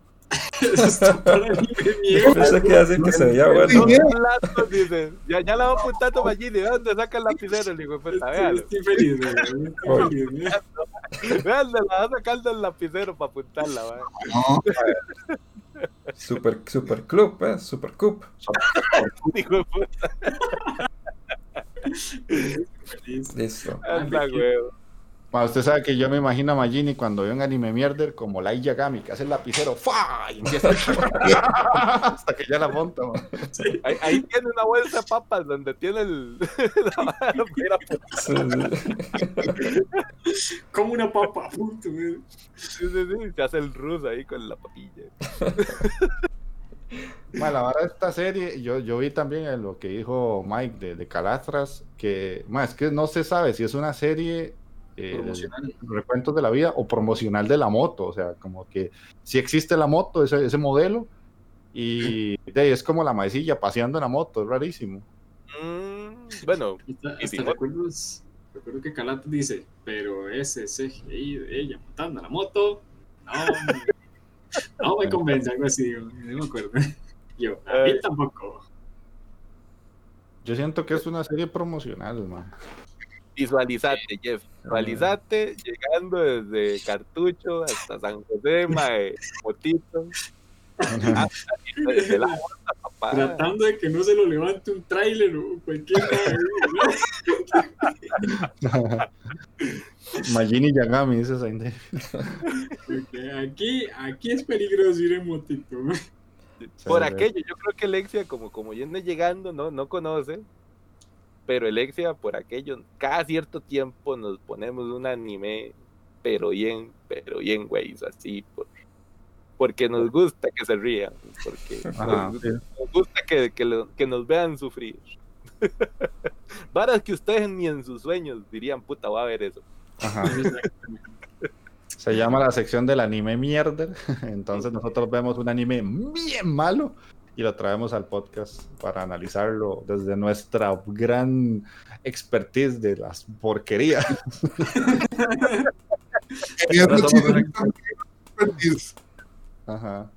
Eso está para mí de Yo mierda. pensé que a decir que se veía Dos bueno. platos, dice. Ya, ya la va apuntando para allí. ¿De dónde saca el lapicero? Le digo, pues, Estoy, véalo. estoy feliz. Vean, le va sacando el lapicero para apuntarla. No, Super, super club, eh. Super cup. Digo, pues, Feliz. Listo. anda, huevo. Ma, usted sabe que yo me imagino a Magini cuando ve un anime mierder como Light Yagami, que hace el lapicero ¡fa! y empieza hasta que ya la monta. ma. Ahí, ahí tiene una bolsa de papas donde tiene el. la a- Sí, sí. Como una papa a. Sí, sí, sí, se hace el ruso ahí con la papilla. Ma, la vara de esta serie, yo, yo vi también lo que dijo Mike de, de Calastras, que ma, es que no se sabe si es una serie eh, de Promocional. recuentos de la vida o promocional de la moto, o sea, como que si existe la moto, ese, ese modelo, y de ahí es como la maecilla paseando en la moto, es rarísimo. Mm, bueno, Hasta, Y hasta si- recuerdos, recuerdo que Calato dice, pero ese CGI de ella montando la moto, no, me- no me convence, algo así, digo, no me acuerdo. Yo, a mí Ay. tampoco. Yo siento que es una serie promocional, ma. Visualizate, Jeff. Visualizate llegando desde Cartucho hasta San José, mae, motito. La papá. Tratando de que no se lo levante un tráiler o cualquier cosa. Magini Yagami, Sainte. Porque aquí, aquí es peligroso ir en motito. Por Sí, aquello, yo creo que Alexia, como, como yendo llegando, no, no conoce. Pero Alexia, por aquello, cada cierto tiempo nos ponemos un anime, pero bien, pero bien, güey, así, por- porque nos gusta que se rían, porque Ajá, nos, sí. nos gusta que, que, lo- que nos vean sufrir. Varas que ustedes ni en sus sueños dirían, puta, va a ver eso. Ajá. Se llama la sección del anime mierder. Entonces nosotros vemos un anime bien malo y lo traemos al podcast para analizarlo desde nuestra gran expertise de las porquerías. Ajá.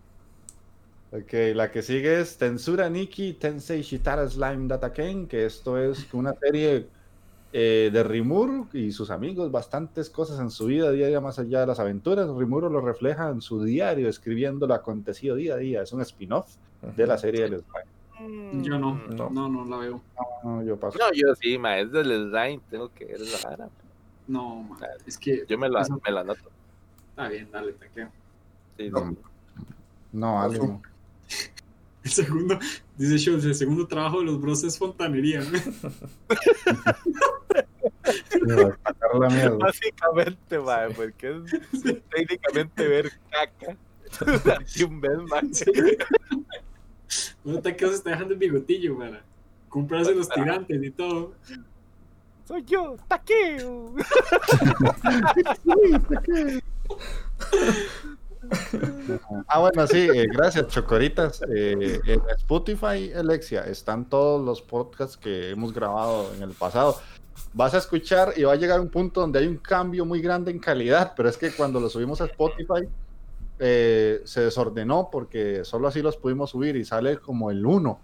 Ok, la que sigue es Tensura Nikki Tensei Shitara Slime Dataken, que esto es una serie eh, de Rimuru y sus amigos, bastantes cosas en su vida diaria más allá de las aventuras. Rimuru lo refleja en su diario, escribiendo lo acontecido día a día. Es un spin-off de la serie del slime. Yo no, No. no, no la veo. No, yo paso. No, yo sí, ma, es del slime, tengo que ver la vara. No, es que Yo me la, Eso- me la anoto. está bien, dale, taqueo. Sí, No. No, algo. No. El segundo, dice Schultz, el segundo trabajo de los bros es fontanería. ¿no? Mira, sacar la mierda. Básicamente, ma, porque es técnicamente ver caca durante un mes, ma. Bueno, taqueo se está dejando el bigotillo para comprarse los tirantes y todo. Soy yo, taqueo. Ah, bueno, sí, eh, gracias, Chocoritas. Eh, en Spotify, Alexia, están todos los podcasts que hemos grabado en el pasado. Vas a escuchar y va a llegar un punto donde hay un cambio muy grande en calidad, pero es que cuando lo subimos a Spotify eh, se desordenó porque solo así los pudimos subir y sale como el 1.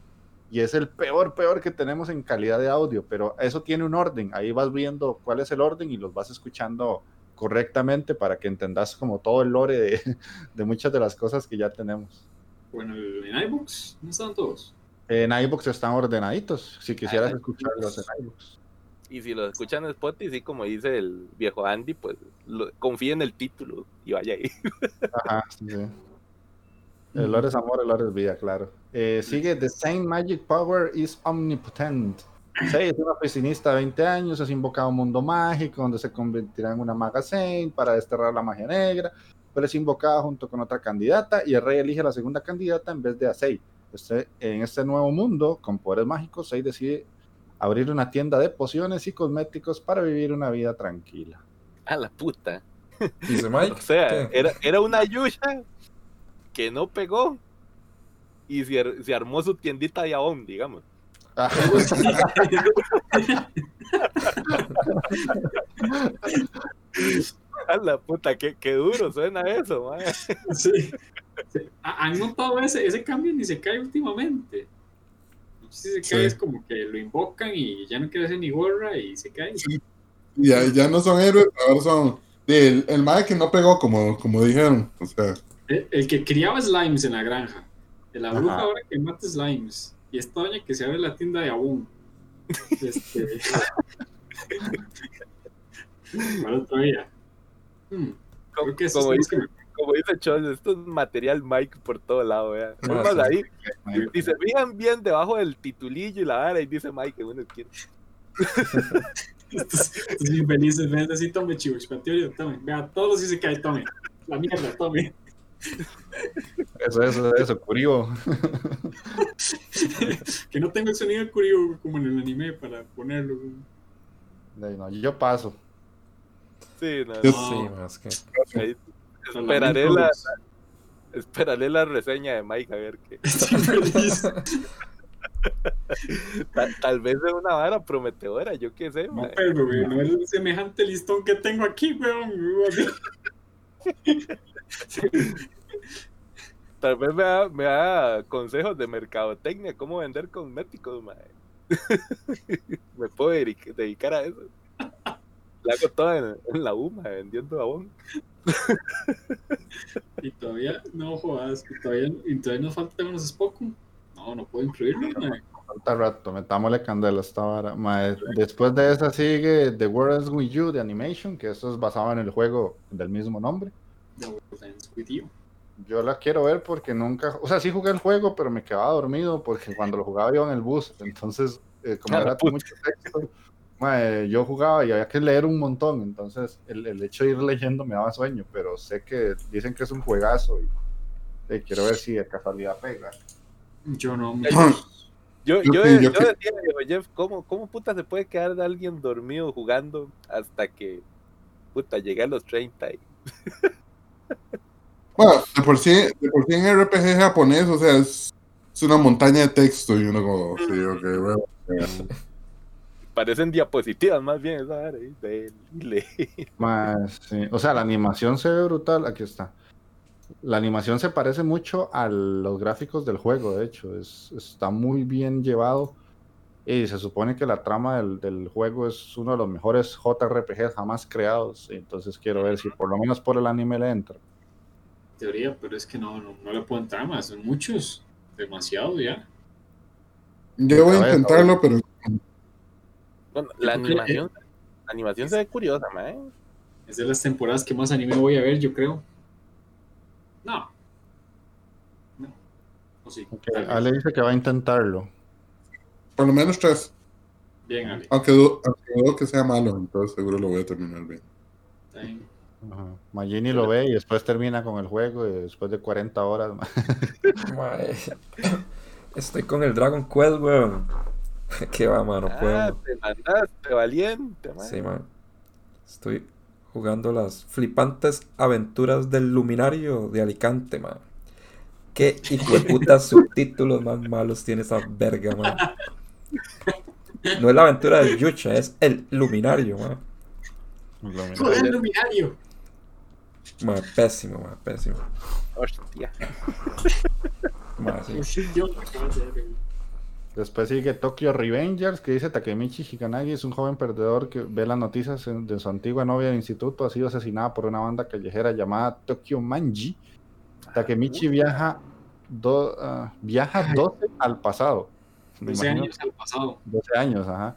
Y es el peor, peor que tenemos en calidad de audio, pero eso tiene un orden. Ahí vas viendo cuál es el orden y los vas escuchando correctamente para que entendas como todo el lore de, de muchas de las cosas que ya tenemos. Bueno, en iBooks no están todos. En iBooks están ordenaditos, si quisieras Ah, escucharlos en iBooks. Y si lo escuchan en Spotify, sí, como dice el viejo Andy, pues lo, confíe en el título y vaya ahí. Ajá, sí, sí. El lore es amor, el lore es vida, claro. Eh, sigue The Same Magic Power is Omnipotent. Sí, es una oficinista de 20 años, es invocado a un mundo mágico donde se convertirá en una maga Saint para desterrar la magia negra, pero es invocada junto con otra candidata y el rey elige a la segunda candidata en vez de a Sei. Este, en este nuevo mundo con poderes mágicos, Sei decide abrir una tienda de pociones y cosméticos para vivir una vida tranquila. A la puta. Dice Mike. O sea, era, era una yuya que no pegó y se, ar- se armó su tiendita de Avon, digamos. A la puta, qué, qué duro suena eso, man. Sí. Sí. ¿Ha- ¿Han notado ese, ese cambio ni se cae últimamente? No sé si se cae, Sí. es como que lo invocan y ya no quiere hacer ni gorra y se cae. Sí. Ya, ya no son héroes, ahora son. El, el mae que no pegó, como, como dijeron. O sea, El, el que criaba slimes en la granja. De la bruja Ajá. ahora que mata slimes. Y esta doña que se abre la tienda de Abun. Este... Para día. Hmm, Creo que eso como, es dice, que me- como dice Chon, esto es material Mike por todo lado, vea. Ah, Vamos sí. ahí. Y se fijan bien debajo del titulillo y la vara y dice Mike que uno quiere. Estos, estos infelices ven así, tome chivos, patillo, tome. Vea, todos sí se cae, tome. La mierda, tome. Eso, eso, eso, Curio. que no tengo el sonido de Curio como en el anime para ponerlo. No, yo paso. Sí, no, no, Sí, más que. ahí Lo esperaré la, esperaré la reseña de Mike a ver qué. Tal, tal vez es una vara prometedora, yo qué sé. No, pero, güey, no es el semejante listón que tengo aquí, weón. Tal vez me da, me da consejos de mercadotecnia, cómo vender cosméticos, me puedo dedic- dedicar a eso. La hago toda en, en la UMA, vendiendo jabón. Y todavía, no jodas, y todavía, y todavía nos faltan unos Spoku. No, no puedo incluirlo, mae. Falta rato, metámosle candela a esta vara. Después de esa sigue The World Ends With You de Animation, que esto es basado en el juego del mismo nombre. The World Ends With You. Yo la quiero ver porque nunca, o sea, sí jugué el juego, pero me quedaba dormido porque cuando lo jugaba iba en el bus. Entonces, eh, como Ah, era mucho texto, yo jugaba y había que leer un montón. Entonces, el, el hecho de ir leyendo me daba sueño, pero sé que dicen que es un juegazo y eh, quiero ver si de casualidad pega. Yo no, me- Yo, Yo yo, yo, yo decía, digo, Jeff, ¿cómo, ¿cómo puta se puede quedar alguien dormido jugando hasta que puta llegué a los 30? Y... Bueno, de por sí, de por sí en RPG japonés, o sea, es, es una montaña de texto y uno como, sí, ok, bueno. Parecen diapositivas más bien, esa ahí, de-. Más, sí. O sea, la animación se ve brutal. Aquí está. La animación se parece mucho a los gráficos del juego, de hecho. Es, está muy bien llevado. Y se supone que la trama del, del juego es uno de los mejores JRPGs jamás creados. Entonces quiero ver si por lo menos por el anime le entra. teoría, pero es que no, no, no le puedo entrar más. Son muchos, demasiado ya. Yo voy A a ver, intentarlo, pero Bueno, la animación, la animación se ve curiosa, mae. Es de las temporadas que más anime voy a ver, yo creo. No. No. O sí. Ale dice que va a intentarlo. Por lo menos tres. Bien, Ale. Aunque dudo, aunque dudo que sea malo, entonces seguro lo voy a terminar bien. Está bien. Ajá. Magini lo ve y después termina con el juego y después de 40 horas. Estoy con el Dragon Quest, weón. Qué va, mano, puedo. Ah, te mandaste, valiente, mae. Sí, man. Estoy jugando las flipantes aventuras del luminario de Alicante, man. Qué hijo de puta subtítulos más malos tiene esa verga, man. No es la aventura del Yucha, es el luminario, man. ¡Joder, el luminario! Man, pésimo, man, pésimo. Hostia. Man, sí. Después sigue Tokyo Revengers, que dice Takemichi Shikanagi es un joven perdedor que ve las noticias de su antigua novia del instituto, ha sido asesinada por una banda callejera llamada Tokyo Manji. Takemichi viaja, do- ah, viaja 12 al pasado. Me 12 imagino años al pasado. 12 años, ajá.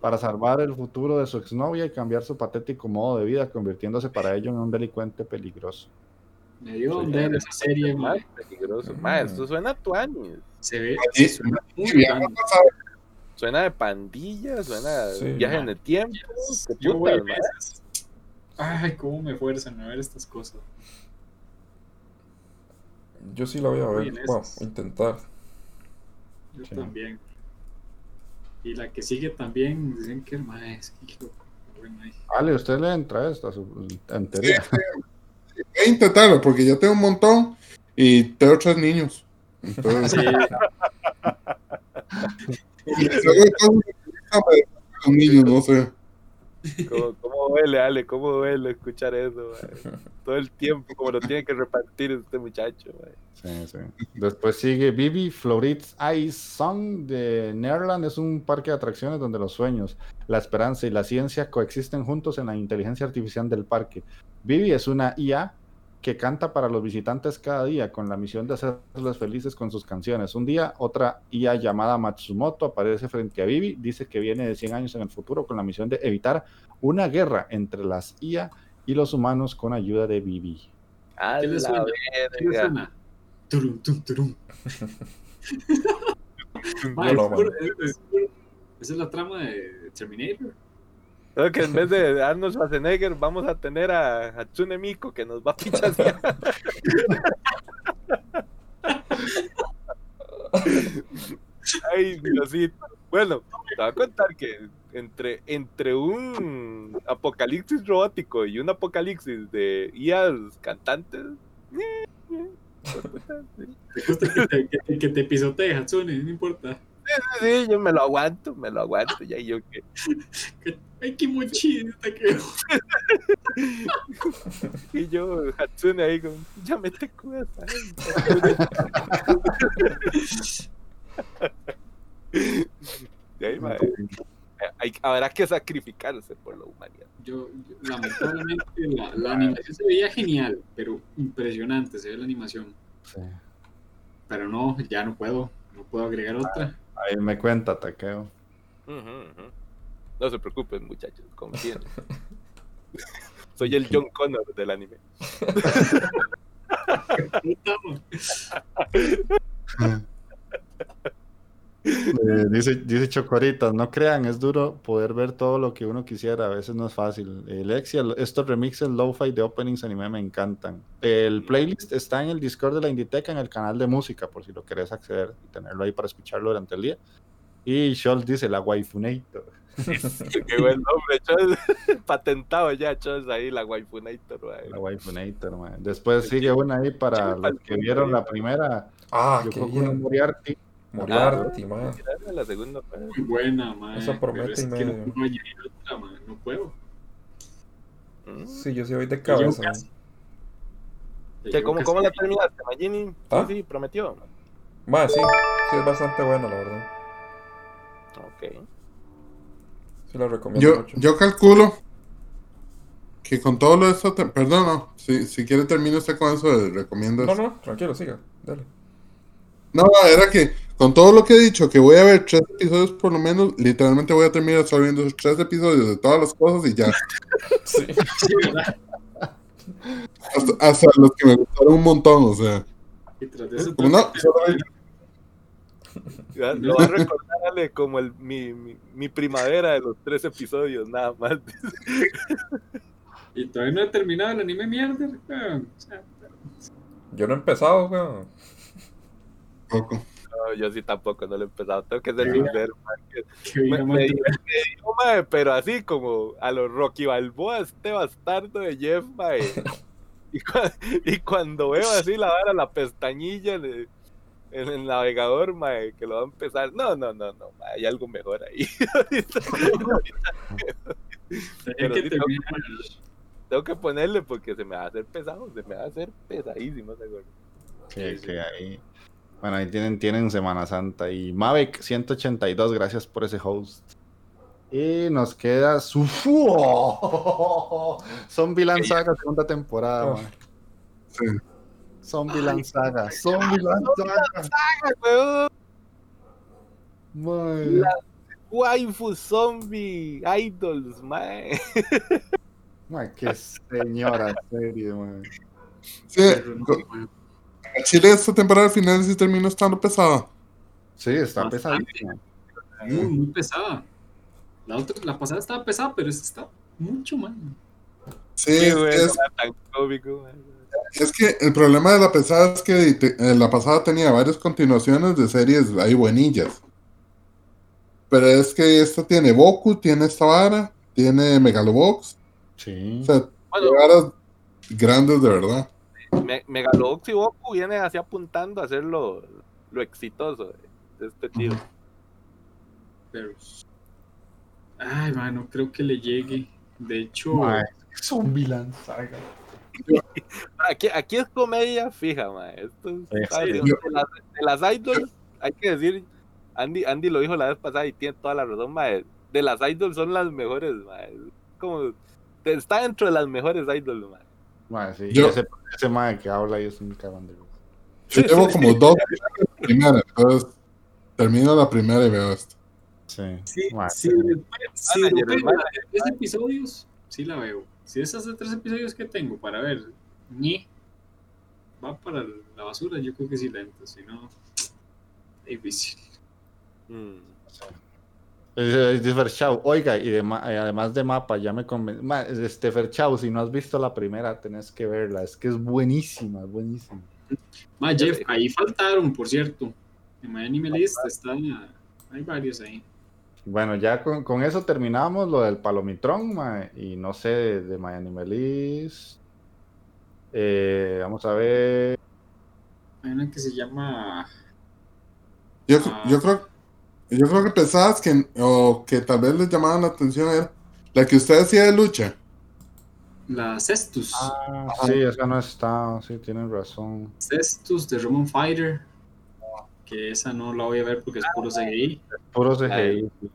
Para salvar el futuro de su exnovia y cambiar su patético modo de vida, convirtiéndose para ello en un delincuente peligroso. Me dio Sí, onda en esa serie, Más peligroso. Mae, esto suena a tuanis. Se ve, Sí, se suena. Suena de pandillas, suena de Sí, viaje mae. en el tiempo. Qué putas, mae. veces. Ay, cómo me fuerzan a ver estas cosas. Yo sí la voy a ver. Bueno, intentar. Yo Sí. también. Y la que sigue también, dicen que mae, es que hijo, bueno, ahí. Ale, ¿usted le entra a esta? su- En teoría. Voy a intentarlo porque ya tengo un montón y tengo tres niños. Entonces, Sí, y luego con niños, no sé. ¿Cómo, ¿Cómo duele, Ale? ¿Cómo duele escuchar eso? Todo el tiempo, como lo tiene que repartir este muchacho, mae. Sí, sí. Después sigue Vivi Florit's Ice Song de Neverland. Es un parque de atracciones donde los sueños, la esperanza y la ciencia coexisten juntos en la inteligencia artificial del parque. Vivi es una IA que canta para los visitantes cada día con la misión de hacerlos felices con sus canciones. Un día, otra IA llamada Matsumoto aparece frente a Vivi. Dice que viene de 100 años en el futuro con la misión de evitar una guerra entre las IA y los humanos con ayuda de Vivi. A. Turum, tum, turum. No, no, Esa es la trama de Terminator. Creo que en vez de Arnold Schwarzenegger vamos a tener a Hatsune Miku que nos va a pichasear. Ay, Diosito. Bueno, te voy a contar que entre, entre un apocalipsis robótico y un apocalipsis de IAs cantantes. sí. Que te, que que te pisotee, Hatsune, no importa. Sí, yo me lo aguanto, me lo aguanto. Ya yo que. Que- Ay, qué mochita que. Y yo, Hatsune ahí con. Ya me te cuidas. Y ahí, mae, hay, habrá que sacrificarse por la humanidad. Yo, yo- lamentablemente, la, la animación se veía genial, pero impresionante se ve la animación. Sí. Pero no, ya no puedo, no puedo agregar otra. Ahí me cuenta, Taqueo. Ujú, ujú. No se preocupen, muchachos, confíen. Soy el John Connor del anime. Eh, dice, dice Chocoritas, no crean, es duro poder ver todo lo que uno quisiera, a veces no es fácil. Eh, Lexia, estos remixes lo-fi de openings anime me encantan. El playlist está en el Discord de la Inditeca, en el canal de música, por si lo querés acceder y tenerlo ahí para escucharlo durante el día. Y Scholz dice, la waifunator. Qué buen nombre, Chos. Patentado ya, Chos, ahí la waifunator, mae. La waifunator, man. Después sigue una ahí para los que vieron la primera, Ah, yo qué creo que bien. Moriarty. Moriarty, man. La segunda. Muy buena, man. Eso promete es y no otra, man, no puedo. Mm. Sí, yo sí voy de cabeza. man. Ya ¿Qué, llevo ¿Cómo, ¿Cómo la terminaste, Magini? ¿Ah? Sí, sí, prometió. Ma, sí, sí es bastante bueno, la verdad. Ok. Sí la recomiendo Yo, mucho. yo calculo que con todo lo de esto, te- perdón, no, si, si quiere termino usted con eso, de recomiendo No, eso. no, tranquilo, siga. Dale. No, era que con todo lo que he dicho, que voy a ver tres episodios por lo menos, literalmente voy a terminar viendo esos tres episodios de todas las cosas y ya. Sí. Sí, ¿verdad? Hasta, hasta los que me gustaron un montón, o sea. Y tras de eso Como no, solo Lo va a recordar Ale, como el, mi, mi, mi primavera de los tres episodios, nada más. Y todavía no he terminado el anime mierda, Yo no he empezado, weón. poco. No, yo sí tampoco, no lo he empezado. Tengo que ser sincero. Me, mae, pero así como a los Rocky Balboa, este bastardo de Jeff, mae. Y, cua- y cuando veo así la vara, la pestañilla de- en el navegador, mae, que lo va a empezar. No, no, no, no, mae, hay algo mejor ahí. Ahorita- Tenía pero que sí tengo que terminar. Tengo que ponerle porque se me va a hacer pesado, se me va a hacer pesadísimo ese. Que, Sí, que sí. ahí. Bueno, ahí tienen, tienen Semana Santa. Y Mavic 182, gracias por ese host. Y nos queda su Zombieland Saga, segunda temporada. Man. Sí. Zombieland Saga, Zombieland Saga. ¡Ah, weón! Man. La waifu zombie idols, mae. Man, qué señora serie, man. Sí, Chile esta temporada al final sí terminó estando pesada. Sí, está Bastante. pesadísima. Muy, muy pesada. La, otra, la pasada estaba pesada, pero esta está mucho más. Sí, Qué es, bueno, es- tan cómico, mae. Es que el problema de la pesada es que te- eh, la pasada tenía varias continuaciones de series ahí buenillas. Pero es que esta tiene Boku, tiene esta vara, tiene Megalobox, Sí. o sea, Bueno, varas grandes de verdad. Me- Megalobox y Goku vienen así apuntando a hacer lo, lo exitoso de, de este tiro. Pero. Ay, mano, creo que le llegue. De hecho, Zombieland Saga. Aquí, aquí es comedia fija. Esto es- Sí, sí. de, las, de las idols, hay que decir, Andy, Andy lo dijo la vez pasada y tiene toda la razón. De las idols son las mejores, mae. Como, está dentro de las mejores idols, sí, y Yo- ese, ese man que habla ahí es un cabrón de. Yo llevo como dos entonces termino la primera y veo esto. Sí. sí. supera hermano. de tres episodios, sí la veo. Si esas de tres episodios que tengo para ver, ni va para la basura, yo creo que sí lento, si no, difícil. Mm. Dice Ferchau, oiga, y de eh, además de mapa, ya me convenció. Este Ferchau, si no has visto la primera, tenés que verla. Es que es buenísima, es buenísima. Ma, Jeff, ahí faltaron, por cierto. En Anime List están, hay varios ahí. Bueno, ya con, con eso terminamos lo del Palomitrón, ma, y no sé, de, de My Animalist. Eh, vamos a ver. Hay una que se llama Yo, Ah. yo creo yo creo que pensabas que, o que tal vez les llamaban la atención era la que usted decía de lucha. la Cestus. Ah, sí, esa no está, sí, tienen razón. Cestus de Roman Fighter. Que esa no la voy a ver porque es puro CGI. Puro CGI. sí.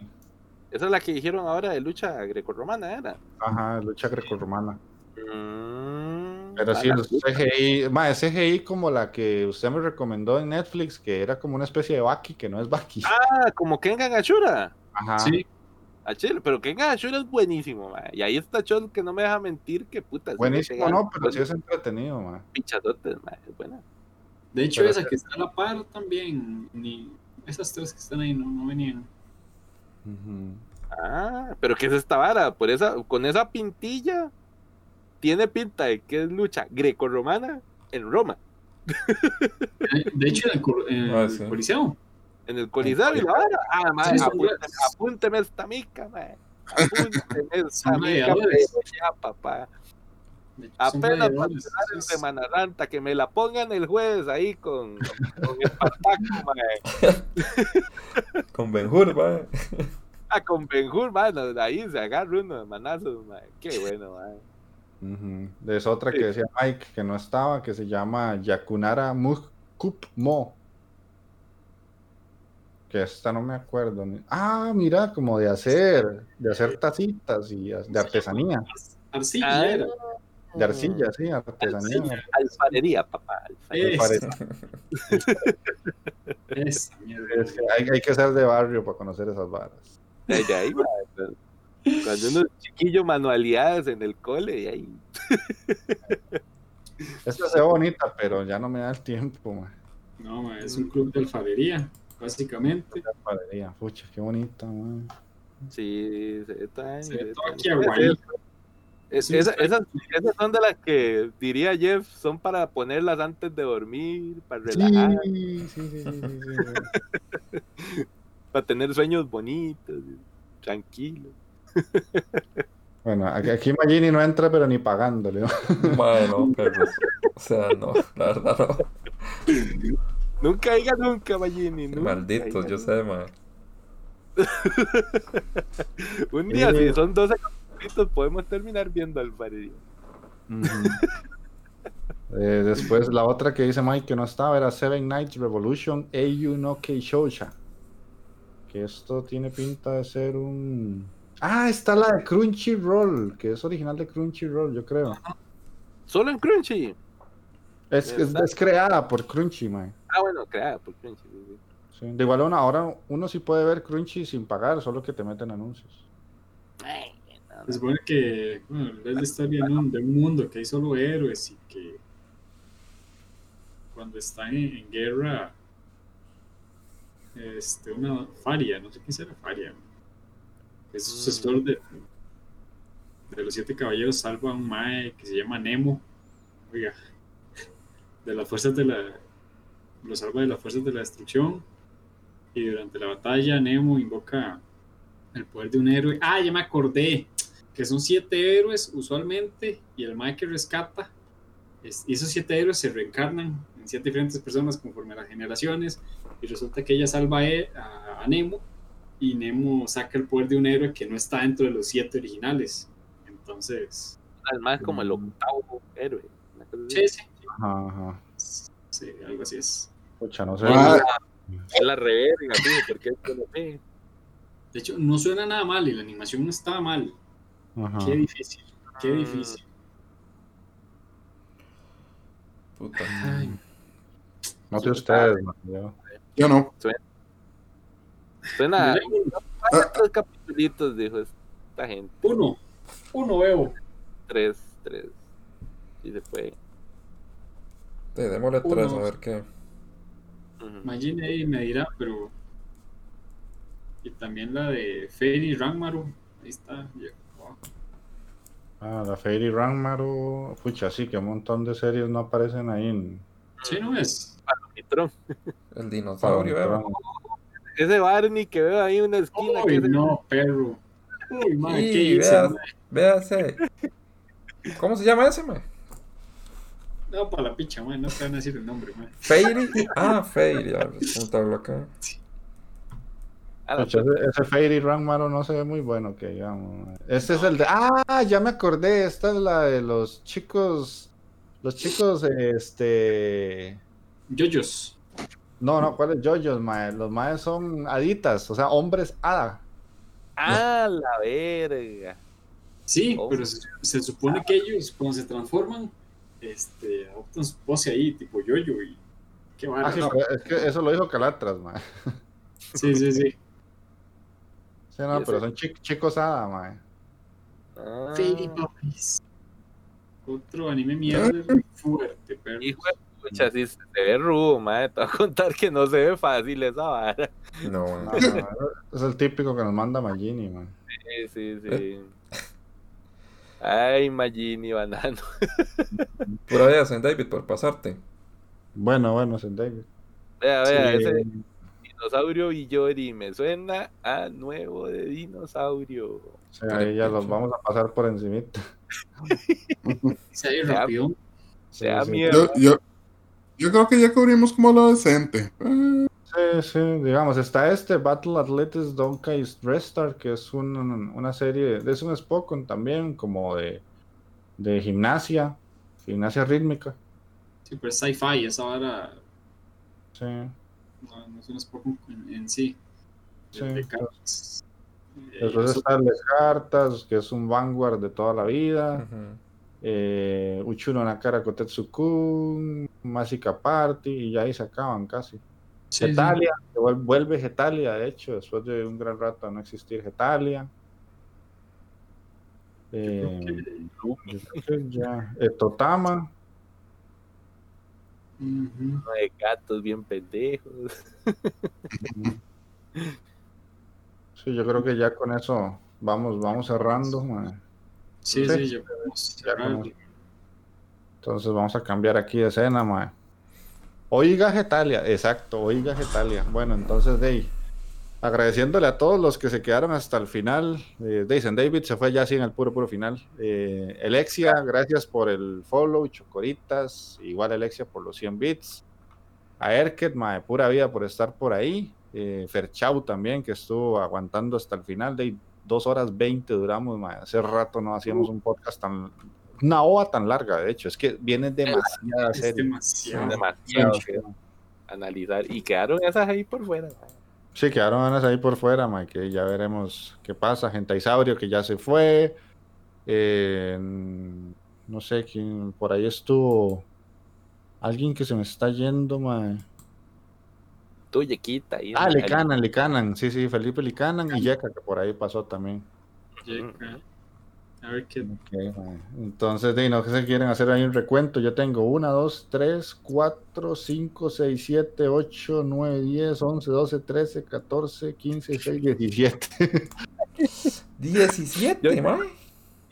Esa es la que dijeron ahora de lucha grecorromana, ¿era? Ajá, lucha grecorromana. Mm, Pero sí, los CGI, ma, CGI como la que usted me recomendó en Netflix, que era como una especie de Baki, que no es Baki. Ah, como Kengan Ashura. Ajá. Sí, A Chile, pero Kengan Ashura es buenísimo, ma. Y ahí está Chol que no me deja mentir que puta. Buenísimo, no, pero sí es entretenido, ma. Pinchadotes, ma, es buena. De hecho Pero esa que está a la par también, ni esas tres que están ahí no, no venían. Ah, pero ¿qué es esta vara? Por esa, con esa pintilla, tiene pinta de que es lucha grecorromana en Roma, De hecho, en el, en Ah, el. Coliseo. en el Coliseo y la vara. Ah, ma, Sí, apúnteme, apúnteme esta mica, ma. Apúnteme esta mica, ya, papá. Apenas para gladiadores, entrar en entonces, Semana Santa, que me la pongan el jueves ahí con, con Espartaco, ma. Con Benjur, va. Ah, con Benjur, mano, de ahí se agarra uno de manazos, ma. Qué bueno, ma. Ujú. Es otra Sí. que decía Mike que no estaba, que se llama Yakunara Mukkup Mo. Que esta no me acuerdo. Ah, mira, como de hacer, de hacer tacitas y de artesanía, Arcilla Ah. De arcilla, sí, artesanía. Alfarería, papá. alfarería. Es-. Es que hay, hay que ser de barrio para conocer esas varas. De ahí, Cuando uno es chiquillo, manualidades en el cole, y ahí. Esta se ve bonita, pero ya no me da el tiempo, ma. No, ma, es un club de alfarería, básicamente. La panadería. Pucha, qué bonita. Sí, se ve tan- Se ve todo aquí. Es- Sí, esa- está esas, esas son de las que diría Jeff, son para ponerlas antes de dormir, para relajar, Sí, sí, sí, sí, sí, sí. para tener sueños bonitos, tranquilos. Bueno, aquí, Magini no entra, pero ni pagándole. ¿no? Bueno, pero. O sea, no, la verdad no. Nunca diga nunca, Magini. nunca Malditos, diga yo sé, ma. Un día, Sí. si son 12 capítulos, podemos terminar viendo Alfarería. Eh, después la otra que dice Mike que no estaba era Seven Nights Revolution Eiyu no Keishouja. Que esto tiene pinta de ser un... Ah, está la de Crunchyroll, que es original de Crunchyroll, yo creo. Solo en Crunchy. Es, es, es creada por Crunchy, man. Ah, bueno, creada por Crunchy. sí, sí. Sí. De igual ahora uno sí puede ver Crunchy sin pagar, solo que te meten anuncios. Ay. Se supone que bueno, es la historia de un, de un mundo que hay solo héroes y que cuando están en, en guerra, este, una Faria, no sé quién será Faria, es sucesor de, de los siete caballeros, salva a un Mae que se llama Nemo, oiga, de las fuerzas de la, lo salva de las fuerzas de la destrucción y durante la batalla Nemo invoca el poder de un héroe. Ah, ya me acordé. Que son siete héroes usualmente y el que rescata. es- y esos siete héroes se reencarnan en siete diferentes personas conforme a las generaciones. Y resulta que ella salva a, e- a- Nemo. Y Nemo saca el poder de un héroe que no está dentro de los siete originales. Entonces, Además, como el octavo héroe. sí, sí, Ajá, ajá. sí, algo así es. Pucha, no sé. Ah, Es la reverga, sí, porque esto no sé. De hecho, no suena nada mal y la animación no estaba mal. Ajá. Qué difícil, qué Ah. difícil. Puta. Ay, No sé ustedes, yo- Yo no. Suena. ¿Cuántos capítulos dijo esta gente? uno, uno veo. Tres, tres. Y se fue. Sí, démosle Uno. tres a ver qué. Ujú. Magine ahí me dirá, pero. Y también la de Fairy Rangmaru. Ahí está. Ah, la Fairy Ranmaru. Pucha, sí, que un montón de series no aparecen ahí en... Sí, no es. El dinosaurio. Ese Barney que veo ahí en una esquina. que Uy, es- no, perro. Uy, veas, man? véase. ¿Cómo se llama ese, man? No, para la picha, man. No te van a decir el nombre, man. Fairy. Ah, Fairy. A ver, acá. Ah, Pucha, ese, ese Fairy Ranmaru no se ve muy bueno, que digamos. Este es el de... Ah, ya me acordé. Esta es la de los chicos... Los chicos, este... Yoyos. No, no, ¿cuáles yoyos, mae? Los maes son haditas, o sea, hombres hada. Ah, la verga. Sí, Oh. pero se, se supone que ellos, cuando se transforman, este, adoptan su pose ahí, tipo yo-yo y. Qué Ah, sí, es que eso lo dijo Calatras, mae. Sí, sí, sí. Sí, no, Y pero son chi- chicos hada, mae. Ah. Otro anime mierda muy fuerte, pero. hijo de pucha, sí se ve rudo, madre. Te voy a contar que no se ve fácil esa vara. No, No, man. no, es el típico que nos manda Magini, mae. Sí, sí, sí. Ay, Magini, banano. Pura vida, San David, por pasarte. Bueno, bueno, St. David. Vea, vea, Sí, ese dinosaurio Villori me suena a nuevo de dinosaurio. sí, ahí ya los vamos a pasar por encimita. Se. Sí, Te da sí. miedo. Yo, yo, yo creo que ya cubrimos como lo decente. Sí, sí, digamos, está este Battle Athletics Donkey's Restart, que es un- una serie, es un Spokon también, como de, de gimnasia, gimnasia rítmica. Sí, pero es sci-fi, esa vara Sí, no, no es un en, en sí. Sí, De cartas. Eh, Después eso- está Les Cartas, que es un Vanguard de toda la vida. Ujú. Eh, Uchuno Nakara Kotetsu-kun, Party, y ya ahí se acaban casi. sí. Getalia, vuelve Getalia, de hecho, después de un gran rato de no existir Getalia. Eh, Ok. yo creo que ya. Eh, Totama, De gatos bien pendejos. sí, yo creo que ya con eso vamos, vamos cerrando. Sí, Sí. con eso. Entonces vamos a cambiar aquí de escena, mae. Oiga Getalia, exacto, oiga Getalia. Bueno, entonces de ahí, agradeciéndole a todos los que se quedaron hasta el final. Eh, Jason David se fue ya así en el puro, puro final. Eh, Alexia, gracias por el follow, Chocoritas. Igual Alexia por los 100 bits. A Erket, mae, pura vida por estar por ahí. Eh, Ferchau también, que estuvo aguantando hasta el final. De dos horas 20 duramos, mae. Hace rato no hacíamos un podcast tan. Una ova tan larga, de hecho. Es que viene demasiada serie. demasiado. Demasiado que analizar. Y quedaron esas ahí por fuera. Sí, quedaron ganas ahí por fuera, que ya veremos qué pasa. Gentaisaurio que ya se fue. Eh, no sé quién, por ahí estuvo. Alguien que se me está yendo, mae. Tú, Yequita. Ah, Licanan, Licanan. Sí, sí, Felipe Licanan y Yeka, que por ahí pasó también. A ver qué. Ok, mae. Entonces, de no que se quieren hacer ahí un recuento. Yo tengo 1, 2, 3, 4, 5, 6, 7, 8, 9, 10, 11, 12, 13, 14, 15, 16, 17. 17, Yo- man.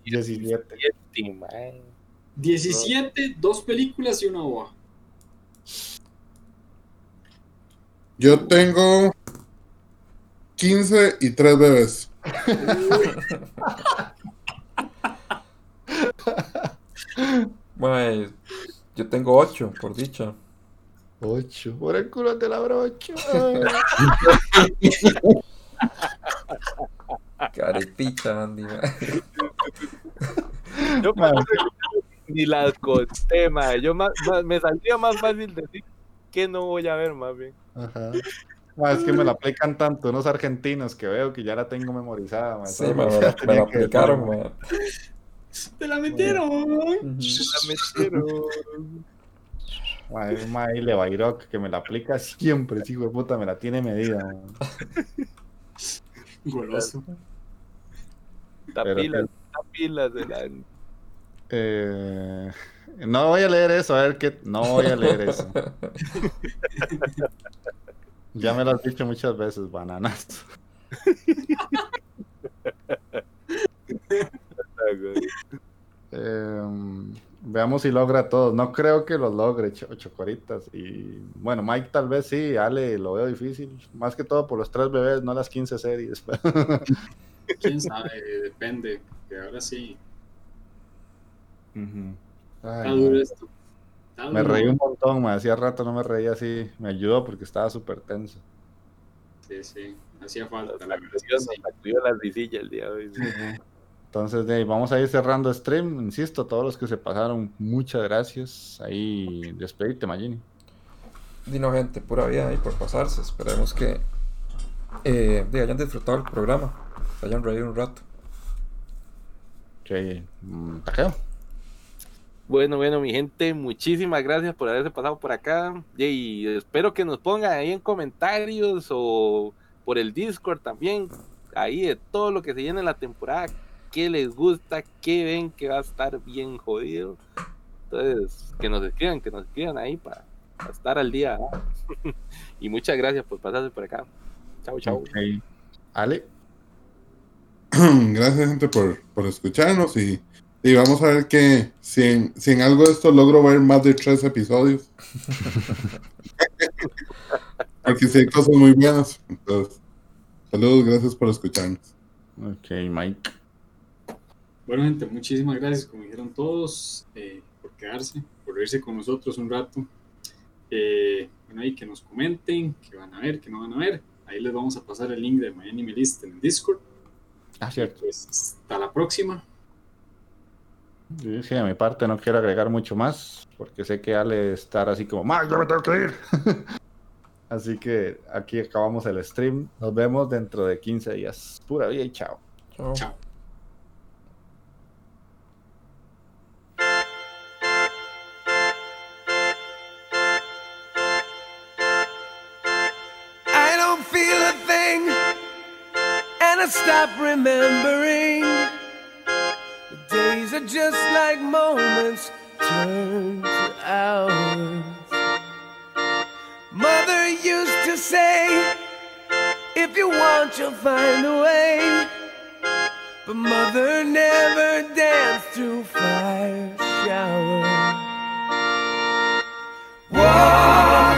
17. Sí, mae. 17, dos películas y una ova. Yo tengo 15 y 3 bebés. Mae, yo tengo 8, por dicha. 8. Por el culo te la brocho. Caripicha, Andy. Yo Mae. ni las conté, mae. Yo más, más- me saldría más fácil decir que no voy a ver, más bien. Ajá. Es que me la aplican tanto unos argentinos que veo que ya la tengo memorizada. Sí, me, me tenía la aplicaron. Te la metieron. Ujú. La metieron. Ma, es ma, y Levairok, que me la aplica siempre, hijo de puta, me la tiene medida. Goloso. Está Pero pilas, sí. está pilas de la... Eh, no voy a leer eso, a ver qué. No voy a leer eso. Ya me lo has dicho muchas veces, bananas. Eh, veamos si logra todos. No creo que los logre, Cho- Chocoritas. Y bueno, Mike tal vez sí, Ale lo veo difícil. Más que todo por los tres bebés, no las 15 series. Quién sabe, depende. Que ahora sí. Ujú. Está Ay, duro no. esto. Está me duro. reí un montón, me hacía rato no me reía así. Me ayudó porque estaba súper tenso. Sí, sí. Hacía falta, la La verdad. versión sí. nos sacudió la risilla el día de hoy. sí. Entonces, de ahí, vamos a ir cerrando stream. Insisto, todos los que se pasaron, muchas gracias. Ahí, despedite, Magini. Dino, gente, pura vida ahí por pasarse. Esperemos que eh, de hayan disfrutado el programa, se hayan reído un rato. Ok, mm, Taqueo. Bueno, bueno, mi gente, muchísimas gracias por haberse pasado por acá. Y espero que nos pongan ahí en comentarios o por el Discord también, ahí de todo lo que se viene en la temporada, qué les gusta, qué ven que va a estar bien jodido. Entonces, que nos escriban, que nos escriban ahí para, para estar al día. ¿no? y muchas gracias por pasarse por acá. Chao, chao. Ale. Gracias, gente, por, por escucharnos y, y vamos a ver que si en, si en algo de esto logro ver más de tres episodios. Porque si hay cosas muy buenas. Entonces, saludos, gracias por escucharnos. Ok, Mike. Bueno, gente, muchísimas gracias, como dijeron todos, eh, por quedarse, por irse con nosotros un rato. Eh, bueno, ahí que nos comenten, que van a ver, que no van a ver. Ahí les vamos a pasar el link de My Anime List en el Discord. Ah, cierto. Pues hasta la próxima. Sí, sí, de mi parte no quiero agregar mucho más, porque sé que Ale estar así como, ¡Mike, yo me tengo que ir! así que aquí acabamos el stream. Nos vemos dentro de 15 días. Pura vida y chao. Chao. Chao. Stop remembering. The days are just like moments turned to hours. Mother used to say, if you want, you'll find a way. But mother never danced through fire showers. Walk